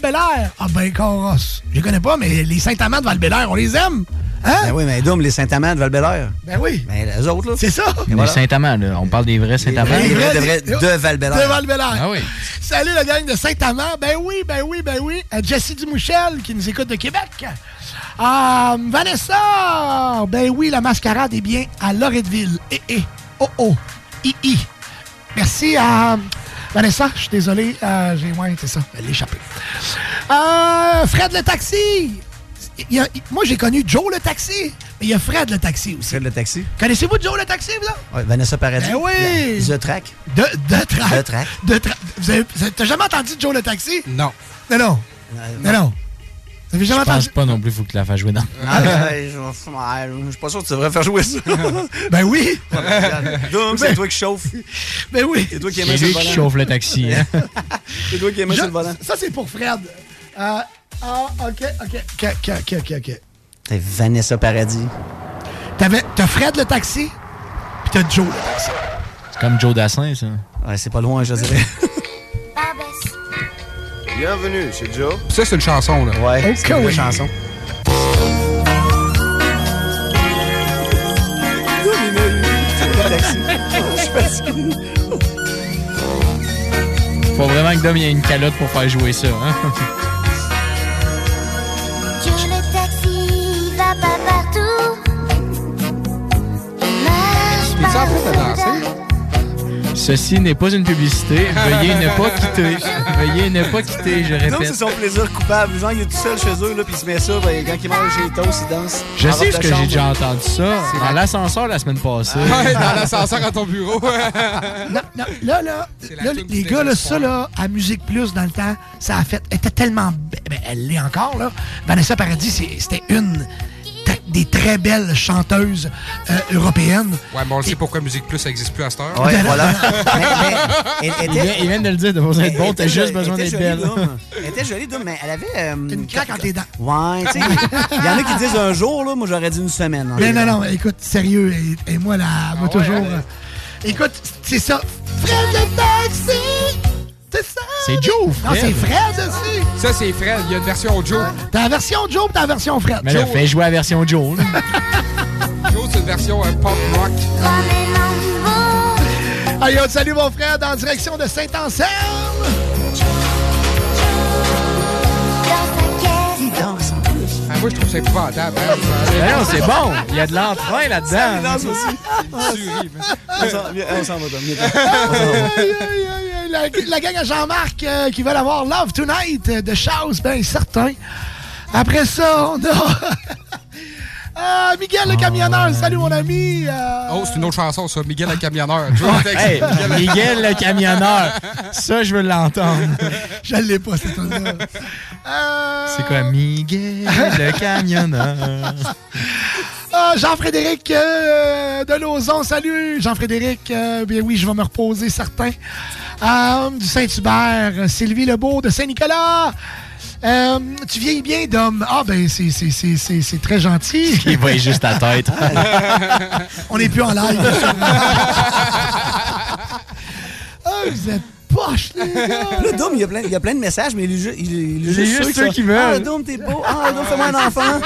Ah ben, Coros. Je les connais pas, mais les Saint-Amand de val on les aime. Hein? Ben oui, mais Doom, les Saint-Amand de val Ben oui. Ben, les autres, là. C'est ça. Les voilà. Saint-Amand, là. On parle des vrais Saint-Amand. Les vrais, de vrais de val De val Ah oui. Salut la gang de Saint-Amand. Ben oui, ben oui, ben oui. Euh, Jessie Dumouchel qui nous écoute de Québec. Euh, Vanessa. Ben oui, la mascarade est bien à Loretteville. Eh, eh. Oh, oh. I, I. Merci à Vanessa. Je suis désolé. Euh, j'ai, ouais, c'est ça. Elle l'a échappé. Euh, Fred le taxi. Il moi, j'ai connu Joe le taxi, mais il y a Fred le taxi aussi. Fred le taxi. Connaissez-vous Joe le taxi, vous autres? Ouais, Vanessa Paradis. Ben oui! The Track. De, de track. De track. De tra- Vous avez- vous avez- T'as jamais entendu Joe le taxi? Non. Non, non. Non, non. Vous avez Je jamais pense entendu? pas non plus, faut que tu la fasses jouer dans. Ah, ouais, je suis pas sûr que tu devrais faire jouer ça. ben oui. Doom, c'est toi qui chauffe. Ben oui. C'est toi qui lui qui chauffe le taxi. Hein? C'est toi qui sur le volant. Ça, c'est pour Fred. Euh, ah, OK, OK, OK, OK, OK, OK, OK. T'es Vanessa Paradis. T'avais- T'as Fred le taxi, puis t'as Joe le taxi. C'est comme Joe Dassin, ça. Ouais, c'est pas loin, je dirais. Bienvenue chez Joe. Ça, c'est une chanson, là. Ouais, Ok, c'est une oui. chanson. Faut vraiment que Dom ait une calotte pour faire jouer ça. Hein? Joe le taxi va pas partout. Il marche pas danser? Ceci n'est pas une publicité. Veuillez ne pas quitter. Veuillez ne pas quitter, je Non, c'est répète. son plaisir coupable. Genre, il est tout seul chez eux, là, puis il se met ça, ben, quand il mange les toasts, il danse. Je sais ce que j'ai déjà entendu ça dans l'ascenseur la semaine passée. Ouais, dans l'ascenseur à ton bureau. Non, non, là, là, là, les gars, là, ça, là, à Musique Plus, dans le temps, ça a fait. Elle était tellement. be- Ben, elle l'est encore, là. Vanessa Paradis, c'était une des très belles chanteuses euh, européennes. Ouais, mais on le sait pourquoi Musique Plus ça existe plus à cette heure. Ouais, voilà. Il vient- il vient de le dire, pas besoin d'être bon, t'as Elle juste besoin elle d'être belle. Elle était jolie, Doom, mais elle avait. euh, Une craque entre les dents. Ouais, tu sais, il y en a qui disent un jour, là, moi j'aurais dit une semaine. Mais non, général. non, écoute, sérieux, et, et moi, là, moi, toujours. euh, écoute, c'est ça. Fred le taxi! C'est ça! C'est Joe, Non, c'est Fred aussi! Ça, c'est Fred. Il y a une version Joe. T'as la version Joe t'as la version Fred. Mais là, fais jouer la version Joe. là. Joe, c'est une version euh, pop rock. Allez, on salue, mon frère, en direction de Saint-Anselme! Il danse en plus. Ah, moi, je trouve ça épouvantable. hein. Mais non, c'est bon. Il y a de l'entrain là-dedans. Il danse aussi. On s'en- on s'en va, aïe, aïe, aïe. La, la gang à Jean-Marc euh, qui veulent avoir Love Tonight euh, de Chaos, ben certain. Après ça, on a. Ah, Miguel le camionneur, salut mon ami. euh, Oh, c'est une autre chanson, ça. Miguel le camionneur. Hey, Miguel le camionneur. Ça, je veux l'entendre. Je l'ai pas, cette là C'est quoi, Miguel le camionneur? Ah, Jean-Frédéric euh, de Lauzon, salut Jean-Frédéric. euh, bien oui, je vais me reposer, certain. Euh, du Saint-Hubert, Sylvie Lebeau de Saint-Nicolas. Euh, tu vieillis bien, Dom. Ah, ben, c'est- c'est- c'est c'est- c'est très gentil. Il va juste à tête. On n'est plus en live. ah, vous êtes poche, les gars. Là, Dom, il y a plein, il y a plein de messages, mais il est, ju- il il est juste ceux ça- qui veulent. Ah, Dom, t'es beau. Ah, Dom, fais-moi un enfant.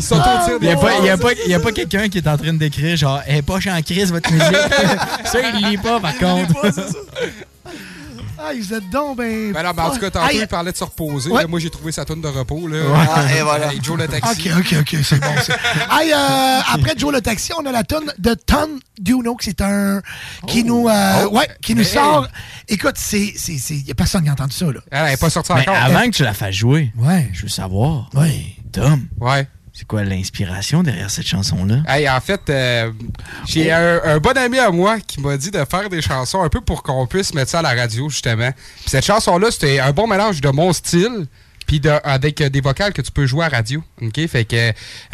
Ils sont Ah, au tir Il n'y a, pas- il y a balles. pas, il y a pas quelqu'un qui est en train d'écrire genre, hey, pas en crise votre musique. ça, il lit pas par contre. Ah, vous êtes donc, ben. Ben non, mais en tout cas, tantôt, Aïe. il parlait de se reposer. Ouais. Là, moi, j'ai trouvé sa tonne de repos. Là. Ah, et voilà. Hey, Joe le taxi. OK, OK, OK, c'est bon. ça. Hey, euh, après Joe le taxi, on a la tonne de Ton Duno, qui c'est un. qui nous. euh, Oh. Ouais, qui nous Hey. sort. Écoute, c'est. Il n'y a personne qui a entendu ça, là. Elle n'est pas sortie Mais encore. avant que tu la fasses jouer, Ouais. je veux savoir, Ouais. Tom, Ouais. C'est quoi l'inspiration derrière cette chanson-là? Hey, en fait, euh, j'ai un, un bon ami à moi qui m'a dit de faire des chansons un peu pour qu'on puisse mettre ça à la radio, justement. Puis cette chanson-là, c'était un bon mélange de mon style, puis de- avec euh, des vocales que tu peux jouer à radio. OK? Fait que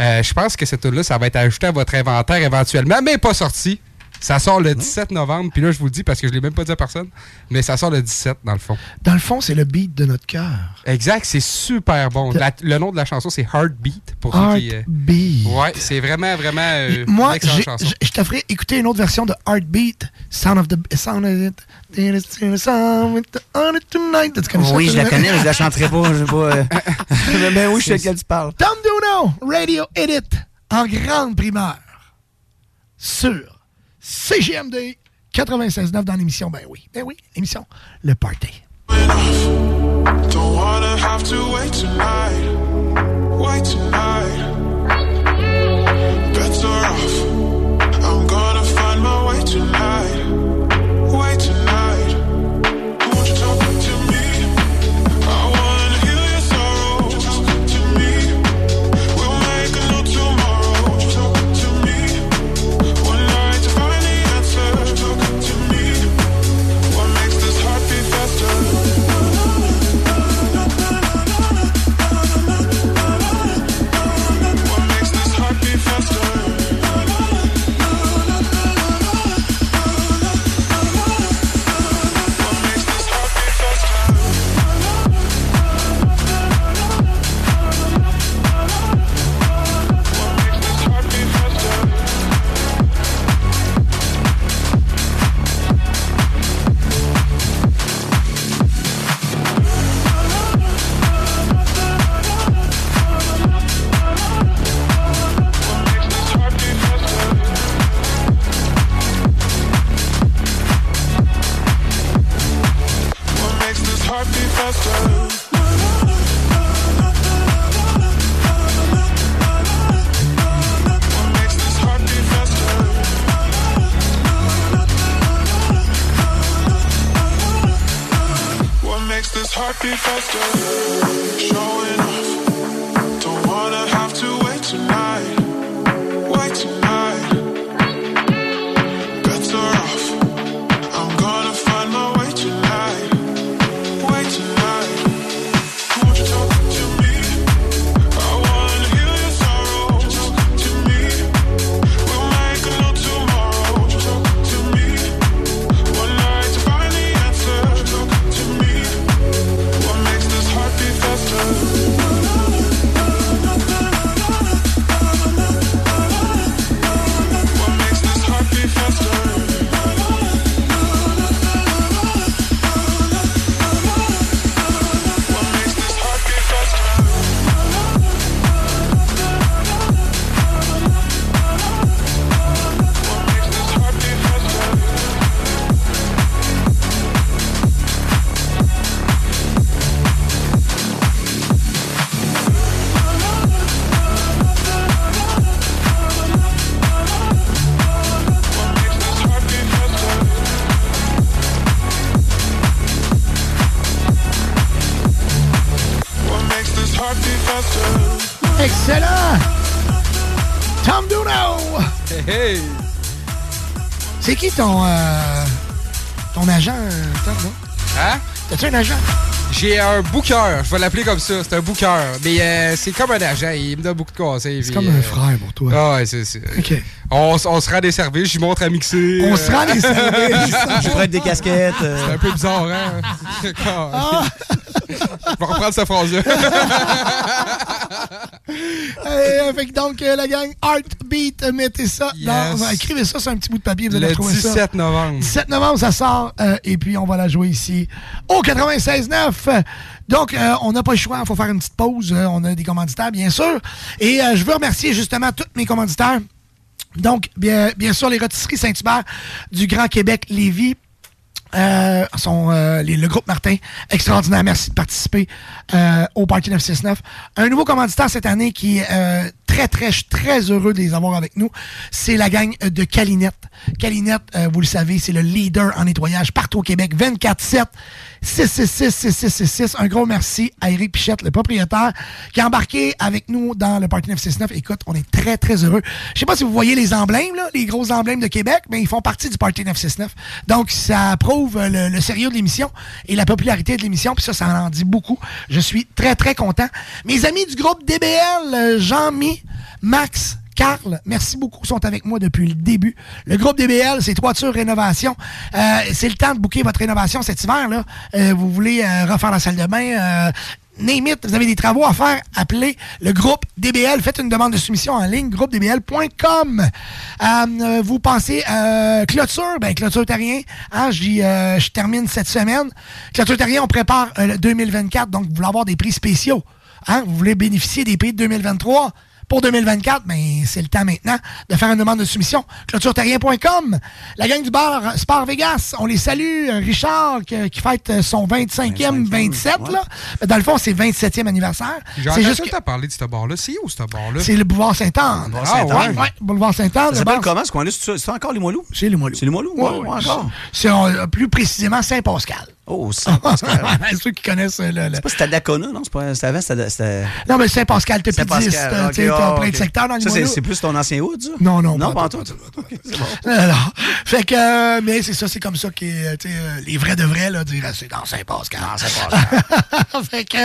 euh, je pense que cette tune là ça va être ajouté à votre inventaire éventuellement, mais pas sorti. Ça sort le 17 novembre, puis là, je vous le dis parce que je l'ai même pas dit à personne, mais ça sort le 17 dans le fond. Dans le fond, c'est le beat de notre cœur. Exact, c'est super bon. La- le nom de la chanson, c'est Heartbeat. Pour ceux qui, euh, Heartbeat. Ouais, c'est vraiment, vraiment euh, Moi, une excellente j'ai- chanson. je je te ferai écouter une autre version de Heartbeat, Sound of the Sound of it. Sound with the- on it tonight. Oui, je la connais, mais je la chanterai pas. Je sais pas. euh. Mais ben oui, je sais de quelle tu parles. Tom Duno, Radio Edit, en grande primeur, sur CGMD 96.9 dans l'émission. Ben oui, ben oui, l'émission Le Party. Off. Heartbeat faster. Showing ton, euh, ton agent, Tom, non? Hein? T'as-tu un agent? J'ai un booker, je vais l'appeler comme ça, c'est un booker. Mais euh, c'est comme un agent, il me donne beaucoup de conseils. C'est comme un euh, frère pour toi. Ah ouais, c'est c'est- OK. On, on se rend des services, je lui montre à mixer. On se rend des services. Je prête des casquettes. euh. C'est un peu bizarre, hein? Ah! Je vais reprendre cette phrase-là. Euh, fait que donc, euh, la gang Heartbeat, euh, mettez ça dans. Yes. écrivez ça sur un petit bout de papier, vous allez Le retrouver ça. 17 novembre. 17 novembre, ça sort, euh, et puis on va la jouer ici au 96.9. Donc, euh, on n'a pas le choix, il faut faire une petite pause. Euh, on a des commanditaires, bien sûr. Et euh, je veux remercier justement tous mes commanditaires. Donc, bien, sûr, les rôtisseries Saint-Hubert du Grand Québec Lévis. Euh, sont, euh, le groupe Martin, extraordinaire. Merci de participer euh, au Party 969. Un nouveau commanditaire cette année qui très, très, très heureux de les avoir avec nous. C'est la gang de Calinette. Calinette, euh, vous le savez, c'est le leader en nettoyage partout au Québec. 24-7, 666-6666. Un gros merci à Eric Pichette, le propriétaire, qui a embarqué avec nous dans le Party 969. Écoute, on est très, très heureux. Je sais pas si vous voyez les emblèmes, là, les gros emblèmes de Québec, mais ils font partie du Party 969. Donc, ça prouve euh, le, le sérieux de l'émission et la popularité de l'émission, puis ça, ça en dit beaucoup. Je suis très, très content. Mes amis du groupe DBL, euh, Max, Carl, merci beaucoup, sont avec moi depuis le début. Le groupe DBL, c'est Toiture Rénovation. Euh, c'est le temps de booker votre rénovation cet hiver. Là. Euh, vous voulez euh, refaire la salle de bain, it, vous avez des travaux à faire, appelez le groupe DBL. Faites une demande de soumission en ligne, groupedbl.com. Euh, vous pensez euh, clôture, ben clôture terrien. Hein, je termine cette semaine. Clôture terrien, on prépare euh, le 2024, donc vous voulez avoir des prix spéciaux. Hein, vous voulez bénéficier des prix de 2023 pour 2024, mais c'est le temps maintenant de faire une demande de soumission. ClôtureTerrien.com. La gang du bar Sport Vegas, on les salue. Richard qui, qui fête son 25e, 27, là. Mais Dans le fond, c'est 27e anniversaire. C'est juste que t'as parlé de ce bar-là. C'est où, ce bar-là? c'est le boulevard Saint-Anne. Ouais, ouais, boulevard Saint-Anne. Ça le s'appelle comment ce coin-là? C'est c'est encore les Moilous? C'est les Moilous. C'est les Moilous? Ouais, Ouais, ouais, encore. C'est euh, plus précisément Saint-Pascal. Oh, Saint-Pascal. Ceux qui connaissent euh, le. le- C'est pas c'était Dacona, non? C'est pas- C'était avant, c'était. Non, mais Saint-Pascal, t'es pédiste. Saint-Pascal. Tu sais, ok, t'as ah, plein de secteurs dans les Ça, c'est- plus ton ancien hood, ça? Non, non, Non, pas pas en tout. Ok, c'est bon. Non, non. Fait que, euh, mais c'est ça, c'est comme ça que euh, tu euh, les vrais de vrais, là, dire c'est dans Saint-Pascal. fait que,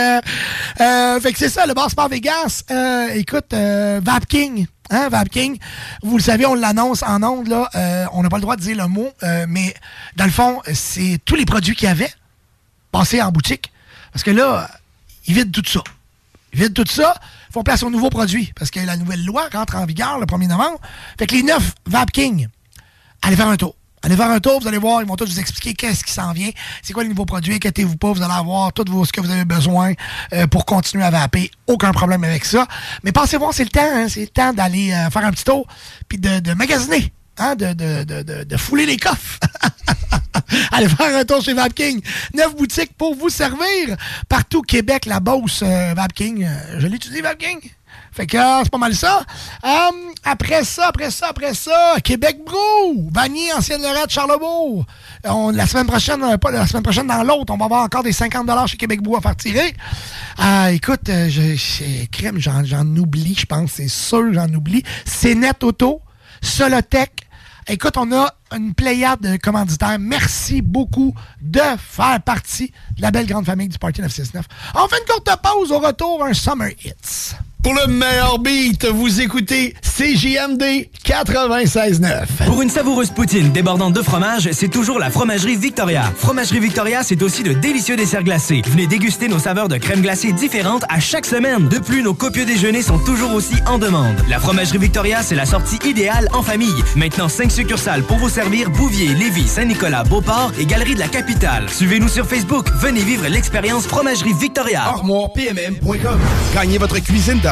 euh, fait que c'est ça, le bar Sport Vegas. Euh, écoute, euh, Vapking. Hein, Vapking, vous le savez, on l'annonce en ondes, euh, on n'a pas le droit de dire le mot, euh, mais dans le fond, c'est tous les produits qu'il y avait passés en boutique. Parce que là, ils vident tout ça. Ils vident tout ça, font place aux nouveaux produits. Parce que la nouvelle loi rentre en vigueur le 1er novembre. Fait que les neuf Vapking, allez faire un tour. Allez faire un tour, vous allez voir, ils vont tous vous expliquer qu'est-ce qui s'en vient, c'est quoi les nouveaux produits, inquiétez-vous pas, vous allez avoir tout ce que vous avez besoin euh, pour continuer à vaper. Aucun problème avec ça. Mais pensez voir, c'est le temps, hein, c'est le temps d'aller euh, faire un petit tour, puis de, magasiner, hein, de, fouler les coffres. Allez faire un tour chez Vapking. Neuf boutiques pour vous servir. Partout Québec, la Beauce, euh, Vapking. Euh, je l'ai étudié, Vapking? Fait que euh, c'est pas mal ça. Euh, après ça, après ça, après ça, Québec Brou, Vanier, Ancienne Lorette, Charlebourg. On, la semaine prochaine, euh, pas la semaine prochaine, dans l'autre, on va avoir encore des 50 chez Québec Brou à faire tirer. Euh, écoute, euh, je, je- crème, j'en, oublie, je pense, c'est sûr j'en oublie. C'est Net Auto, Solotech. Écoute, on a une pléiade de commanditaires. Merci beaucoup de faire partie de la belle grande famille du Party 969. On fait une courte pause au retour, un Summer Hits. Pour le meilleur beat, vous écoutez CJMD 96.9. Pour une savoureuse poutine débordante de fromage, c'est toujours la Fromagerie Victoria. Fromagerie Victoria, c'est aussi de délicieux desserts glacés. Venez déguster nos saveurs de crème glacée différentes à chaque semaine. De plus, nos copieux déjeuners sont toujours aussi en demande. La Fromagerie Victoria, c'est la sortie idéale en famille. Maintenant, 5 succursales pour vous servir Bouvier, Lévis, Saint-Nicolas, Beauport et Galerie de la Capitale. Suivez-nous sur Facebook. Venez vivre l'expérience Fromagerie Victoria. ArmoirePMM.com. Gagnez votre cuisine de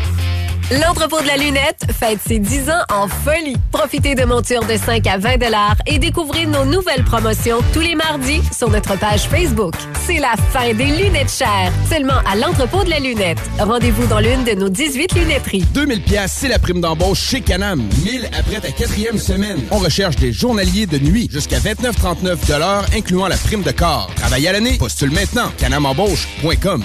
L'entrepôt de la lunette fête ses 10 ans en folie. Profitez de montures de 5 à 20 et découvrez nos nouvelles promotions tous les mardis sur notre page Facebook. C'est la fin des lunettes chères, seulement à l'entrepôt de la lunette. Rendez-vous dans l'une de nos 18 lunetteries. 2000 pièces, c'est la prime d'embauche chez Canam. 1000 après ta quatrième semaine. On recherche des journaliers de nuit jusqu'à 29,39 de l'heure, incluant la prime de corps. Travail à l'année, postule maintenant. canamembauche.com.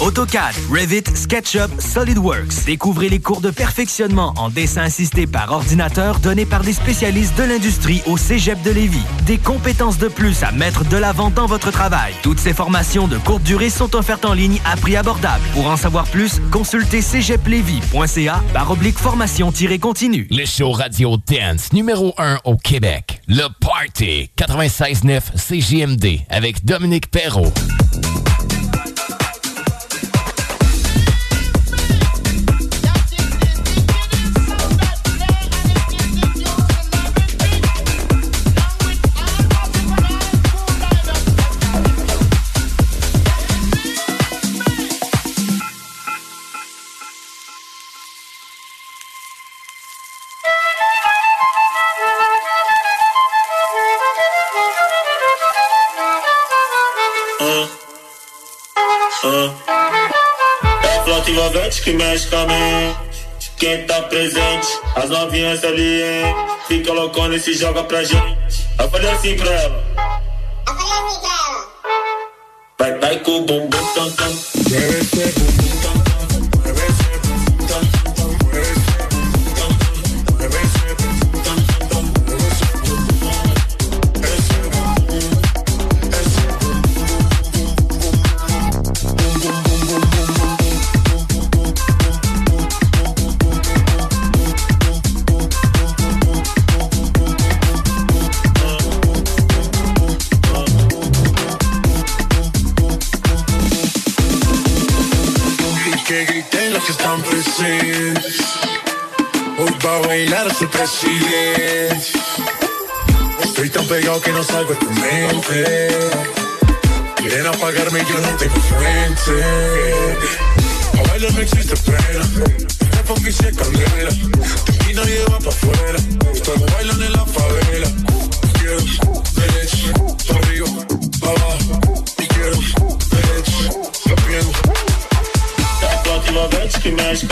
AutoCAD, Revit, SketchUp, SolidWorks. Découvrez les cours de perfectionnement en dessin assisté par ordinateur donnés par des spécialistes de l'industrie au Cégep de Lévis. Des compétences de plus à mettre de l'avant dans votre travail. Toutes ces formations de courte durée sont offertes en ligne à prix abordable. Pour en savoir plus, consultez cégeplevis.ca par oblique formation-continue. Le show Radio Dance numéro 1 au Québec. Le Party 96.9 CJMD avec Dominique Perrault. Envolvente que mexe com a mente. Quem tá presente, as novinhas ali, hein? Fica loucona e se joga pra gente. Eu falei assim pra ela. Vai, vai com o bumbum tam tam. Mueve esse bumbum tam tam. A bailar su presidente. Estoy tan pegado que no salgo de tu mente. Quieren apagarme y yo no tengo fuente. A bailar no existe pena. Este funky se candela. De no lleva pa' afuera. Todos bailan en la favela. Quiero derecha, pa' arriba, pa' abajo. Y quiero rompiendo. É flota envolvente que mexe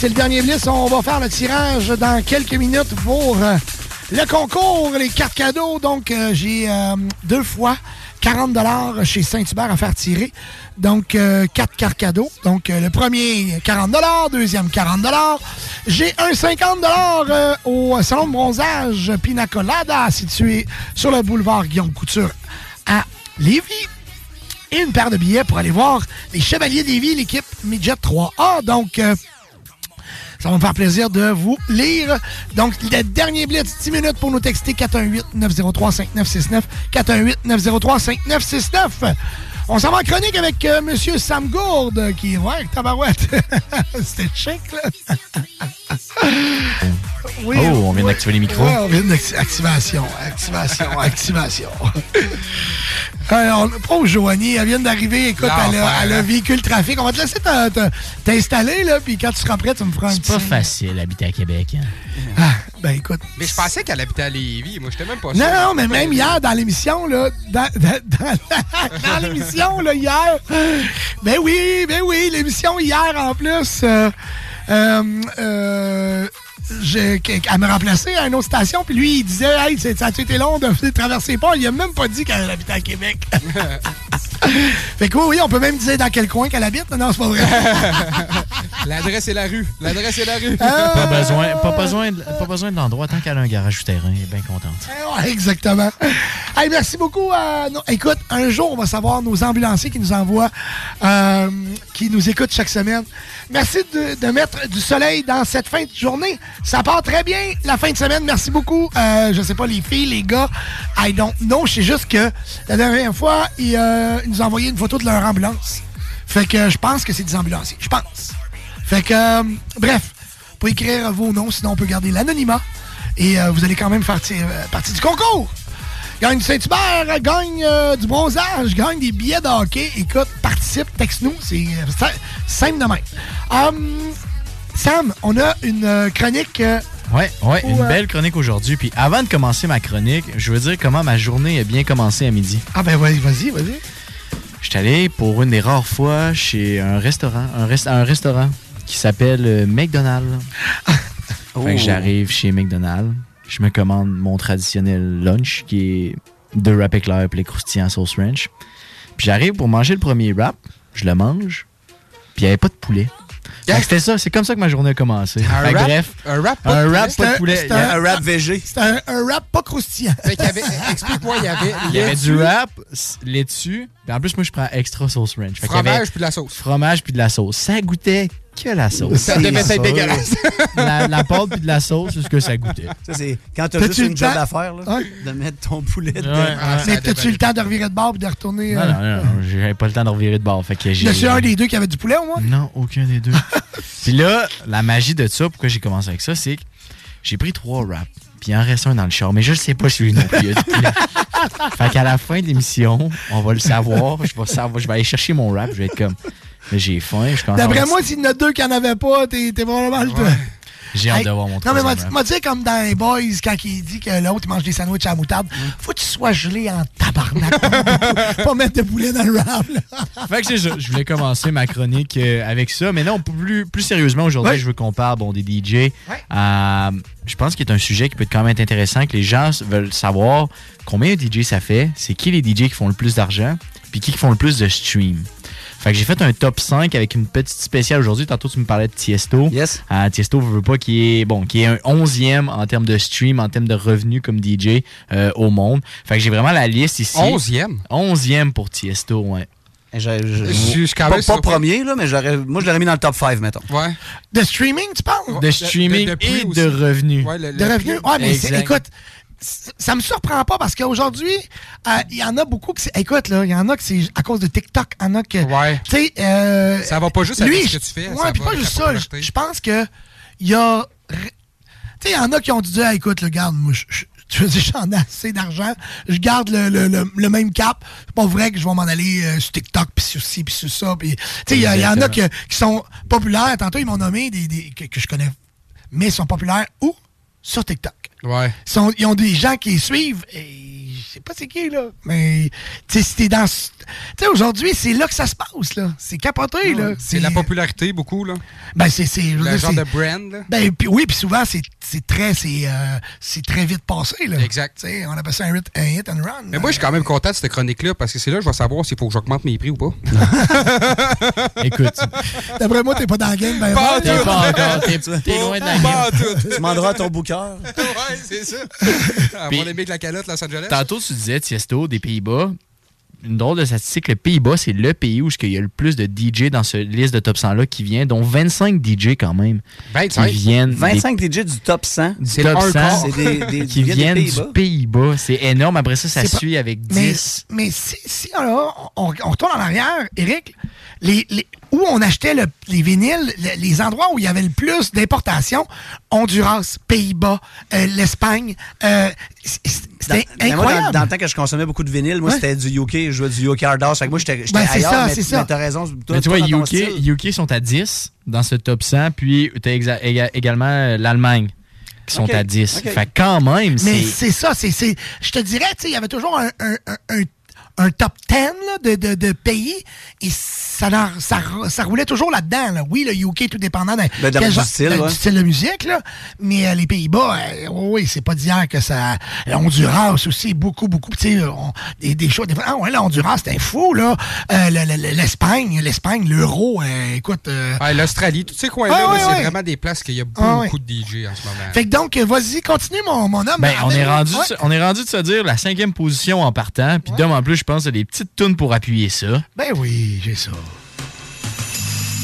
c'est le dernier blitz. On va faire le tirage dans quelques minutes pour euh, le concours, les cartes cadeaux. Donc, euh, j'ai euh, deux fois 40 chez Saint-Hubert à faire tirer. Donc, quatre cartes cadeaux. Donc, le premier, 40 Deuxième, 40 J'ai un 50 euh, au Salon de bronzage Pina Colada, situé sur le boulevard Guillaume Couture à Lévis et une paire de billets pour aller voir les Chevaliers d'Évis, l'équipe Midget 3A. Donc, ça va me faire plaisir de vous lire. Donc, le dernier blitz, 10 minutes pour nous texter 418-903-5969. 418-903-5969. On s'en va en chronique avec euh, Monsieur Sam Gourde, qui est... Ouais, tabarouette. C'était chic, là. Oui, oh, on vient d'activer les micros. Ouais, on vient d'activation. Activation, activation. Euh, on, pauvre Joanie, elle vient d'arriver. Écoute, elle a, elle a véhicule trafic. On va te laisser t'in- t'in- t'installer, là, puis quand tu seras prêt, tu me feras un C'est petit... pas facile d'habiter à Québec. hein. Ah, ben écoute. Mais je pensais qu'elle habitait à Lévis. Moi, j'étais même pas sûr. Non, non, mais même hier, dans l'émission, là, dans, dans- dans- dans l'émission, là, hier, ben oui, ben oui, l'émission hier, en plus, euh, euh, elle me remplaçait à une autre station, puis lui, il disait, hey, ça a été long de traverser pas. Il a même pas dit qu'elle habitait à Québec. fait que oui, oui, on peut même dire dans quel coin qu'elle habite. Non, c'est pas vrai. L'adresse est la rue. L'adresse est la rue. Ah! Pas besoin, pas besoin, de- pas besoin de l'endroit tant qu'elle a un garage souterrain. Elle est bien contente. Eh ouais, exactement. Hey, merci beaucoup. à nos- Écoute, un jour, on va savoir nos ambulanciers qui nous envoient, euh, qui nous écoutent chaque semaine. Merci de, de mettre du soleil dans cette fin de journée. Ça part très bien la fin de semaine. Merci beaucoup. Euh, je sais pas, les filles, les gars, I don't know. Je sais juste que la dernière fois, ils, euh, ils nous ont envoyé une photo de leur ambulance. Fait que je pense que c'est des ambulanciers. Je pense. Fait que, euh, bref, pour écrire vos noms, sinon on peut garder l'anonymat. Et euh, vous allez quand même faire euh, partie du concours. Gagne du Saint-Hubert, gagne du bronzage, gagne des billets de hockey. Écoute, participe, texte-nous. C'est simple de même. Sam, on a une euh, chronique. euh, Ouais, ouais, Ou, une euh, belle chronique aujourd'hui. Puis avant de commencer ma chronique, je veux dire comment ma journée a bien commencé à midi. Ah ben vas-y, vas-y, vas-y. Je suis allé pour une des rares fois chez un restaurant, un, rest- un restaurant qui s'appelle McDonald's. Oh. Fait que j'arrive chez McDonald's, je me commande mon traditionnel lunch qui est deux wraps éclairs et les croustillants sauce ranch. Puis j'arrive pour manger le premier wrap, je le mange, puis il n'y avait pas de poulet. C'était ça, c'est comme ça que ma journée a commencé. Un wrap- bref, un wrap pas de un poulet? wrap pas de poulet. a- un- wrap végé. C'est un, un rap pas croustillant. Explique-moi, il y avait. Il y avait du wrap, s- laitue. En plus, moi, je prends extra sauce ranch. Fromage puis de la sauce. Fromage puis de la sauce. Ça goûtait que la sauce. Ça devait être dégueulasse. la, la pâte puis de la sauce, c'est ce que ça goûtait. Ça, c'est quand t'as juste le une job temps? à faire, là, Ouais. de mettre ton poulet dedans. Ouais, Ah, ouais. Mais t'as-tu le temps de revirer de bord et de retourner? Non, euh, non, non, non, j'avais pas le temps de revirer de bord. Fait que j'ai. un des deux qui avait du poulet au moins? Non, aucun des deux. Puis là, la magie de ça, pourquoi j'ai commencé avec ça, c'est que j'ai pris trois wraps. Puis il en reste un dans le char. Mais je ne sais pas si lui non plus il y a du poulet. fait qu'à la fin de l'émission, on va le savoir. Je vais, savoir, je vais aller chercher mon wrap. Je vais être comme. J'ai faim. Je D'après moi, s'il y en a deux qui n'en avaient pas, t'es t'es probablement le J'ai hâte Hey, de voir mon Non, mais wrap. m'a dit comme dans les Boys, quand il dit que l'autre il mange des sandwichs à la moutarde, faut que tu sois gelé en tabarnak. pas mettre de poulet dans le rap. là. Fait que c'est ça. Je voulais commencer ma chronique euh, avec ça. Mais non, plus, plus sérieusement, aujourd'hui, Ouais. je veux qu'on parle bon, des DJ. Euh, je pense qu'il est un sujet qui peut être quand même être intéressant, que les gens veulent savoir combien de DJ ça fait, c'est qui les DJ qui font le plus d'argent, puis qui qui font le plus de stream. Fait que j'ai fait un top 5 avec une petite spéciale aujourd'hui. Tantôt, tu me parlais de Tiesto. Yes. Euh, Tiesto veut pas qu'il est bon, qui est un 11e en termes de stream, en termes de revenus comme DJ euh, au monde. Fait que j'ai vraiment la liste ici. 11e? 11e pour Tiesto, ouais. Je, je- Je suis- je suis quand pas, même pas premier, là, mais j'aurais, moi, je l'aurais mis dans le top 5, mettons. Ouais. De streaming, tu parles? De streaming de et aussi. de revenus. Ouais, le- De revenus? Ouais, mais écoute, ça me surprend pas parce qu'aujourd'hui, euh, il y en a beaucoup qui. Écoute, là, il y en a que c'est à cause de TikTok. Il y en a que. Ouais. Tu sais. euh, Ça va pas juste lui, avec ce que tu fais. Ouais, puis pas juste ça. Je pense que il y a. Tu sais, il y en a qui ont dit, ah, écoute, le garde, moi, je- tu veux dire, j'en ai assez d'argent, je garde le, le- le- le même cap. C'est pas vrai que je vais m'en aller euh, sur TikTok, puis sur ci, puis sur ça. Puis, tu sais, il y, en a que- qui sont populaires. Tantôt, ils m'ont nommé des, des- que, que je connais, mais ils sont populaires où? Sur TikTok. Ouais. Ils, sont- ils ont des gens qui les suivent et je sais pas c'est qui, là. Mais, tu sais, si t'es dans. Tu sais, aujourd'hui, c'est là que ça se passe, là. C'est capoté, là. C'est la popularité, beaucoup, là. Ben, c'est. Le genre de brand, là. Ben, puis oui, puis souvent, c'est c'est très, c'est, euh, c'est très vite passé, là. Exact. Tu sais, on appelle ça un hit, un hit and run. Mais moi, je suis quand même content de cette chronique-là parce que c'est là que je vais savoir s'il faut que j'augmente mes prix ou pas. Écoute. D'après moi, t'es pas dans le game, ben, Pas tout. Pas encore, t'es loin de la game. Tu demanderas à ton booker. ouais, c'est ça. Puis- mon ami avec la calotte Los Angeles. Tantôt, tu disais, Tiesto, des Pays-Bas. Une drôle de statistique, le Pays-Bas, c'est le pays où il y a le plus de DJ dans cette liste de top 100-là qui vient, dont 25 DJ quand même. 25. Qui viennent des 25 DJ du top 100. du C'est top un 100 quart. C'est des, des, qui des viennent Pays-Bas. du Pays-Bas. C'est énorme. Après ça, ça pas- suit avec Mais, 10. mais si, si alors, on, on retourne en arrière, Eric, les, les- où on achetait le- les vinyles, le- les endroits où il y avait le plus d'importation, Honduras, Pays-Bas, euh, l'Espagne, euh, c'était mais moi, incroyable. dans, dans le temps que je consommais beaucoup de vinyle, moi, Ouais. c'était du UK. Je jouais du UK Hard. Fait que moi, j'étais Ben, c'est ailleurs, ça, mais, c'est ça. mais t'as raison. Toi, Mais tu vois, UK. UK sont à 10 dans ce top 100, puis tu as également euh, l'Allemagne qui sont à 10. ok. Fait que quand même, Mais c'est. c'est ça, c'est, c'est- je te dirais, tu sais, il y avait toujours un, un- un- un- un top 10 là, de, de- de pays et ça, leur- ça, ça roulait toujours là-dedans. là. Oui, le UK tout dépendant d'un Ben, quel genre- style, d'un- ouais. du style de musique, là. mais euh, les Pays-Bas, euh, oui, oui, c'est pas d'hier que ça. euh, Honduras aussi, beaucoup, beaucoup. Tu sais, on- des, des choses. Des fois, ah ouais, là, Honduras, c'était fou, là. Euh, le- le- le- L'Espagne, l'Espagne, l'euro, euh, écoute. euh, L'Australie, tous ces coins-là, Ah, ouais, c'est ouais. vraiment des places qu'il y a Ah, beaucoup ouais. de DJ en ce moment. Fait que donc, vas-y, continue, mon, mon homme. Ben, on est, rendu, Ouais. on est rendu de se dire la cinquième position en partant. Puis Dom, en plus, je pense a des petites tunes pour appuyer ça. Ben oui, j'ai ça.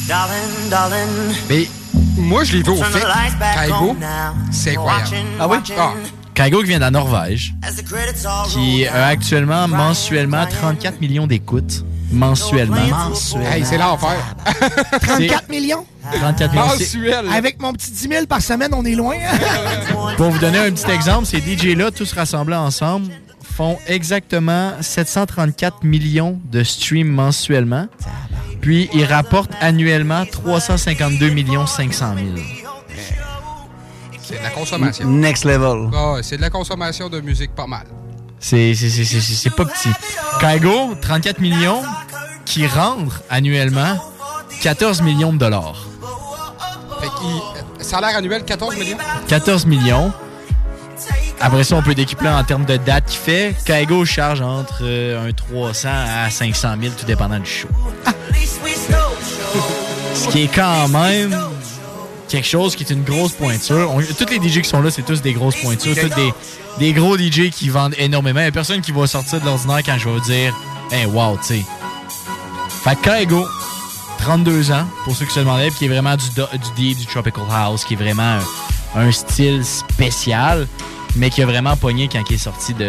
Darling, darling. Mais moi, je l'ai vu au fait. Kaigo, c'est incroyable. Watching, Ah oui? Ah. Kaigo qui vient de la Norvège, qui a actuellement mensuellement 34 millions d'écoutes. Mensuellement. Hey, c'est l'enfer. 34 millions? 34 millions. Mensuel. Avec mon petit 10 000 par semaine, on est loin. hein? Pour vous donner un petit exemple, ces DJ-là, tous rassemblés ensemble, font exactement 734 millions de streams mensuellement. Puis, ils rapportent annuellement 352 millions 500 000. C'est de la consommation. Next level. Ah, c'est de la consommation de musique pas mal. C'est c'est- c'est- c'est- c'est pas petit. Kaigo, 34 millions, qui rendent annuellement 14 millions de dollars. Fait qu'il- salaire annuel 14 millions? 14 millions. Après ça, on peut décupler en termes de date qu'il fait. Kaigo charge entre euh, un 300 à 500 000, tout dépendant du show. Ce qui est quand même quelque chose qui est une grosse pointure. On- toutes les DJ qui sont là, c'est tous des grosses pointures. Tous des, des gros DJ qui vendent énormément. Il n'y a personne qui va sortir de l'ordinaire quand je vais dire Hey, wow, tu sais. Fait que Kaigo, 32 ans, pour ceux qui se demandaient, puis qui est vraiment du, du deep, du tropical house, qui est vraiment un, un style spécial, mais qui a vraiment pogné quand il est sorti de,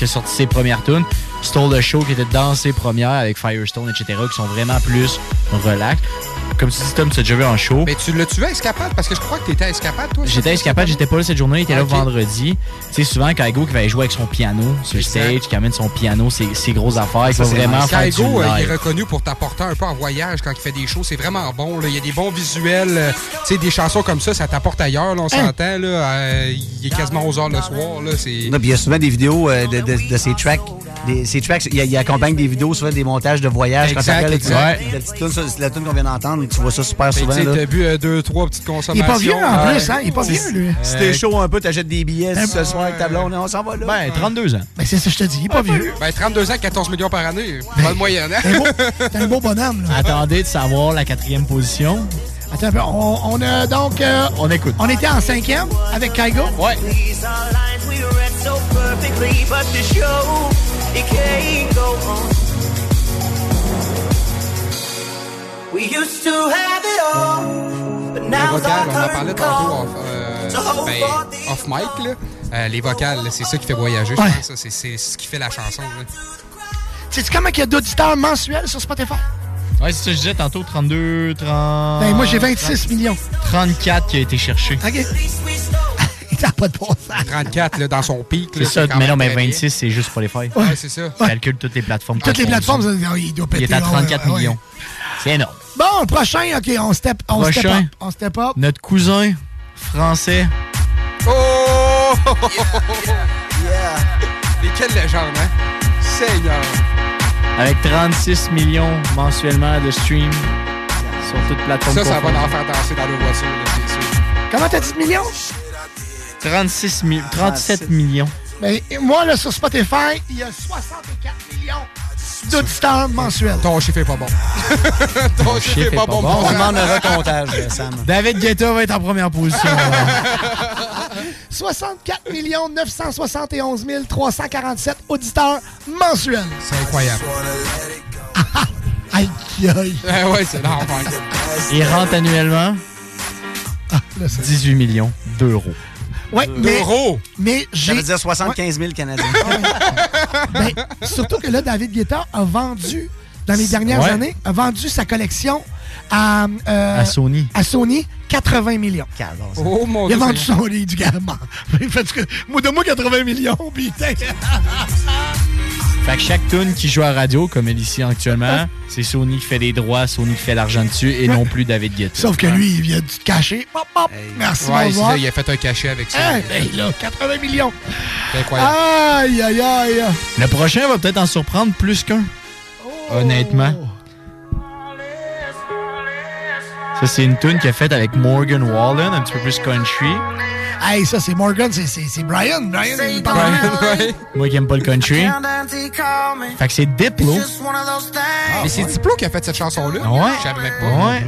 a sorti ses premières tunes. Stole the Show qui était dans ses premières avec Firestone, etc., qui sont vraiment plus relax. Comme tu dis, Tom, as déjà vu en show. Mais tu l'as-tu vu à Escapade? Parce que je crois que t'étais à Escapade, toi. J'étais à Escapade, j'étais pas là cette journée, il était là vendredi. Tu sais, souvent, Kaigo qui va aller jouer avec son piano sur stage, qui amène son piano, ses, ses grosses affaires, il faut c'est vraiment faire du Kaigo, euh, il est reconnu pour t'apporter un peu en voyage quand il fait des shows. C'est vraiment bon. là. Il y a des bons visuels. euh, tu sais, des chansons comme ça, ça t'apporte ailleurs. là, on Hein? s'entend. là. Euh, il est quasiment aux heures le soir. Là, c'est... Non, puis il y a souvent des vidéos euh, de, de, de ces tracks. Des, ces tracks, il, il accompagne des vidéos, souvent des montages de voyage. Exact, quand exact. La, petite tune, ça, c'est la tune qu'on vient d'entendre, tu vois ça super souvent. tu. T'as bu euh, deux, trois petites consommations. Il est pas vieux en Ouais. plus, hein? Il est pas vieux, lui. Si t'es chaud un peu, t'achètes des billets ce soir avec ta blonde, on s'en va là. Ben, 32 ans. Ben, c'est ça que je te dis, il est pas vieux. Ben, 32 ans, 14 millions par année. Pas de moyenne, hein? T'es un beau- T'es un beau bonhomme, là. Attendez de savoir la quatrième position. Attends un peu, on, on a donc... euh, On écoute. on était en cinquième avec Kaigo. Ouais. Les vocales, on en parlait tantôt call. off, euh, ben, off mic. Là. Euh, les vocales, là, c'est ça qui fait voyager, je Ouais. pense. ça. C'est, c'est ce qui fait la chanson. Sais-tu comment il y a d'auditeurs mensuels sur Spotify? Ouais, c'est ça que je disais tantôt, 32, 30... Ben, moi, j'ai 26 millions. 34 qui a été cherché. OK. T'as pas de bon sens. 34 là, dans son pic. C'est là, ça, mais non, mais très bien. 26, c'est juste Spotify. Ouais, c'est ça. Calcule toutes les plateformes. Toutes les plateformes, ça, il doit péter. Il est à là, 34 ouais, ouais. millions. C'est énorme. Bon, le prochain, OK, on step, on step up. On step up. Notre cousin français, Oh! yeah! Mais quelle légende, hein? Seigneur! avec 36 millions mensuellement de streams sur toutes les plateformes Ça, ça va en faire danser dans nos voitures, là, c'est sûr. Comment t'as dit de millions? 36 mi- 37 millions. Ben, moi, là, sur Spotify, il y a 64 millions d'auditeurs mensuels. Ton chiffre est pas bon. Ton chiffre est pas bon. On mon demande un recomptage, Sam. David Guetta va être en première position. 64 971 347 auditeurs mensuels. C'est incroyable. Aïe, aïe. Ah ouais, c'est l'enfer. Il rentre annuellement Ah, là, c'est- 18 millions d'euros. Ouais, mais, D'euros! mais j'ai. Ça veut dire 75 000 Canadiens. Ben, surtout que là, David Guetta a vendu, dans les dernières Ouais. années, a vendu sa collection à, euh, À Sony. à Sony 80 millions. Oh mon Il a dieu. vendu son lit du gamin. Moi, de moi 80 millions, putain. Fait que chaque tune qui joue à radio, comme elle ici actuellement, c'est Sony qui fait les droits, Sony qui fait l'argent dessus et non plus David Guetta. Sauf que lui, il vient du cacher. Merci, Ouais, c'est bonsoir. ça, il a fait un cachet avec ça. Hey, hey, là, 80 millions. C'est incroyable. Aïe, aïe, aïe. Le prochain va peut-être en surprendre plus qu'un. Honnêtement. Ça, c'est une tune qu'il a faite avec Morgan Wallen, un petit peu plus country. Hey, ça, c'est Morgan, c'est- c'est c'est Brian. Brian, il parle Moi qui aime pas le country. Fait que c'est Diplo. Mais c'est Diplo qui a fait cette chanson-là. Ouais. Je savais même pas. Ouais.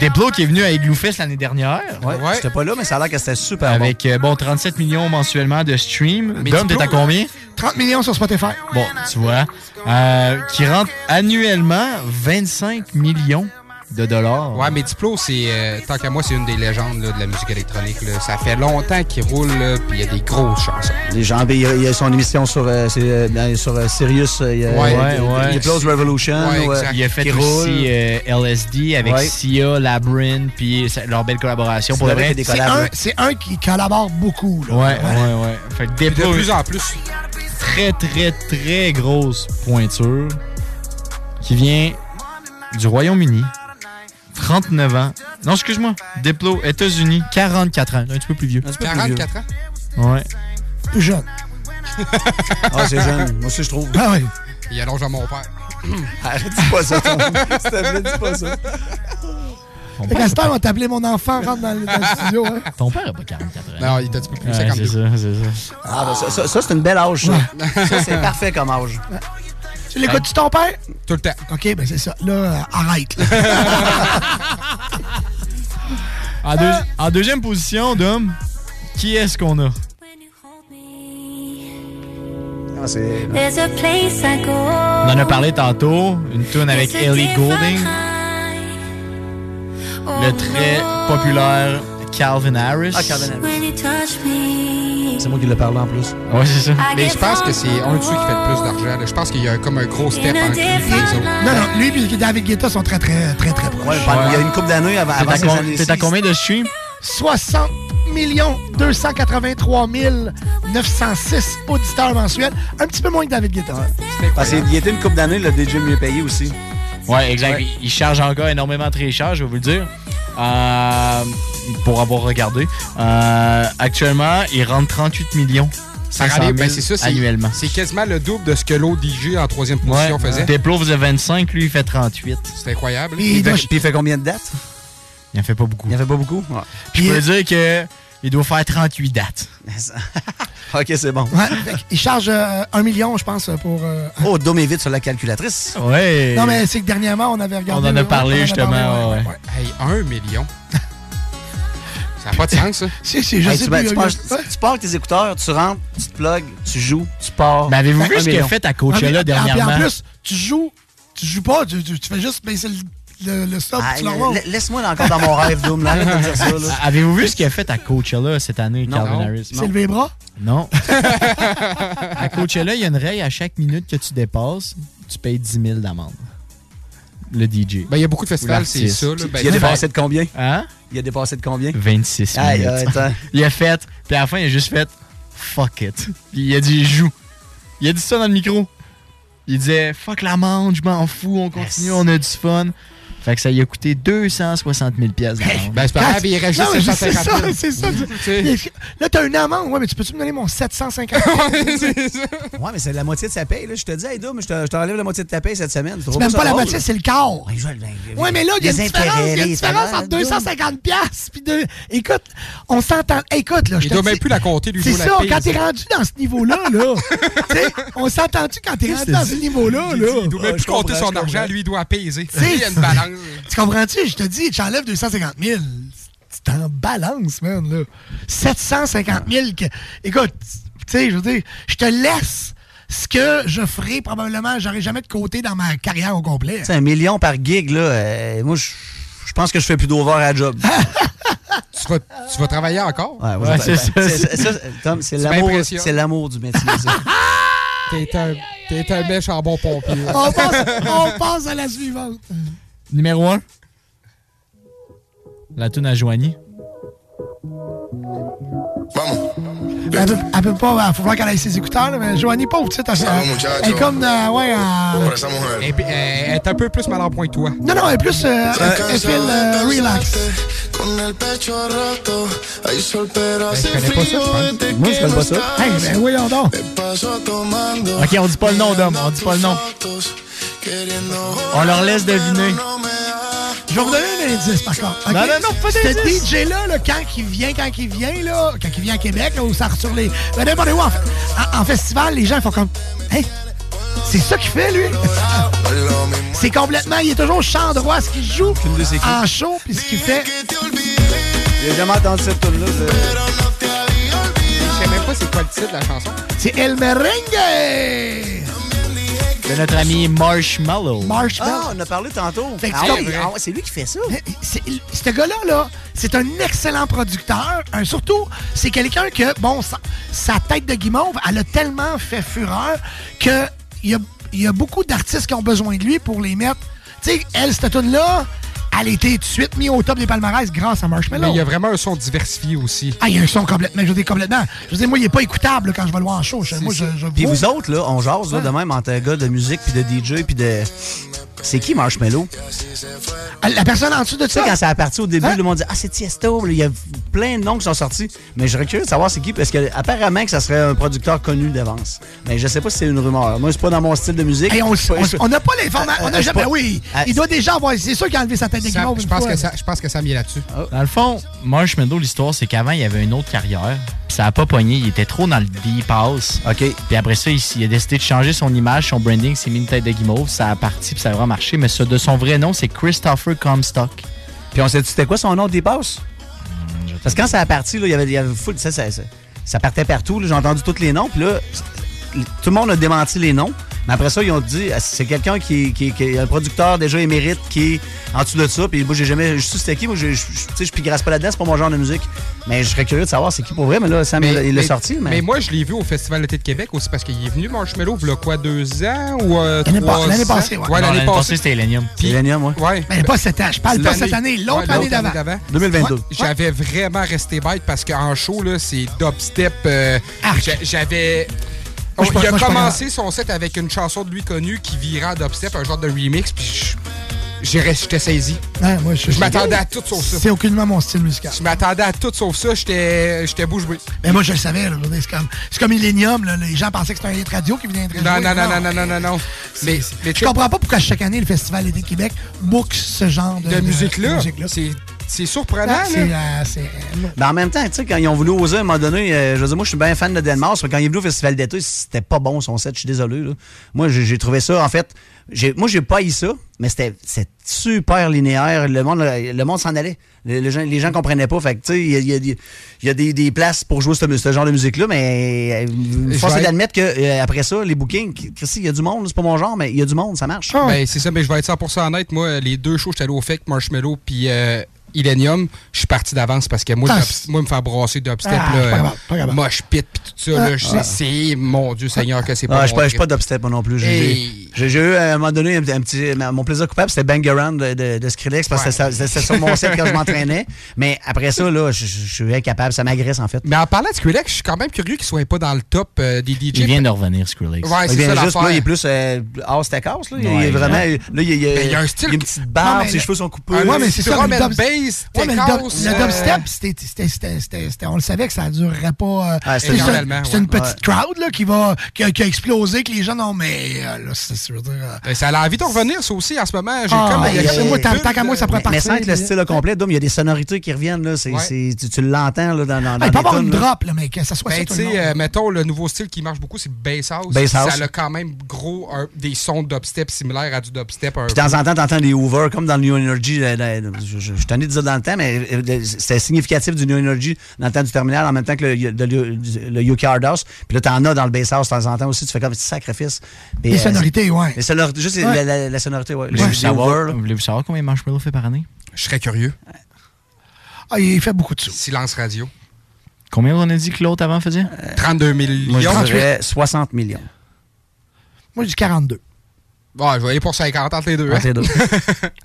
Diplo qui est venu à Igloo Fest l'année dernière. Ouais, J'étais pas là, mais ça a l'air que c'était super Avec, euh, bon, 37 millions mensuellement de streams. Mais Dom, Diplo, t'es à combien? 30 millions sur Spotify. Bon, tu vois. Euh, qui rentre annuellement 25 millions de dollars. Ouais, mais Diplo, c'est euh, tant qu'à moi, c'est une des légendes là, de la musique électronique. là. Ça fait longtemps qu'il roule, là, puis il y a des grosses chansons. Les gens, ben, il y a, il y a son émission sur, euh, euh, dans- sur euh, Sirius. il y a, Ouais, ouais, Close Revolution. Ouais, ouais, exact. Il a fait aussi roule. euh, LSD avec Ouais. Sia, Labyrinth, puis leur belle collaboration. C'est Pour le vrai C'est collabs, un, ouais. c'est un qui collabore beaucoup. Là. Ouais, ouais, ouais. Fait que Diplo, de plus en plus. très, très, très grosse pointure qui vient du Royaume-Uni. 39 ans. Non, excuse-moi. Diplo, États-Unis, 44 ans. Un petit peu plus vieux. 44 ans? Ouais. Plus jeune. Ah, c'est jeune. Moi aussi, je trouve. Ah oui. Il allonge à mon père. Arrête, dis pas ça, Tom. S'il te plaît, dis pas ça. Fait qu'à cette heure, on va t'appeler mon enfant, rentre dans, le- dans le studio. Hein. Ton père a pas 44 ans. Non, il est un petit peu plus Ouais, 52. c'est ça, c'est ça. Ah, ben, ça, ça, ça, c'est une belle âge, ça. Ça, c'est parfait comme âge. Tu l'écoutes-tu ton père? Tout le temps. OK, ben c'est ça. Là, euh, arrête. là. En, deux- en deuxième position, Dom, qui est-ce qu'on a? Ah, c'est... There's a place I go. On en a parlé tantôt, une tune avec Ellie Goulding, le très populaire Calvin Harris. Ah, Calvin Harris. C'est moi qui l'ai parlé en plus. Ouais, c'est ça. Mais je pense que c'est un de ceux qui fait le plus d'argent. là. Je pense qu'il y a comme un gros step entre lui et les autres. Non, non, lui et David Guetta sont très, très, très, très proches. Ouais, il y a une couple d'années avant, T'es avant à ces com- années T'es à combien de streams? 60 283 906 auditeurs mensuels. Un petit peu moins que David Guetta. Parce qu'il était une couple d'années, le DJ mieux payé aussi. Ouais, exact. Il, il charge encore énormément très cher, je vais vous le dire. Euh, pour avoir regardé. Euh, actuellement, il rentre 38 millions. Par 500 année, 000 ben c'est ça, c'est- annuellement. C'est quasiment le double de ce que l'autre DJ en troisième position Ouais. faisait. Diplo faisait 25, lui il fait 38. C'est incroyable. Puis il, fait, puis il fait combien de dates? Il en fait pas beaucoup. Il en fait pas beaucoup? Ouais. Je peux dire que il doit faire 38 dates. OK, c'est bon. Ouais, qu'il charge euh, un million, je pense, pour. euh, Oh, Dom est vite sur la calculatrice. Ouais. Non, mais c'est que dernièrement, on avait On regardé. en a le- parlé on en a justement. parlé, ouais, ouais, ouais. Hey, un million. ça n'a pas de sens, ça. Si, si, je Hey, sais tu, plus. il pars, tu- tu pars avec tes écouteurs, tu rentres, tu te plugues, tu joues, tu pars. Mais avez-vous Fait vu ce qu'il a fait à Ah, Coachella ah, puis dernièrement? En plus, tu joues, tu joues pas, tu, tu- tu fais juste baisser le, le, le stop, Ah, tu Laisse-moi là encore dans mon rêve, Doom. Là, de dire ça. Là. Avez-vous vu ce qu'il a fait à Coachella cette année, Non. Calvin Non. Harris? C'est levé les bras? Non. à Coachella, il y a une règle à chaque minute que tu dépasses, tu payes 10 000 d'amende. Le DJ. Ben, il y a beaucoup de festivals, c'est ça. Là. Ben, Il a dépassé de combien? Hein? Il a dépassé de combien? 26 Aïe, minutes. aïe, attends. il a fait, puis à la fin, il a juste fait fuck it. Puis il a dit joue. Il a dit ça dans le micro. Il disait fuck l'amende, je m'en fous, on continue, on a du fun. Fait que ça lui a coûté 260 000 pièces. Ben, c'est pas grave, il reste juste Non, mais c'est 750 ça, 000. c'est ça. sais. Là, t'as une amende. Ouais, mais tu peux-tu me donner mon 750 Ouais, mais c'est la moitié de sa paye. Là. Je te dis, hey, Doom, je te- je t'enlève la moitié de ta paye cette semaine. C'est même pas la moitié, c'est le quart. Ouais, mais là, il y a une différence, il y a une différence entre 250 piastres puis de... Écoute, on s'entend... Écoute, là, je Il te doit dis- même plus la compter, lui, C'est doit la ça, quand t'es rendu dans ce niveau-là, là, tu sais, on s'entend-tu quand t'es rendu dans ce niveau-là, là? Il doit même plus compter son argent, lui, il doit apaiser. C'est Il y a une balance. Tu comprends-tu? Je te dis, tu enlèves 250 000. Tu t'en balances, man, là. 750 000. que- Écoute, tu sais, je veux dire, je te laisse ce que je ferai probablement, j'aurai jamais de côté dans ma carrière au complet. C'est un million par gig, là. euh, moi, je je pense que je fais plus d'over à job. Tu vas, tu vas travailler encore? Ouais, Ouais, c'est ça. c'est- ça, Tom, c'est l'amour, m'impressionnes. c'est l'amour du métier. ça. T'es un, t'es un méchant bon pompier. on, passe, on passe à la suivante. Numéro 1. La tune à Joigny. Elle peut, elle peut pas, il faut voir qu'elle ait ses écouteurs, là, mais Joanie, pauvre, tu sais. Vamos. Elle est comme, euh, ouais, en- Et puis, euh, elle est un peu plus mal en point que toi. Non, non, elle est plus, euh, elle fait euh, relax. Pero hace connais pas ça, je Moi, je connais pas ça. Hey, ben voyons donc. Ok, on dit pas le nom, Dom. On dit pas le nom. On leur laisse deviner. Je vais vous donner un indice, par contre. ok? Non, non, non, pas Ce d'indice. DJ-là, là, quand il vient, quand il vient, là, quand il vient à Québec, là, ou ça sur les. Ben, n'importe où, en, fait. En- en festival, les gens font comme. Hey, c'est ça qu'il fait, lui? c'est complètement. Il est toujours au champ droit, ce qu'il joue en show, puis ce qu'il fait. J'ai jamais entendu cette tune là Je sais même pas c'est quoi le titre de la chanson. C'est El Merengue! De notre ami Marshmallow. Marshmallow. Ah, on a parlé tantôt. Ah ouais, comme- ah ouais, c'est lui qui fait ça. C'est- Ce gars-là, là, c'est un excellent producteur. Un- surtout, c'est quelqu'un que, bon, sa, sa tête de guimauve, elle a tellement fait fureur que il y a, y a beaucoup d'artistes qui ont besoin de lui pour les mettre. Tu sais, elle, cette tune-là, elle a été tout de suite mise au top des palmarès grâce à Marshmallow. Mais il y a vraiment un son diversifié aussi. Ah, il y a un son complètement, je veux dire, complètement. Je veux dire, moi, il est pas écoutable là, quand je vais le voir en show. Moi, je, je Puis vous autres, là, on jase là, de même entre un gars de musique puis de DJ puis de. C'est qui Marshmallow? Ah, La personne en dessous de Tu sais, ça? quand ça a parti au début, le monde dit Ah, c'est Tiesto. Il y a plein de noms qui sont sortis. Mais je serais curieux de savoir c'est qui, parce que apparemment que ça serait un producteur connu d'avance. Mais je sais pas si c'est une rumeur. Moi, c'est pas dans mon style de musique. Hey, on n'a pas l'information. On Euh, n'a je jamais. pas- Oui, Euh, il doit déjà avoir. C'est sûr qu'il a enlevé sa tête je, pense que ça, je pense que Sam y est là-dessus. Dans le fond, Marshmallow, l'histoire, c'est qu'avant, il y avait une autre carrière. Puis ça a pas pogné. Il était trop dans le deep house. OK. Puis après ça, il, il a décidé de changer son image, son branding, s'est mis une tête de guimauve. Ça a parti, puis ça a vraiment marché. Mais ça, de son vrai nom, c'est Christopher Comstock. Puis on sait, c'était quoi son nom de dépasse? Parce que quand ça a parti, là, il y avait, il y avait full- ça, ça, ça, ça partait partout. là, J'ai entendu tous les noms. Puis là, tout le monde a démenti les noms. Mais après ça, ils ont dit, ah, c'est quelqu'un qui, qui, qui est un producteur déjà émérite qui est en dessous de ça. Puis moi, j'ai jamais. Je sais c'était qui. Moi, je, je, je- pigrasse pas là-dedans. C'est pas mon genre de musique. Mais je serais curieux de savoir c'est qui pour vrai. Mais là, Sam, il l'a- il l'a sorti. Mais, mais moi, je l'ai vu au Festival d'été de Québec aussi parce qu'il est venu Marshmallow, il y a quoi, deux ans ou euh, L'année passée, ouais. L'année passée. c'était Elenium. Puis- Millennium, ouais. Ouais. Mais pas cette année. Je parle pas cette année, l'autre ouais, année d'avant. 2022. Ouais, J'avais vraiment resté bête parce qu'en show, là, c'est dubstep. euh, j'a- J'avais. Pas- il a commencé son set avec une chanson de lui connue qui virait en dubstep, un genre de remix, puis j'étais saisi. Ouais, moi, je Je m'attendais à tout sauf ça. C'est aucunement mon style musical. Je m'attendais à tout sauf ça, j'étais bouche bée. Mais moi, je le savais. C'est comme, comme Millennium. là, Les gens pensaient que c'était un hit radio qui venait être Non, non, non, non, non, non, non, non. Mais, mais Je comprends pas pourquoi chaque année, le Festival d'été Québec book ce genre de, de musique-là, de musique-là. C'est surprenant. Là. Mais en même temps, tu sais, quand ils ont voulu oser à un moment donné, euh, je veux dire, moi, je suis bien fan de Denmark. Quand il est venu au Festival d'été, c'était pas bon son set, je suis désolé. Là. Moi, j'ai trouvé ça, en fait, moi, j'ai pas eu ça, mais c'était super linéaire. Le monde, le monde s'en allait. Les, les gens, les gens comprenaient pas. Fait tu sais, il y a, il y a des- il y a des, des places pour jouer ce, ce genre de musique-là, mais euh, force est d'admettre que euh, après ça, les bookings, Christy, il y a du monde, c'est pas mon genre, mais il y a du monde, ça marche. Ben, c'est ça, mais je vais être 100% honnête. Moi, les deux shows, j'étais allé au FEC, Marshmallow, puis euh, Illenium, je suis parti d'avance parce que moi, Ah, moi me faire brasser dubstep, Ah, pas grave. moche pit, puis tout ça, Ah, là, je ah. c'est, mon Dieu Seigneur, que c'est Ah, pas je je suis pas moi non plus. J'ai eu à un moment donné un, un petit. Mon plaisir coupable, c'était Bang Around de, de, de Skrillex parce que c'était sur mon set quand je m'entraînais. Mais après ça, là, je, je- je suis incapable. Ça m'agresse en fait. Mais en parlant de Skrillex, je suis quand même curieux qu'il soit pas dans le top euh, des DJ. Il vient de revenir, Skrillex. Ouais, il c'est vient ça juste là, il est plus euh, house. Là. Il- est vraiment. Là, il, Ben, y a un style il a une petite barbe, ses cheveux sont coupés. Ouais, mais c'est ça. Le Ouais, mais euh, dubstep, c'était- c'était- on le savait que ça ne durerait pas. euh, Ah, c'est une- petite crowd là, qui, va, qui, a, qui a explosé, que les gens non, mais euh, là, c'est, euh, Ben, ça a envie de revenir, ça aussi, en ce moment. J'ai Ah, comme. euh, moi, tant- qu'à moi, ça pourrait Mais, mais partir. sans que le style complet, il y a des sonorités qui reviennent. Là, tu, tu l'entends là, dans, dans, Ah, dans il peut les avoir une drop, là, mais que ça soit Ben, ça euh, mettons, le nouveau style qui marche beaucoup, c'est le bass house. Bass house. Ça a quand même gros des sons de dubstep similaires à du dubstep. Puis de peu. temps en temps, t'entends des Hoover, comme dans le New Energy. euh, euh, je, je, je ça dans le temps, mais euh, c'était significatif du New Energy dans le temps du terminal, en même temps que le, le, le, le UK Hard House. Puis là, t'en as dans le bass house de temps en temps aussi. Tu fais comme petit sacrifice. Puis, Les euh, sonorités, ouais. Les sonorités, juste Ouais. la, la- la sonorité, ouais. Les, Voulez-vous les savoir, combien Marshmallow fait par année? Je serais curieux. Ah, il fait beaucoup de sous. Silence radio. Combien on a dit que l'autre avant faisait? 32 Moi, je millions. dirais 60 millions. Moi, je dis 42. Ouais, je vais aller pour 50 entre les deux. hein. Entre les deux.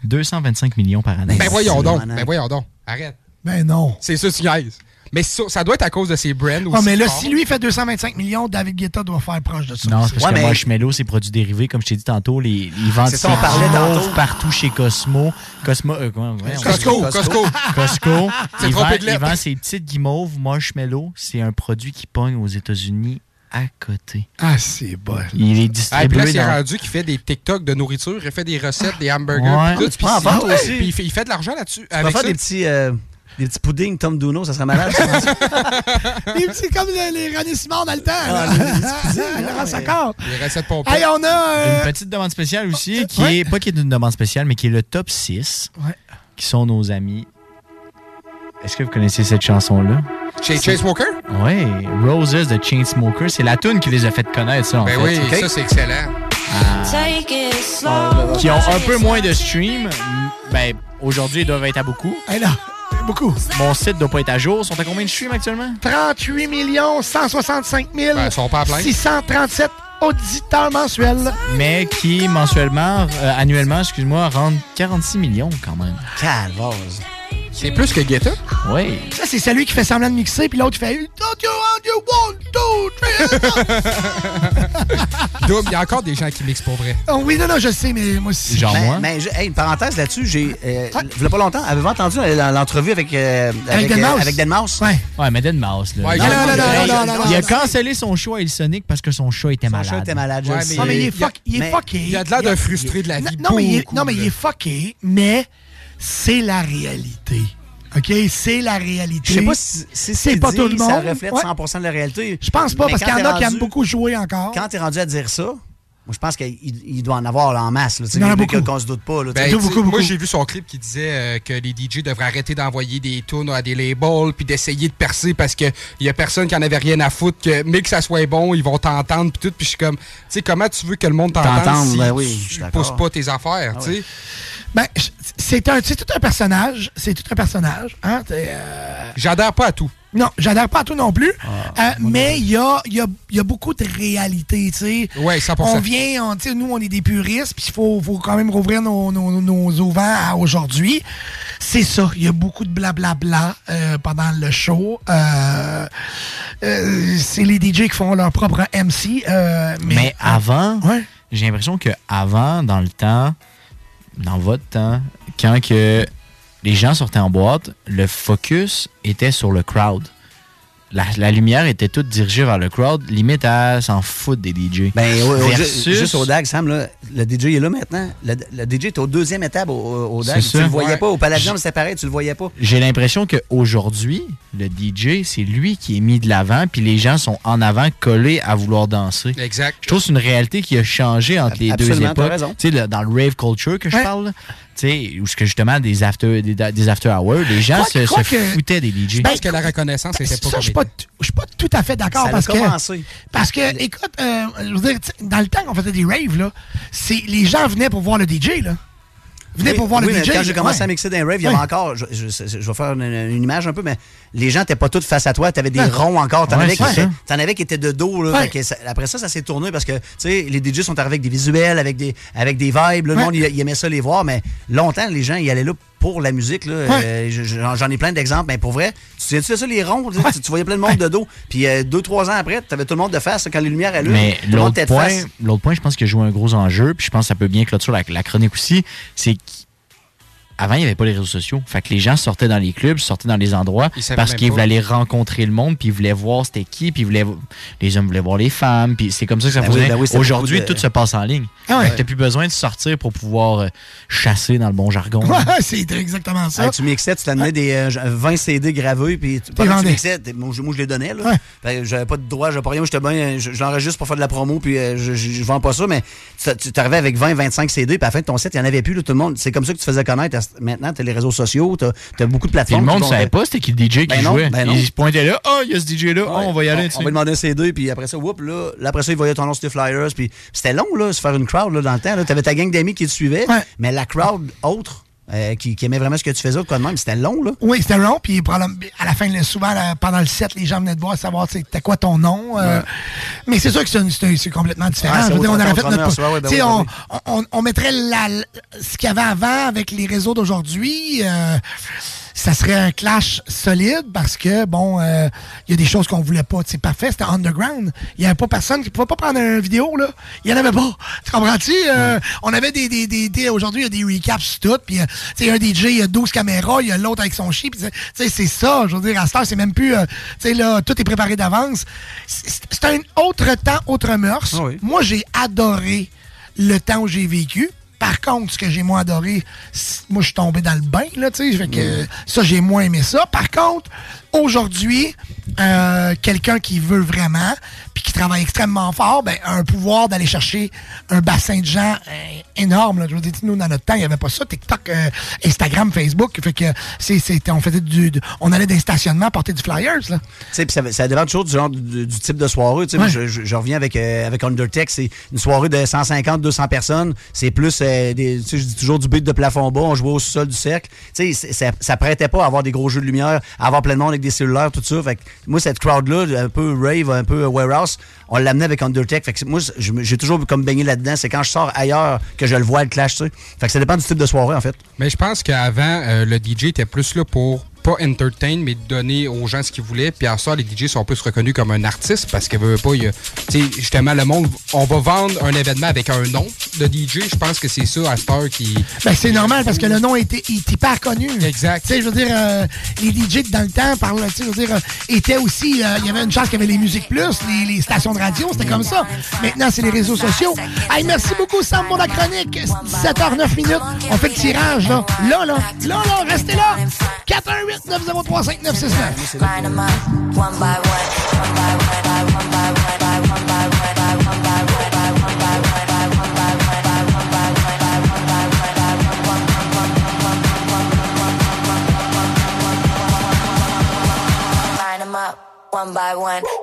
225 millions par année. Ben voyons donc. Ben voyons donc. Arrête. Ben non. C'est ça, tu niaises. Mais ça, ça doit être à cause de ses brands aussi. Ah, mais là, fort. si lui fait 225 millions, David Guetta doit faire proche de ça. Non, c'est parce que Marshmello, c'est produits dérivés, comme je t'ai dit tantôt, les, ils vendent C'est ça, on parlait Guimauve tantôt. partout chez Cosmo. Cosmo, euh, comment, ouais, Costco. Costco. Costco. C'est il, vend ses petites guimauves Marshmello. C'est un produit qui pogne aux États-Unis à côté. Ah, c'est bon. Il est Ah, puis là, distribué c'est dans... rendu qu'il fait des TikTok de nourriture, il fait des recettes, des hamburgers, Ouais. tout. Puis aussi. Puis il fait, il fait de l'argent là-dessus. Tu vas Avec faire ça. des petits, euh, des petits puddings Tom Duno, ça serait malade. ça. C'est comme les, les René Simard dans le temps. Ah, les petits Saccord. Les recettes pompées. Hey, on a. euh, Une petite demande spéciale aussi, qui Ouais. est pas qui est une demande spéciale, mais qui est le top 6, Ouais. qui sont nos amis. Est-ce que vous connaissez cette chanson-là? Chez Chainsmoker? Oui, Roses de Chainsmokers. C'est la tune qui les a fait connaître, ça, en Ben fait. oui, OK? ça c'est excellent. Take it slow. Qui ont un peu moins de stream. Ben, aujourd'hui, ils doivent être à beaucoup. Hey, là, beaucoup. Mon site doit pas être à jour. Ils sont à combien de streams actuellement? 38 165 000 Ben, ils sont pas à plein. 637 auditeurs mensuels. Mais qui, mensuellement, euh, annuellement, excuse-moi, rendent 46 millions quand même. Calvase. C'est plus que Guetta? Oui. Ça, c'est celui qui fait semblant de mixer, puis l'autre fait Don't you want you one, two, three. Doom, il y a encore des gens qui mixent pour vrai. Oh, oui, non, non, je sais, mais moi aussi. mais, mais je- hey, une parenthèse là-dessus, j'ai. Euh, Il y a pas longtemps, avez-vous entendu euh, l'entrevue avec. euh, Avec euh, Deadmau5? avec Deadmau5? Ouais. Ouais, mais Dead Mouse, là. Ouais, Non, il a- non, non, il non, il non, il Il cancellé son show à Hillsonic parce que son chat était malade. chat était malade, je Ouais, le mais sais. Non, mais il est, il il fucké. Il a de l'air Il d'un frustré de la vie. non, mais il est, beaucoup, non, mais il là. est fucké, mais c'est la réalité. OK? C'est la réalité. Je sais pas si, si c'est pas tout le monde. Ça reflète Ouais. 100% de la réalité. Je pense pas, Mais parce qu'il y en a qui aiment beaucoup jouer encore. Quand t'es rendu à dire ça, moi, je pense qu'il il doit en avoir là, en masse. Là, tu Il y en a que- beaucoup. Qu'on se doute pas. Là, tu Ben, sais. tu sais, beaucoup, beaucoup. Moi, j'ai vu son clip qui disait euh, que les DJ devraient arrêter d'envoyer des tunes à des labels puis d'essayer de percer parce qu'il y a personne qui en avait rien à foutre. Que, mais que ça soit bon, ils vont t'entendre puis tout. Puis je suis comme, tu sais, comment tu veux que le monde t'entende si ben oui, tu pousses pas tes affaires, tu sais? Ben, c'est un, c'est tout un personnage. C'est tout un personnage. Hein? Euh, J'adhère pas à tout. Non, j'adhère pas à tout non plus. Ah, Euh, mais il y a, y, a, y a beaucoup de réalité, tu sais. Ouais, 100%. On vient, on- nous, on est des puristes, puis il faut, faut quand même rouvrir nos, nos, nos auvents à aujourd'hui. C'est ça, il y a beaucoup de blablabla euh, pendant le show. Euh, c'est les DJ qui font leur propre MC. mais, Mais avant, Ouais. j'ai l'impression que avant, dans le temps, dans votre temps, quand que les gens sortaient en boîte, le focus était sur le crowd. La, la lumière était toute dirigée vers le crowd, limite à s'en foutre des DJ. Ben, Versus- juste au DAG, Sam, là, le DJ est là maintenant. Le, le DJ est au deuxième étape au, DAG. C'est Tu ça. le voyais Ouais. pas. Au Palladium, c'était pareil, tu le voyais pas. J'ai l'impression qu'aujourd'hui, le DJ, c'est lui qui est mis de l'avant, puis les gens sont en avant collés à vouloir danser. Exact. Je trouve que c'est une réalité qui a changé entre les deux Absolument, époques. raison. Tu sais, dans le rave culture que je Ouais. parle, là, tu sais, où ce que justement des after, des, des after hours, les gens se, crois se que- foutaient des DJ. Je pense que la reconnaissance était pas ça, je suis pas, je suis pas tout à fait d'accord Ça a parce que. commencé. Parce que, écoute, euh, je veux dire, dans le temps qu'on faisait des raves, là, c'est, les gens venaient pour voir le DJ, là. Venaient Oui, pour voir oui, le mais DJ. Quand j'ai commencé ouais. à mixer dans les raves, il y avait encore, je, je- je vais faire une, une image un peu, mais les gens n'étaient pas tous face à toi. Tu avais des Ouais. ronds encore. T'en Ouais, avais, qui étaient- ça. t'en avais qui étaient de dos. Là, Ouais. Fait que ça- après ça, ça s'est tourné parce que tu sais, les DJ sont arrivés avec des visuels, avec des, avec des vibes. là, le monde, il, il aimait ça les voir, mais longtemps, les gens, ils allaient là pour la musique. Là, Ouais. Euh, je- je- J'en ai plein d'exemples. Mais pour vrai, tu sais, tu ça, les ronds, tu, voyais plein de monde de dos. Puis euh, deux, trois ans après, tu avais tout le monde de face. Quand les lumières allument, Mais l'autre point, face. l'autre point, je pense que joue un gros enjeu, puis je pense que ça peut bien clôturer la, la chronique aussi, c'est qu'avant, il n'y avait pas les réseaux sociaux. Fait que les gens sortaient dans les clubs, sortaient dans les endroits parce qu'ils voulaient aller rencontrer le monde, puis ils voulaient voir c'était qui, puis ils voulaient, les hommes voulaient voir les femmes, puis c'est comme ça que ça Ben oui, faisait. ben oui, Aujourd'hui, de- tout se passe en ligne. Ah ouais. Fait que t'as plus besoin de sortir pour pouvoir euh, chasser dans le bon jargon. Ouais, c'est exactement ça. Hey, tu mixais, tu t'amenais des euh, 20 CD gravés, puis tu, pendant que tu mixais, moi, je, moi, je les donnais. Là. Ouais. Que J'avais pas de droit, j'avais pas rien. Moi, j'étais bien, je- j'enregistre pour faire de la promo, puis euh, je, je, je vends pas ça, mais tu t'arrivais avec 20, 25 CD, puis à la fin de ton set, il y en avait plus. là, tout le monde, c'est comme ça que tu faisais connaître. Maintenant, t'as les réseaux sociaux, t'as as beaucoup de Puis le plateformes. monde ne savait pas c'était qui le DJ qui Ben jouait. ben. Ils se pointaient là, oh, il y a ce DJ-là, oh, Ouais. on va y aller. On, on va demander un CD, puis après ça, whoop, là, là, après ça, ils voyaient ton nom sur flyers. Puis c'était long, là, se faire une crowd, là, dans le temps. Tu avais ta gang d'amis qui te suivaient, Ouais. mais la crowd autre, euh, qui, qui aimait vraiment ce que tu faisais, ou quoi de même, c'était long, là. Oui, c'était long. Puis à la fin, souvent, là, pendant le set, les gens venaient te voir savoir c'était quoi ton nom. euh, Mais c'est sûr que c'est complètement différent. Veux dire, on aurait fait notre. ouais, ben oui, on, on- on mettrait la- ce qu'il y avait avant avec les réseaux d'aujourd'hui. euh, ça serait un clash solide parce que, bon, euh, il y a des choses qu'on voulait pas. C'est parfait, c'était underground. Il n'y avait pas personne qui pouvait pas prendre une vidéo, là. Il n'y en avait pas. Tu comprends-tu? Euh. On avait des. des, des, des Aujourd'hui, il y a des recaps sur tout. Puis, euh, tu un DJ, il y a 12 caméras, il y a l'autre avec son chien. Puis, tu sais, c'est ça. Je veux dire, à cette c'est même plus. Euh, tu sais, là, tout est préparé d'avance. C'est un autre temps, autre mœurs. Ah Moi, j'ai adoré le temps où j'ai vécu. Par contre, ce que j'ai moins adoré, moi, je suis tombé dans le bain, là, tu sais. Mm. Ça, j'ai moins aimé ça. Par contre, Aujourd'hui, euh, quelqu'un qui veut vraiment, puis qui travaille extrêmement fort, ben, a un pouvoir d'aller chercher un bassin de gens euh, énorme. Je vous dis, nous, dans notre temps, il n'y avait pas ça. TikTok, euh, Instagram, Facebook. Fait que on faisait du, on allait des stationnements porter du flyers. Là. Ça, ça dépend toujours du, genre, du, type de soirée. Je, je, reviens avec, avec Undertech. C'est une soirée de 150, 200 personnes. C'est plus, je dis toujours du beat de plafond bas. On jouait au sol du cercle. Ça, ça prêtait pas à avoir des gros jeux de lumière, à avoir plein de monde avec des cellulaires, tout ça. Fait moi, cette crowd-là, un peu rave, un peu warehouse, on l'amenait avec Undertech. Fait que moi, j'ai toujours comme baigné là-dedans. C'est quand je sors ailleurs que je le vois, le clash, tu sais. Fait que ça dépend du type de soirée, en fait. Mais je pense qu'avant, euh, le DJ était plus là pour pas entertain, mais donner aux gens ce qu'ils voulaient. Puis à ça, les DJ sont plus reconnus comme un artiste parce qu'ils veulent pas. Y a, justement, le monde, on va vendre un événement avec un nom de DJ. Je pense que c'est ça à cette heure qui. Ben, c'est normal parce que le nom était, était pas connu. Exact. Tu sais, je veux dire, euh, les DJ dans le temps, par là, je veux dire, euh, étaient aussi. Euh, il y avait une chance qu'il y avait les musiques plus, les, stations de radio, c'était comme ça. Maintenant, c'est les réseaux sociaux. Hey, merci beaucoup, Sam, pour la chronique. 17h09 minutes. On fait le tirage, là. Là, là, là, là, restez là. 4 1, 8 One by one.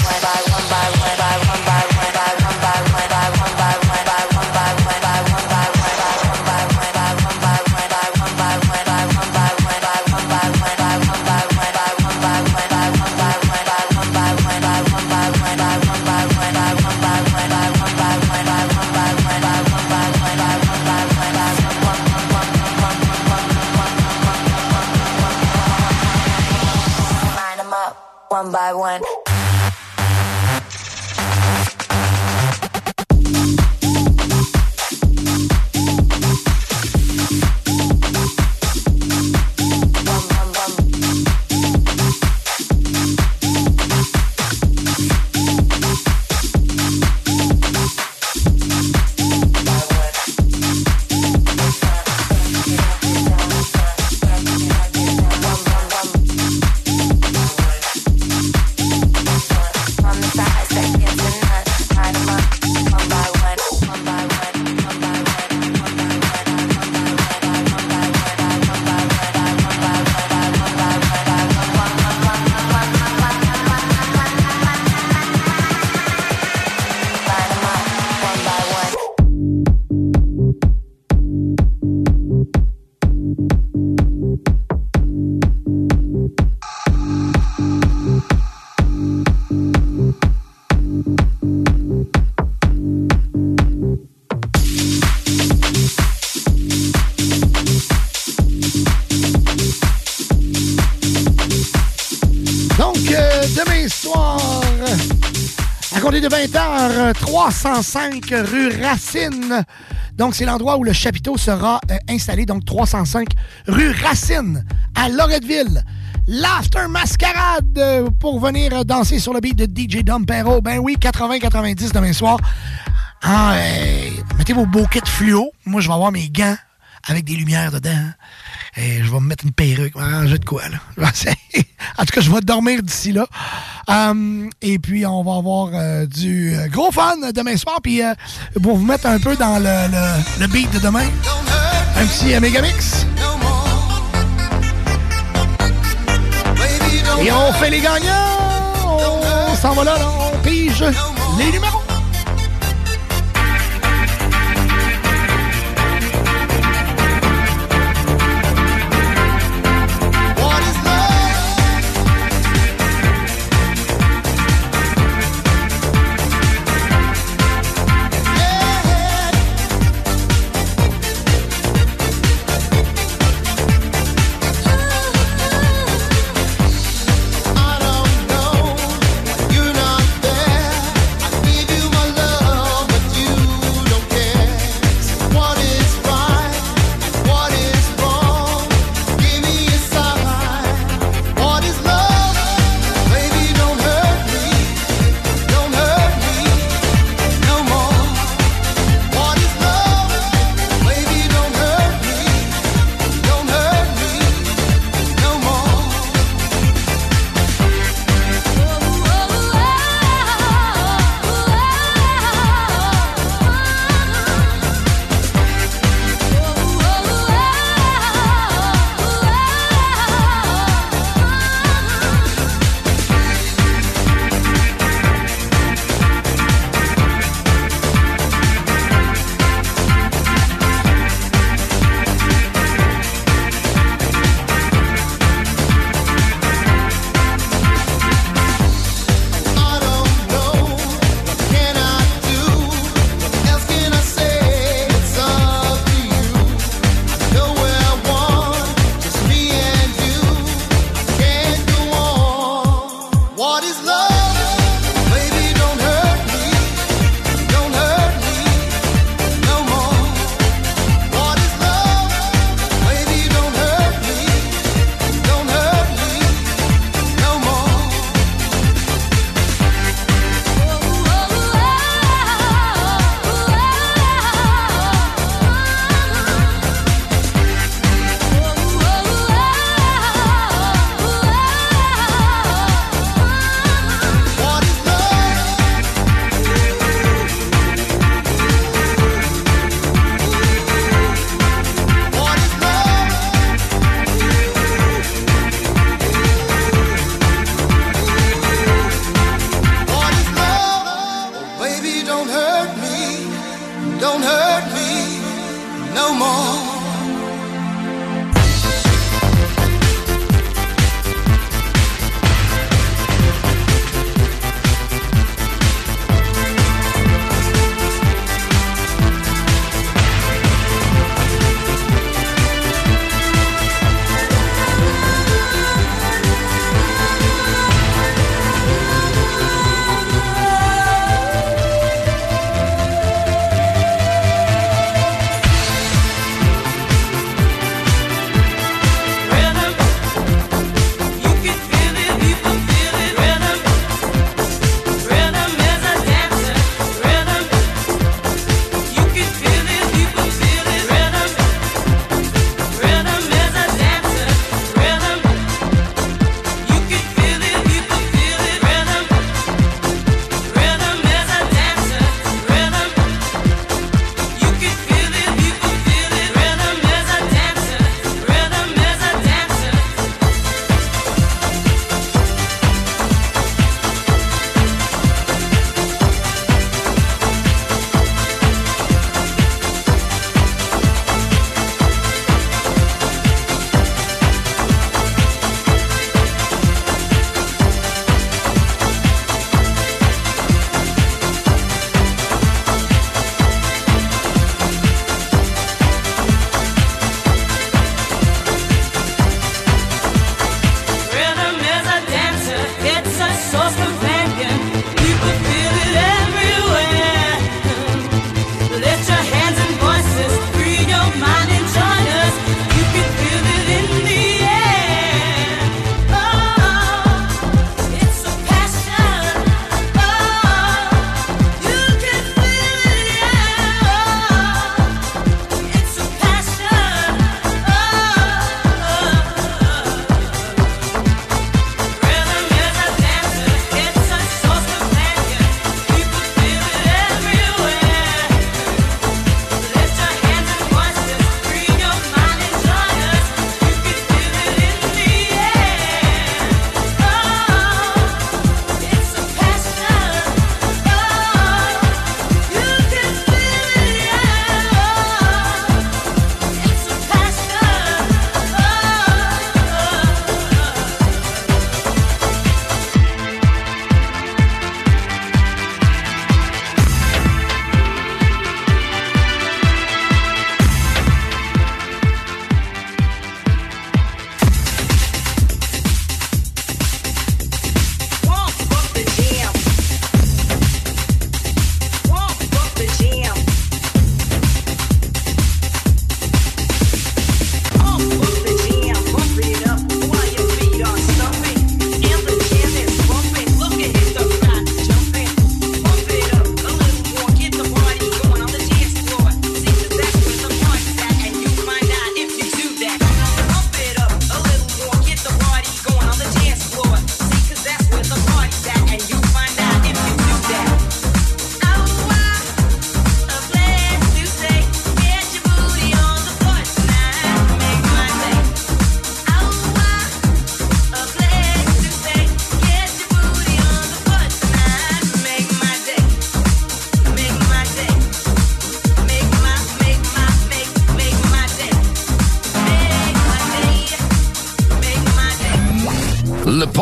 One by one. 305 rue Racine. Donc, c'est l'endroit où le chapiteau sera euh, installé. Donc, 305 rue Racine, à Loretteville. L'After Mascarade euh, pour venir euh, danser sur le beat de DJ Dumpero. Ben oui, 80-90 demain soir. Ah, mettez vos beaux kits fluo. Moi, je vais avoir mes gants avec des lumières dedans. Et je vais me mettre une perruque, m'arranger de quoi, là. Je en tout cas, je vais dormir d'ici là. Euh, et puis, on va avoir euh, du euh, gros fun demain soir. Puis, euh, pour vous mettre un peu dans le, le- beat de demain, un petit euh. Et on fait les gagnants. On s'en va là, là. On pige les numéros.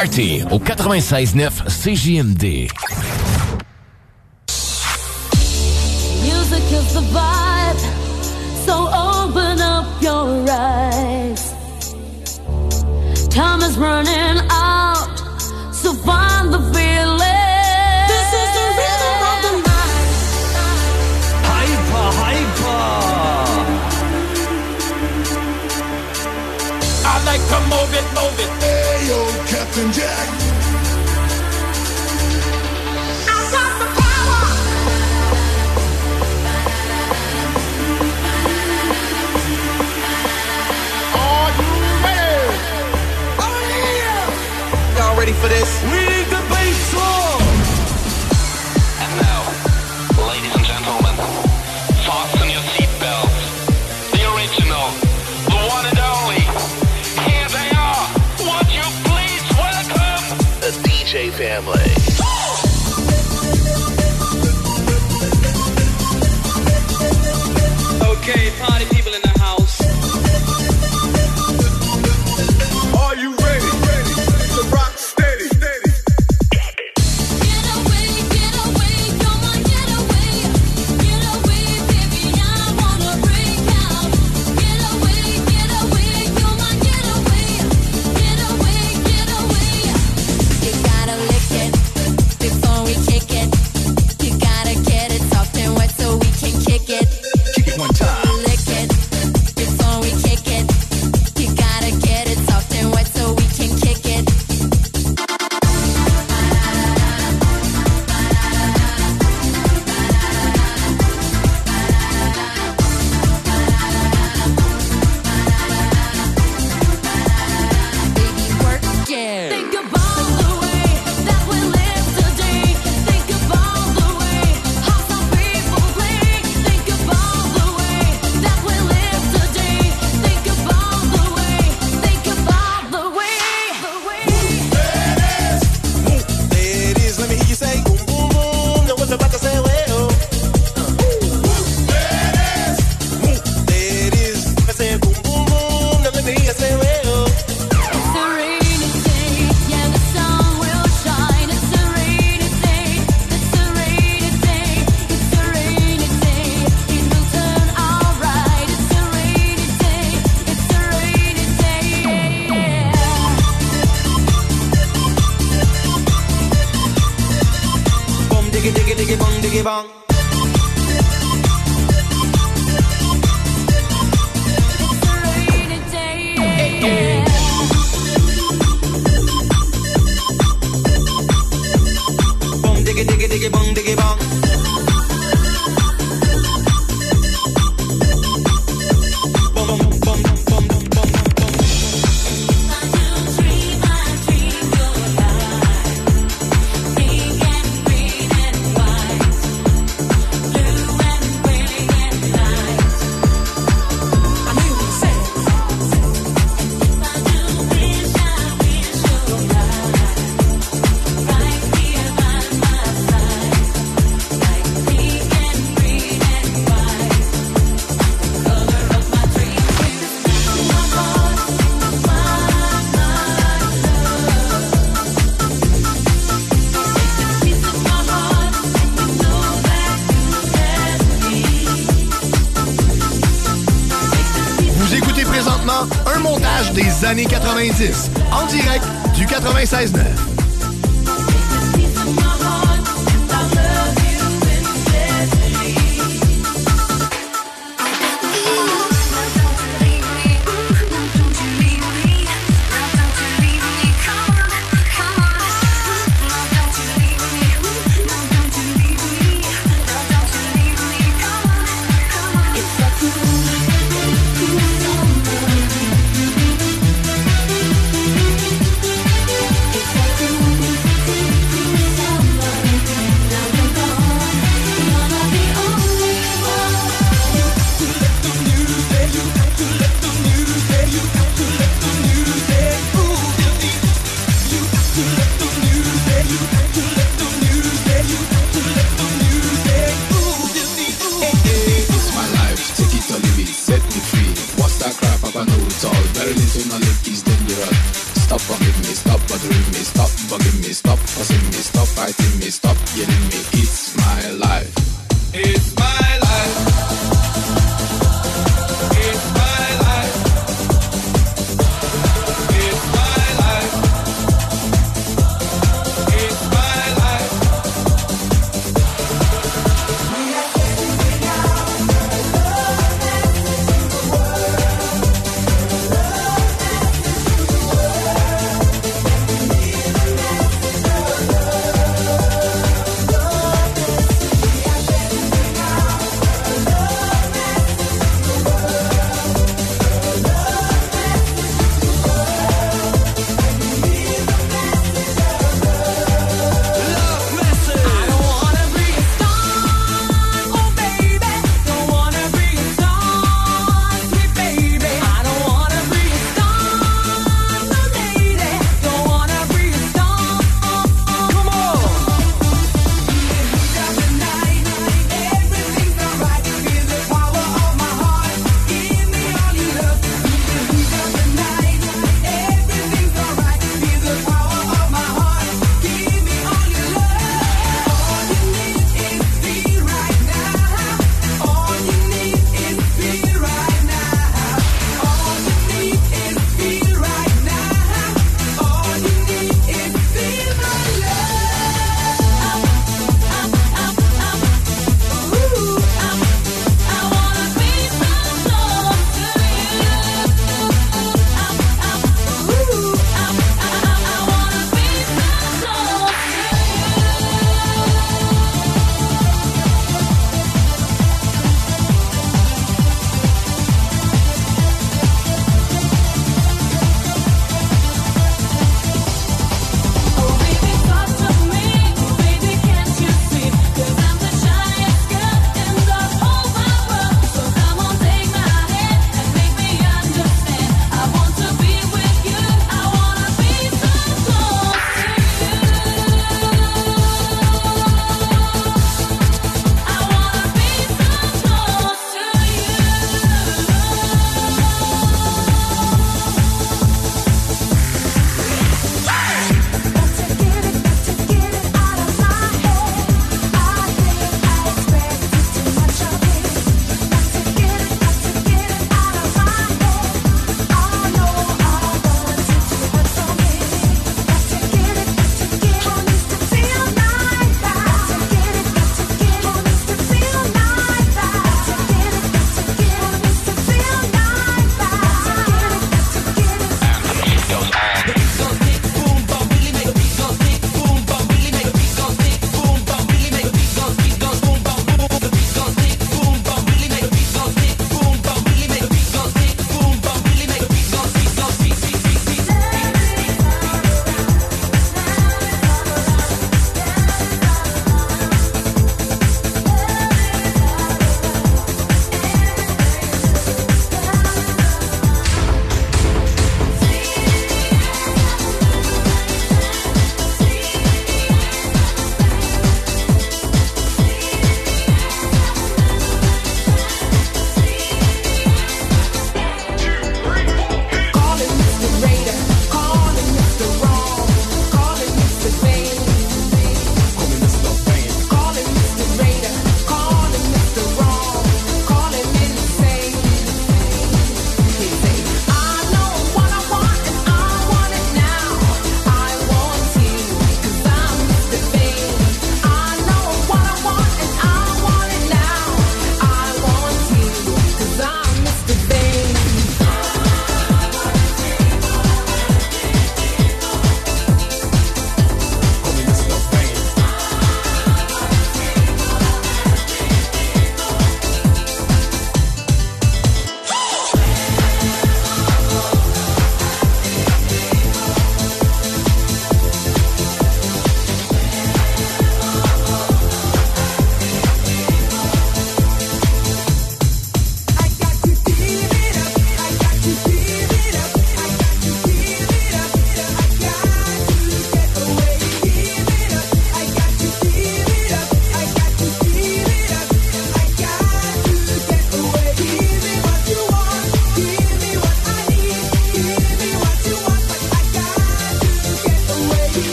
Party au 96.9 CJMD. années 90. En direct du 96.9.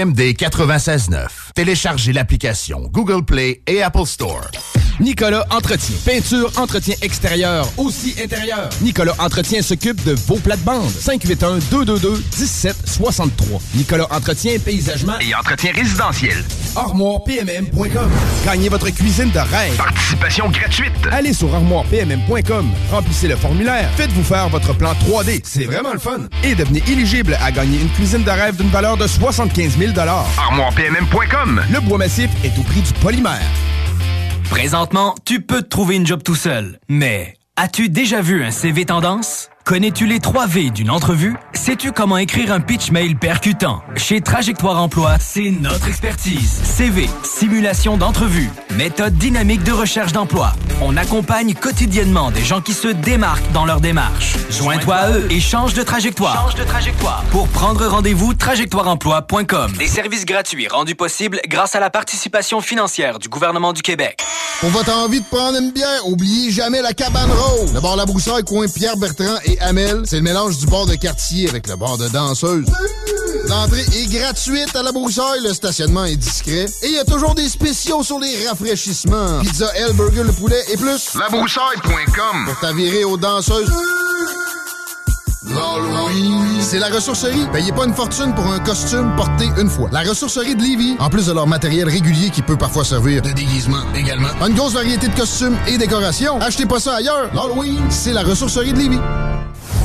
CJMD 96.9. Téléchargez l'application Google Play et Apple Store. Nicolas Entretien. Peinture, entretien extérieur, aussi intérieur. Nicolas Entretien s'occupe de vos plates-bandes. 581-222-1763. Nicolas Entretien, paysagement Et entretien résidentiel. ArmoirePMM.com. Gagnez votre cuisine de rêve. Participation gratuite. Allez sur ArmoirePMM.com. Remplissez le formulaire. Faites-vous faire votre plan 3D. C'est vraiment le fun. Et devenez éligible à gagner une cuisine de rêve d'une valeur de 75 000 ArmoirePMM.com. Le bois massif est au prix du polymère. Présentement, tu peux te trouver une job tout seul. Mais as-tu déjà vu un CV tendance? Connais-tu les 3 V d'une entrevue? Sais-tu comment écrire un pitch mail percutant? Chez Trajectoire Emploi, c'est notre expertise. CV, simulation d'entrevue, méthode dynamique de recherche d'emploi. On accompagne quotidiennement des gens qui se démarquent dans leur démarche. Joins-toi à eux et change de trajectoire. Change de trajectoire. Pour prendre rendez-vous, trajectoireemploi.com. Des services gratuits rendus possibles grâce à la participation financière du gouvernement du Québec. Pour votre envie de prendre une bière, oubliez jamais la cabane rose. Le bar La Broussaille, coin Pierre Bertrand et Amel, c'est le mélange du bar de quartier avec le bar de danseuse. L'entrée est gratuite à La Broussaille, le stationnement est discret et il y a toujours des spéciaux sur les rafraîchissements. Pizza, L, burger, le poulet et plus. Labroussaille.com Pour t'avirer aux danseuses. C'est la ressourcerie. Payez pas une fortune pour un costume porté une fois. La ressourcerie de Lévis, en plus de leur matériel régulier qui peut parfois servir de déguisement également. Une grosse variété de costumes et décorations. Achetez pas ça ailleurs. L'Halloween, c'est la ressourcerie de Lévis.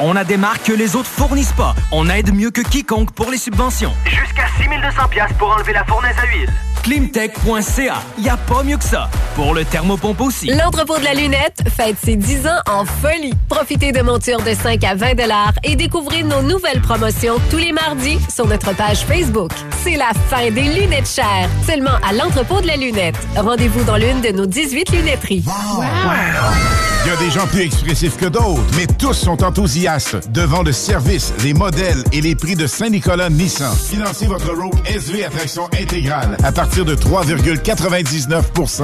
On a des marques que les autres fournissent pas. On aide mieux que quiconque pour les subventions. Jusqu'à 6200 pièces pour enlever la fournaise à huile. Climtech.ca. Y a pas mieux que ça. Pour le thermopompe aussi. L'entrepôt de la lunette fête ses 10 ans en folie. Profitez de montures de 5 à 20 et découvrez nos nouvelles promotions tous les mardis sur notre page Facebook. C'est la fin des lunettes chères, seulement à l'entrepôt de la lunette. Rendez-vous dans l'une de nos 18 lunetteries. Il y a des gens plus expressifs que d'autres, mais tous sont enthousiastes devant le service, les modèles et les prix de Saint-Nicolas Nissan. Financez votre Rogue SV à traction intégrale à partir de 3,99%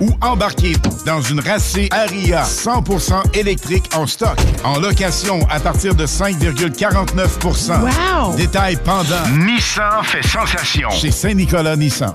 ou embarquez dans une racée Aria 100% électrique en stock. En location à partir de 5,49 Wow! Détail pendant. Nissan fait sensation. Chez Saint-Nicolas Nissan.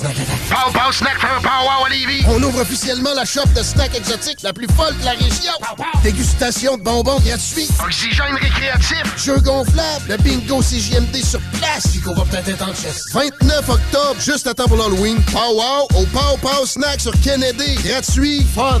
Pow Pow Snack for a Pow Wow à Lévis. On ouvre officiellement la shop de snacks exotiques la plus folle de la région. Dégustation de bonbons gratuits. Oxygène récréatif. Jeux gonflables. Le bingo CJMD sur place. Puis qu'on va peut-être être en chess. 29 octobre, juste à temps pour l'Halloween. Pow Wow au Pow Pow Snack sur Kennedy. Gratuit. Fun.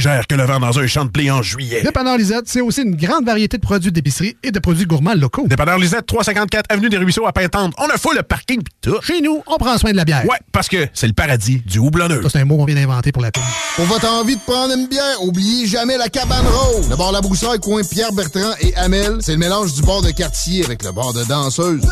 que le vent dans un champ de blé en juillet. Dépanneur Lisette, c'est aussi une grande variété de produits d'épicerie et de produits gourmands locaux. Dépanneur Lisette, 354 Avenue des Ruisseaux à Pintante. On a full le parking pis tout. Chez nous, on prend soin de la bière. Ouais, parce que c'est le paradis du houblonneux. Ça, c'est un mot qu'on vient d'inventer pour la pub. Pour votre envie de prendre une bière, oubliez jamais la cabane rose. Le bar La Broussaille, coin Pierre Bertrand et Amel, c'est le mélange du bar de quartier avec le bar de danseuse.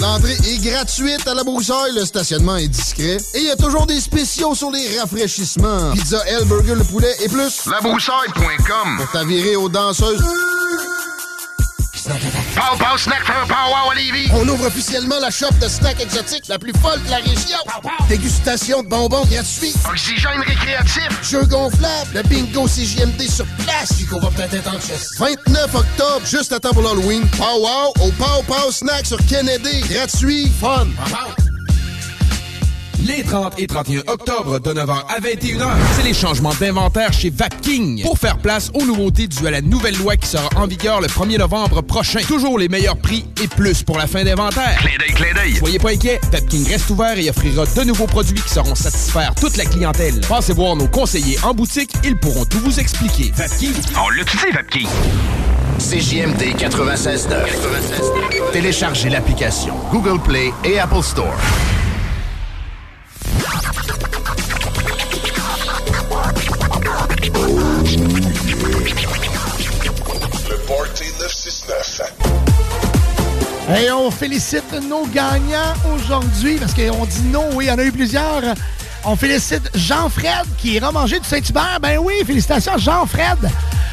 L'entrée est gratuite à La Broussaille, le stationnement est discret et il y a toujours des spéciaux sur les rafraîchissements. Pizza, L, burger, le poulet et plus. Labroussaille.com Pour t'avirer aux danseuses. Pow Pow Snack for Pow Wow à Lévis. On ouvre officiellement la shop de snacks exotiques la plus folle de la région. Dégustation de bonbons gratuits. Oxygène récréatif. Jeux gonflables. Le bingo CJMD sur place. Puis qu'on va peut-être être en chess. 29 octobre, juste à temps pour l'Halloween. Pow Wow au Pow Pow Snack sur Kennedy. Gratuit. Fun. Les 30 et 31 octobre de 9h à 21h, c'est les changements d'inventaire chez Vapking pour faire place aux nouveautés dues à la nouvelle loi qui sera en vigueur le 1er novembre prochain. Toujours les meilleurs prix et plus pour la fin d'inventaire. Clin d'œil, clin d'œil. Soyez pas inquiets, Vapking reste ouvert et offrira de nouveaux produits qui sauront satisfaire toute la clientèle. Passez voir nos conseillers en boutique, ils pourront tout vous expliquer. Vapking, On l'utilise, Vapking. CJMD 96.9. Téléchargez l'application Google Play et Apple Store. Le Party 969. Et on félicite nos gagnants aujourd'hui parce qu'on dit non, oui, il y en a eu plusieurs. On félicite Jean-Fred qui est remangé du Saint-Hubert. Ben oui, félicitations Jean-Fred.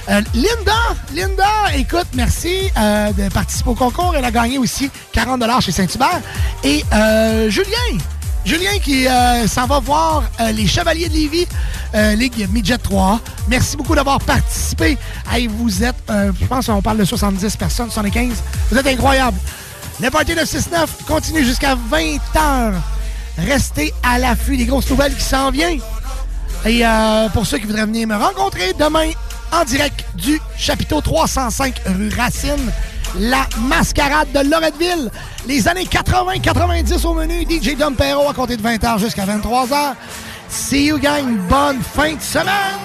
Euh, Linda, Linda, écoute, merci euh, de participer au concours. Elle a gagné aussi 40 chez Saint-Hubert. Et euh, Julien, Julien qui euh, s'en va voir euh, les Chevaliers de Lévis, euh, Ligue Midget 3. Merci beaucoup d'avoir participé. Vous êtes, je pense qu'on parle de 70 personnes, 75. Vous êtes incroyables. Le Party 969 continue jusqu'à 20h. Restez à l'affût des grosses nouvelles qui s'en viennent. Et pour ceux qui voudraient venir me rencontrer demain en direct du chapiteau 305 rue Racine, la mascarade de Loretteville. Les années 80-90 au menu. DJ Dom Perro à compter de 20h jusqu'à 23h. See you gang. Bonne fin de semaine.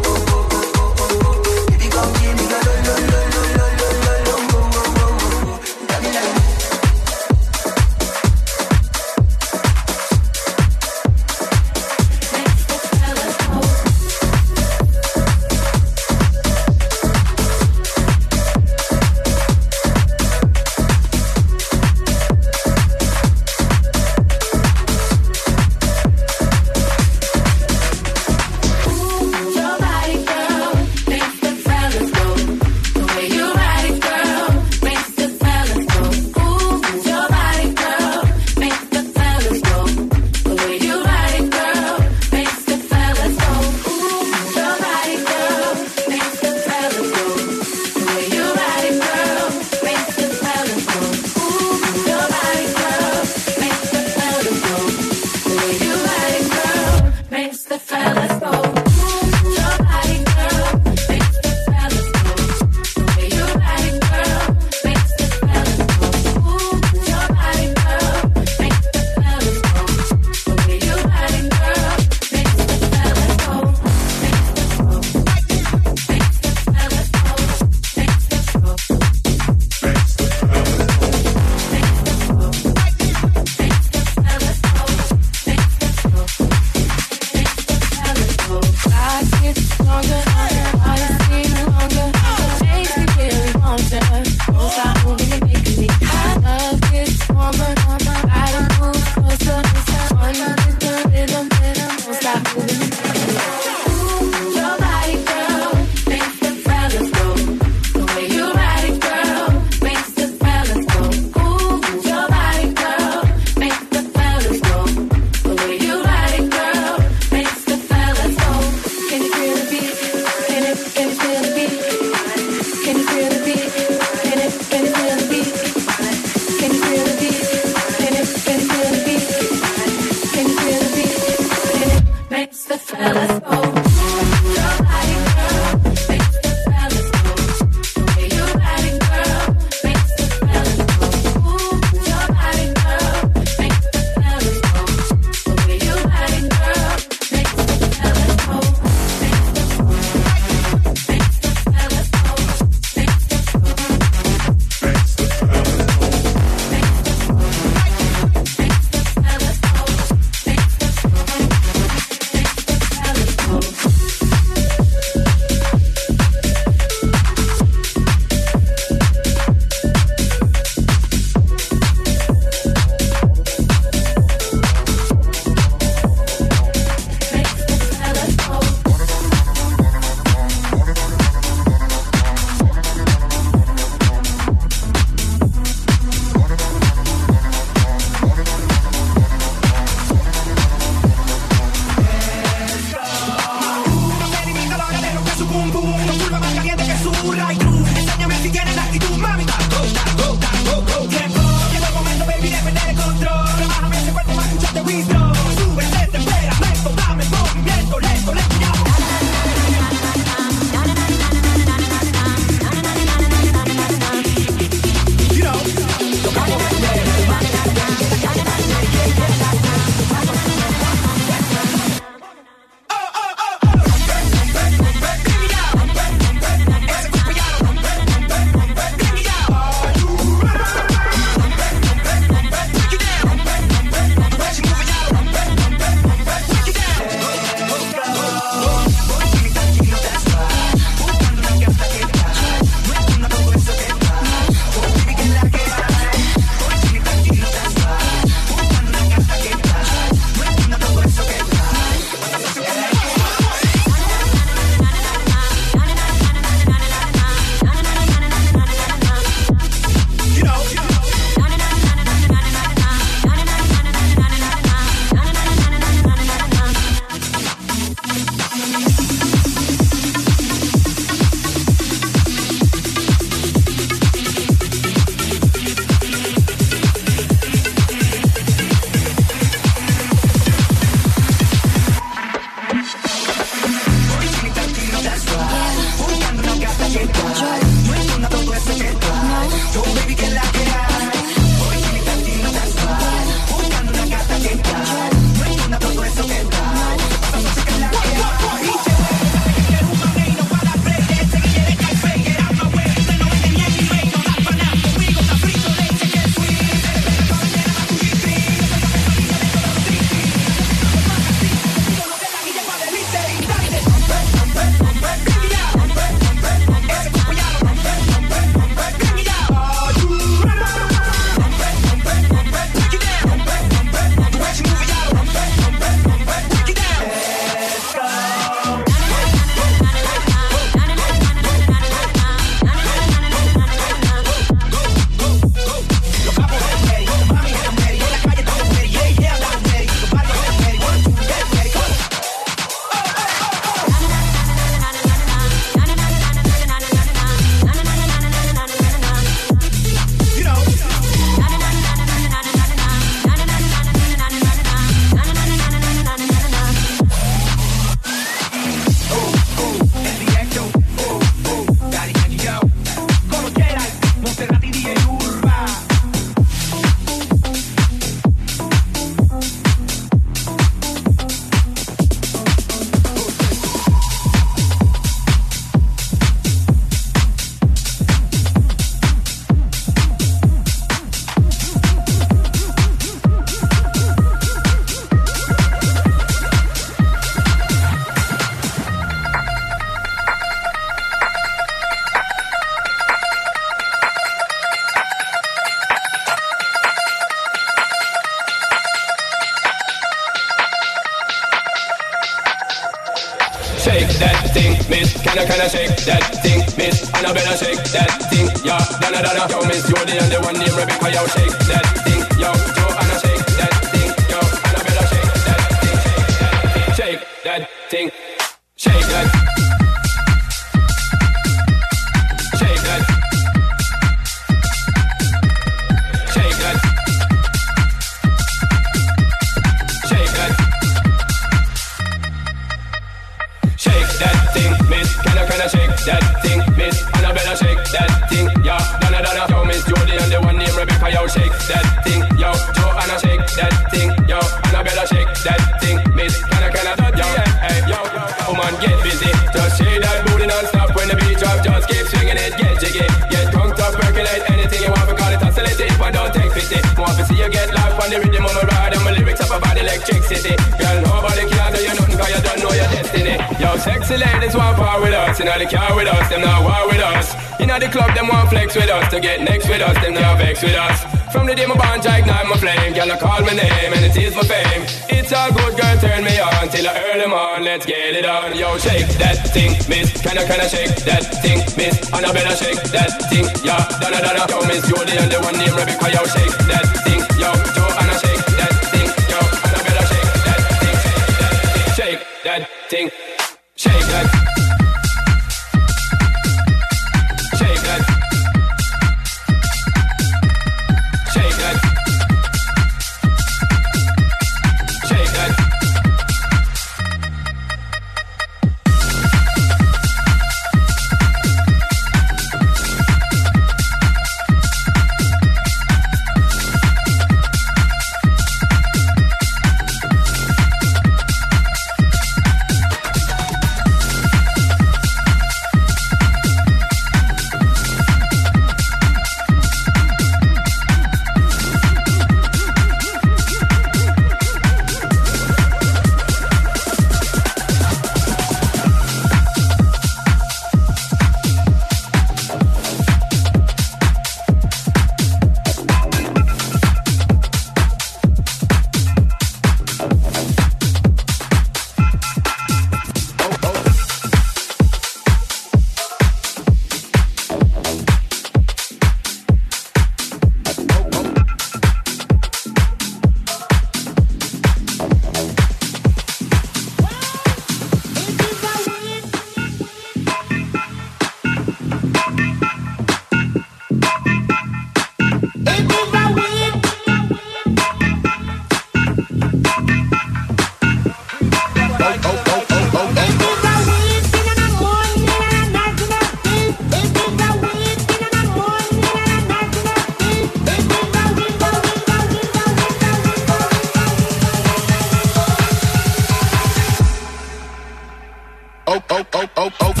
oh, oh, oh, oh, oh.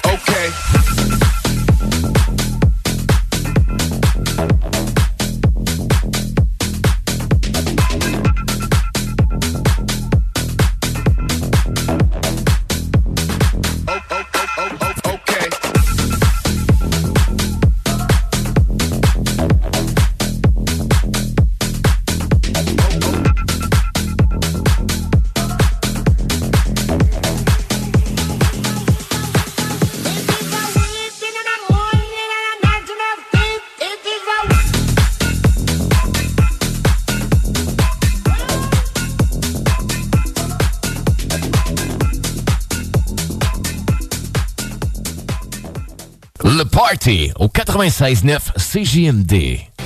96.9 CJMD.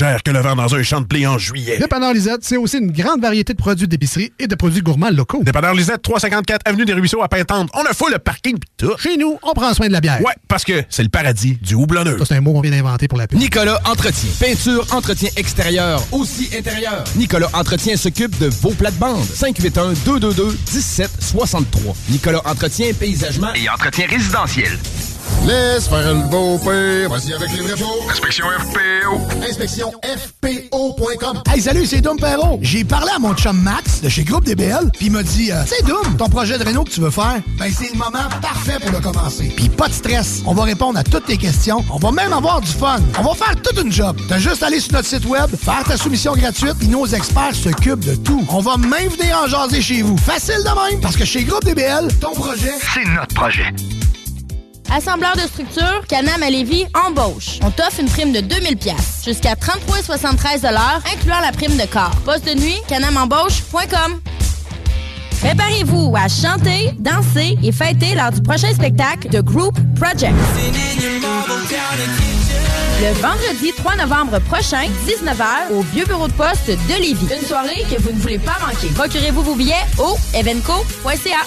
légère que le vent dans un champ de blé en juillet. Dépanneur Lisette, c'est aussi une grande variété de produits d'épicerie et de produits gourmands locaux. Dépanneur Lisette, 354 Avenue des Ruisseaux à Pintante. On a full le parking pis tout. Chez nous, on prend soin de la bière. Ouais, parce que c'est le paradis du houblonneux. Ça, c'est un mot qu'on vient d'inventer pour la pub. Nicolas Entretien. Peinture, entretien extérieur, aussi intérieur. Nicolas Entretien s'occupe de vos plates-bandes. 581-222-1763. Nicolas Entretien, paysagement Et entretien résidentiel. Laisse faire le beau père. Vas-y avec les vrais mots. Inspection FPO. Inspection FPO.com. Hey, salut, c'est Dom. J'ai parlé à mon chum Max de chez Groupe DBL, puis il m'a dit euh, C'est Dom, ton projet de réno que tu veux faire, ben c'est le moment parfait pour le commencer. Puis pas de stress, on va répondre à toutes tes questions, on va même avoir du fun. On va faire toute une job. T'as juste à aller sur notre site web, faire ta soumission gratuite, puis nos experts s'occupent de tout. On va même venir en jaser chez vous. Facile de même, parce que chez Groupe DBL, ton projet, C'est notre projet. Assembleur de structure, Canam à Lévis embauche. On t'offre une prime de 2000 pièces jusqu'à 33,73 incluant la prime de corps. Poste de nuit, canamembauche.com. Préparez-vous à chanter, danser et fêter lors du prochain spectacle de Group Project. Le vendredi 3 novembre prochain, 19h, au Vieux Bureau de Poste de Lévis. Une soirée que vous ne voulez pas manquer. Procurez-vous vos billets au evenco.ca.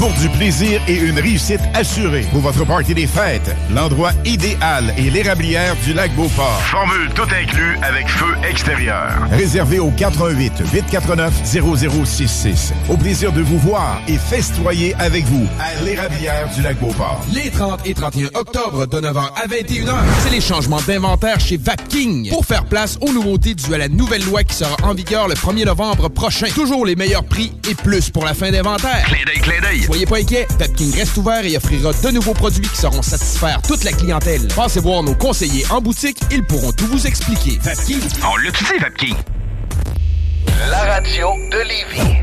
Pour du plaisir et une réussite assurée pour votre party des fêtes, l'endroit idéal est l'érablière du lac Beauport. Formule tout inclus avec feu extérieur. Réservé au 88 849 0066. Au plaisir de vous voir et festoyer avec vous à l'érablière du lac Beauport. Les 30 et 31 octobre de 9h à 21h, c'est les changements d'inventaire chez Vapking pour faire place aux nouveautés dues à la nouvelle loi qui sera en vigueur le 1er novembre prochain. Toujours les meilleurs prix et plus pour la fin d'inventaire. Clin d'œil, clin d'œil. Soyez pas inquiets, Vapking reste ouvert et offrira de nouveaux produits qui sauront satisfaire toute la clientèle. Passez voir nos conseillers en boutique, ils pourront tout vous expliquer. Vapking. On sais, Vapking. La radio de Lévis.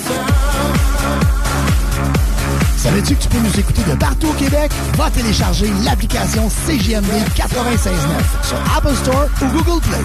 Savais-tu que tu peux nous écouter de partout au Québec? Va télécharger l'application CGMD 96.9 sur Apple Store ou Google Play.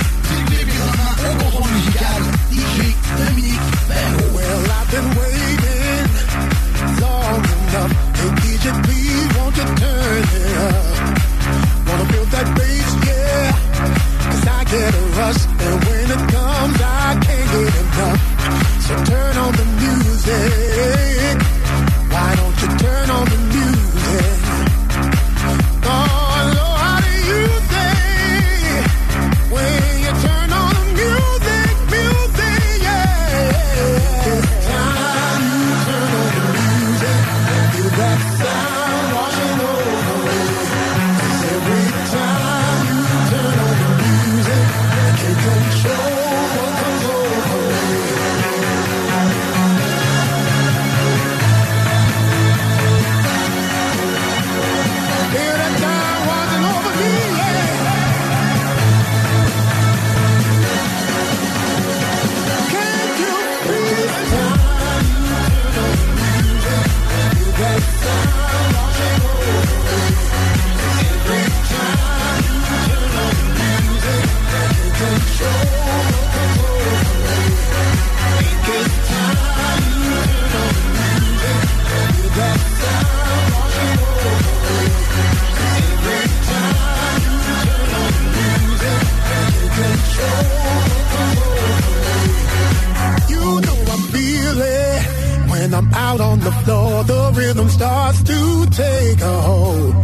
When I'm out on the floor. The rhythm starts to take a hold.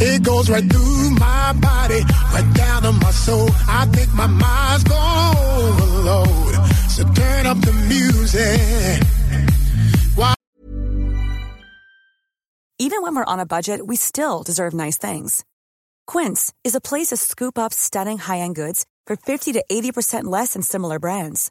It goes right through my body, right down to my soul. I think my mind's gone overload. So turn up the music. Why? Even when we're on a budget, we still deserve nice things. Quince is a place to scoop up stunning high-end goods for 50 to 80% less than similar brands.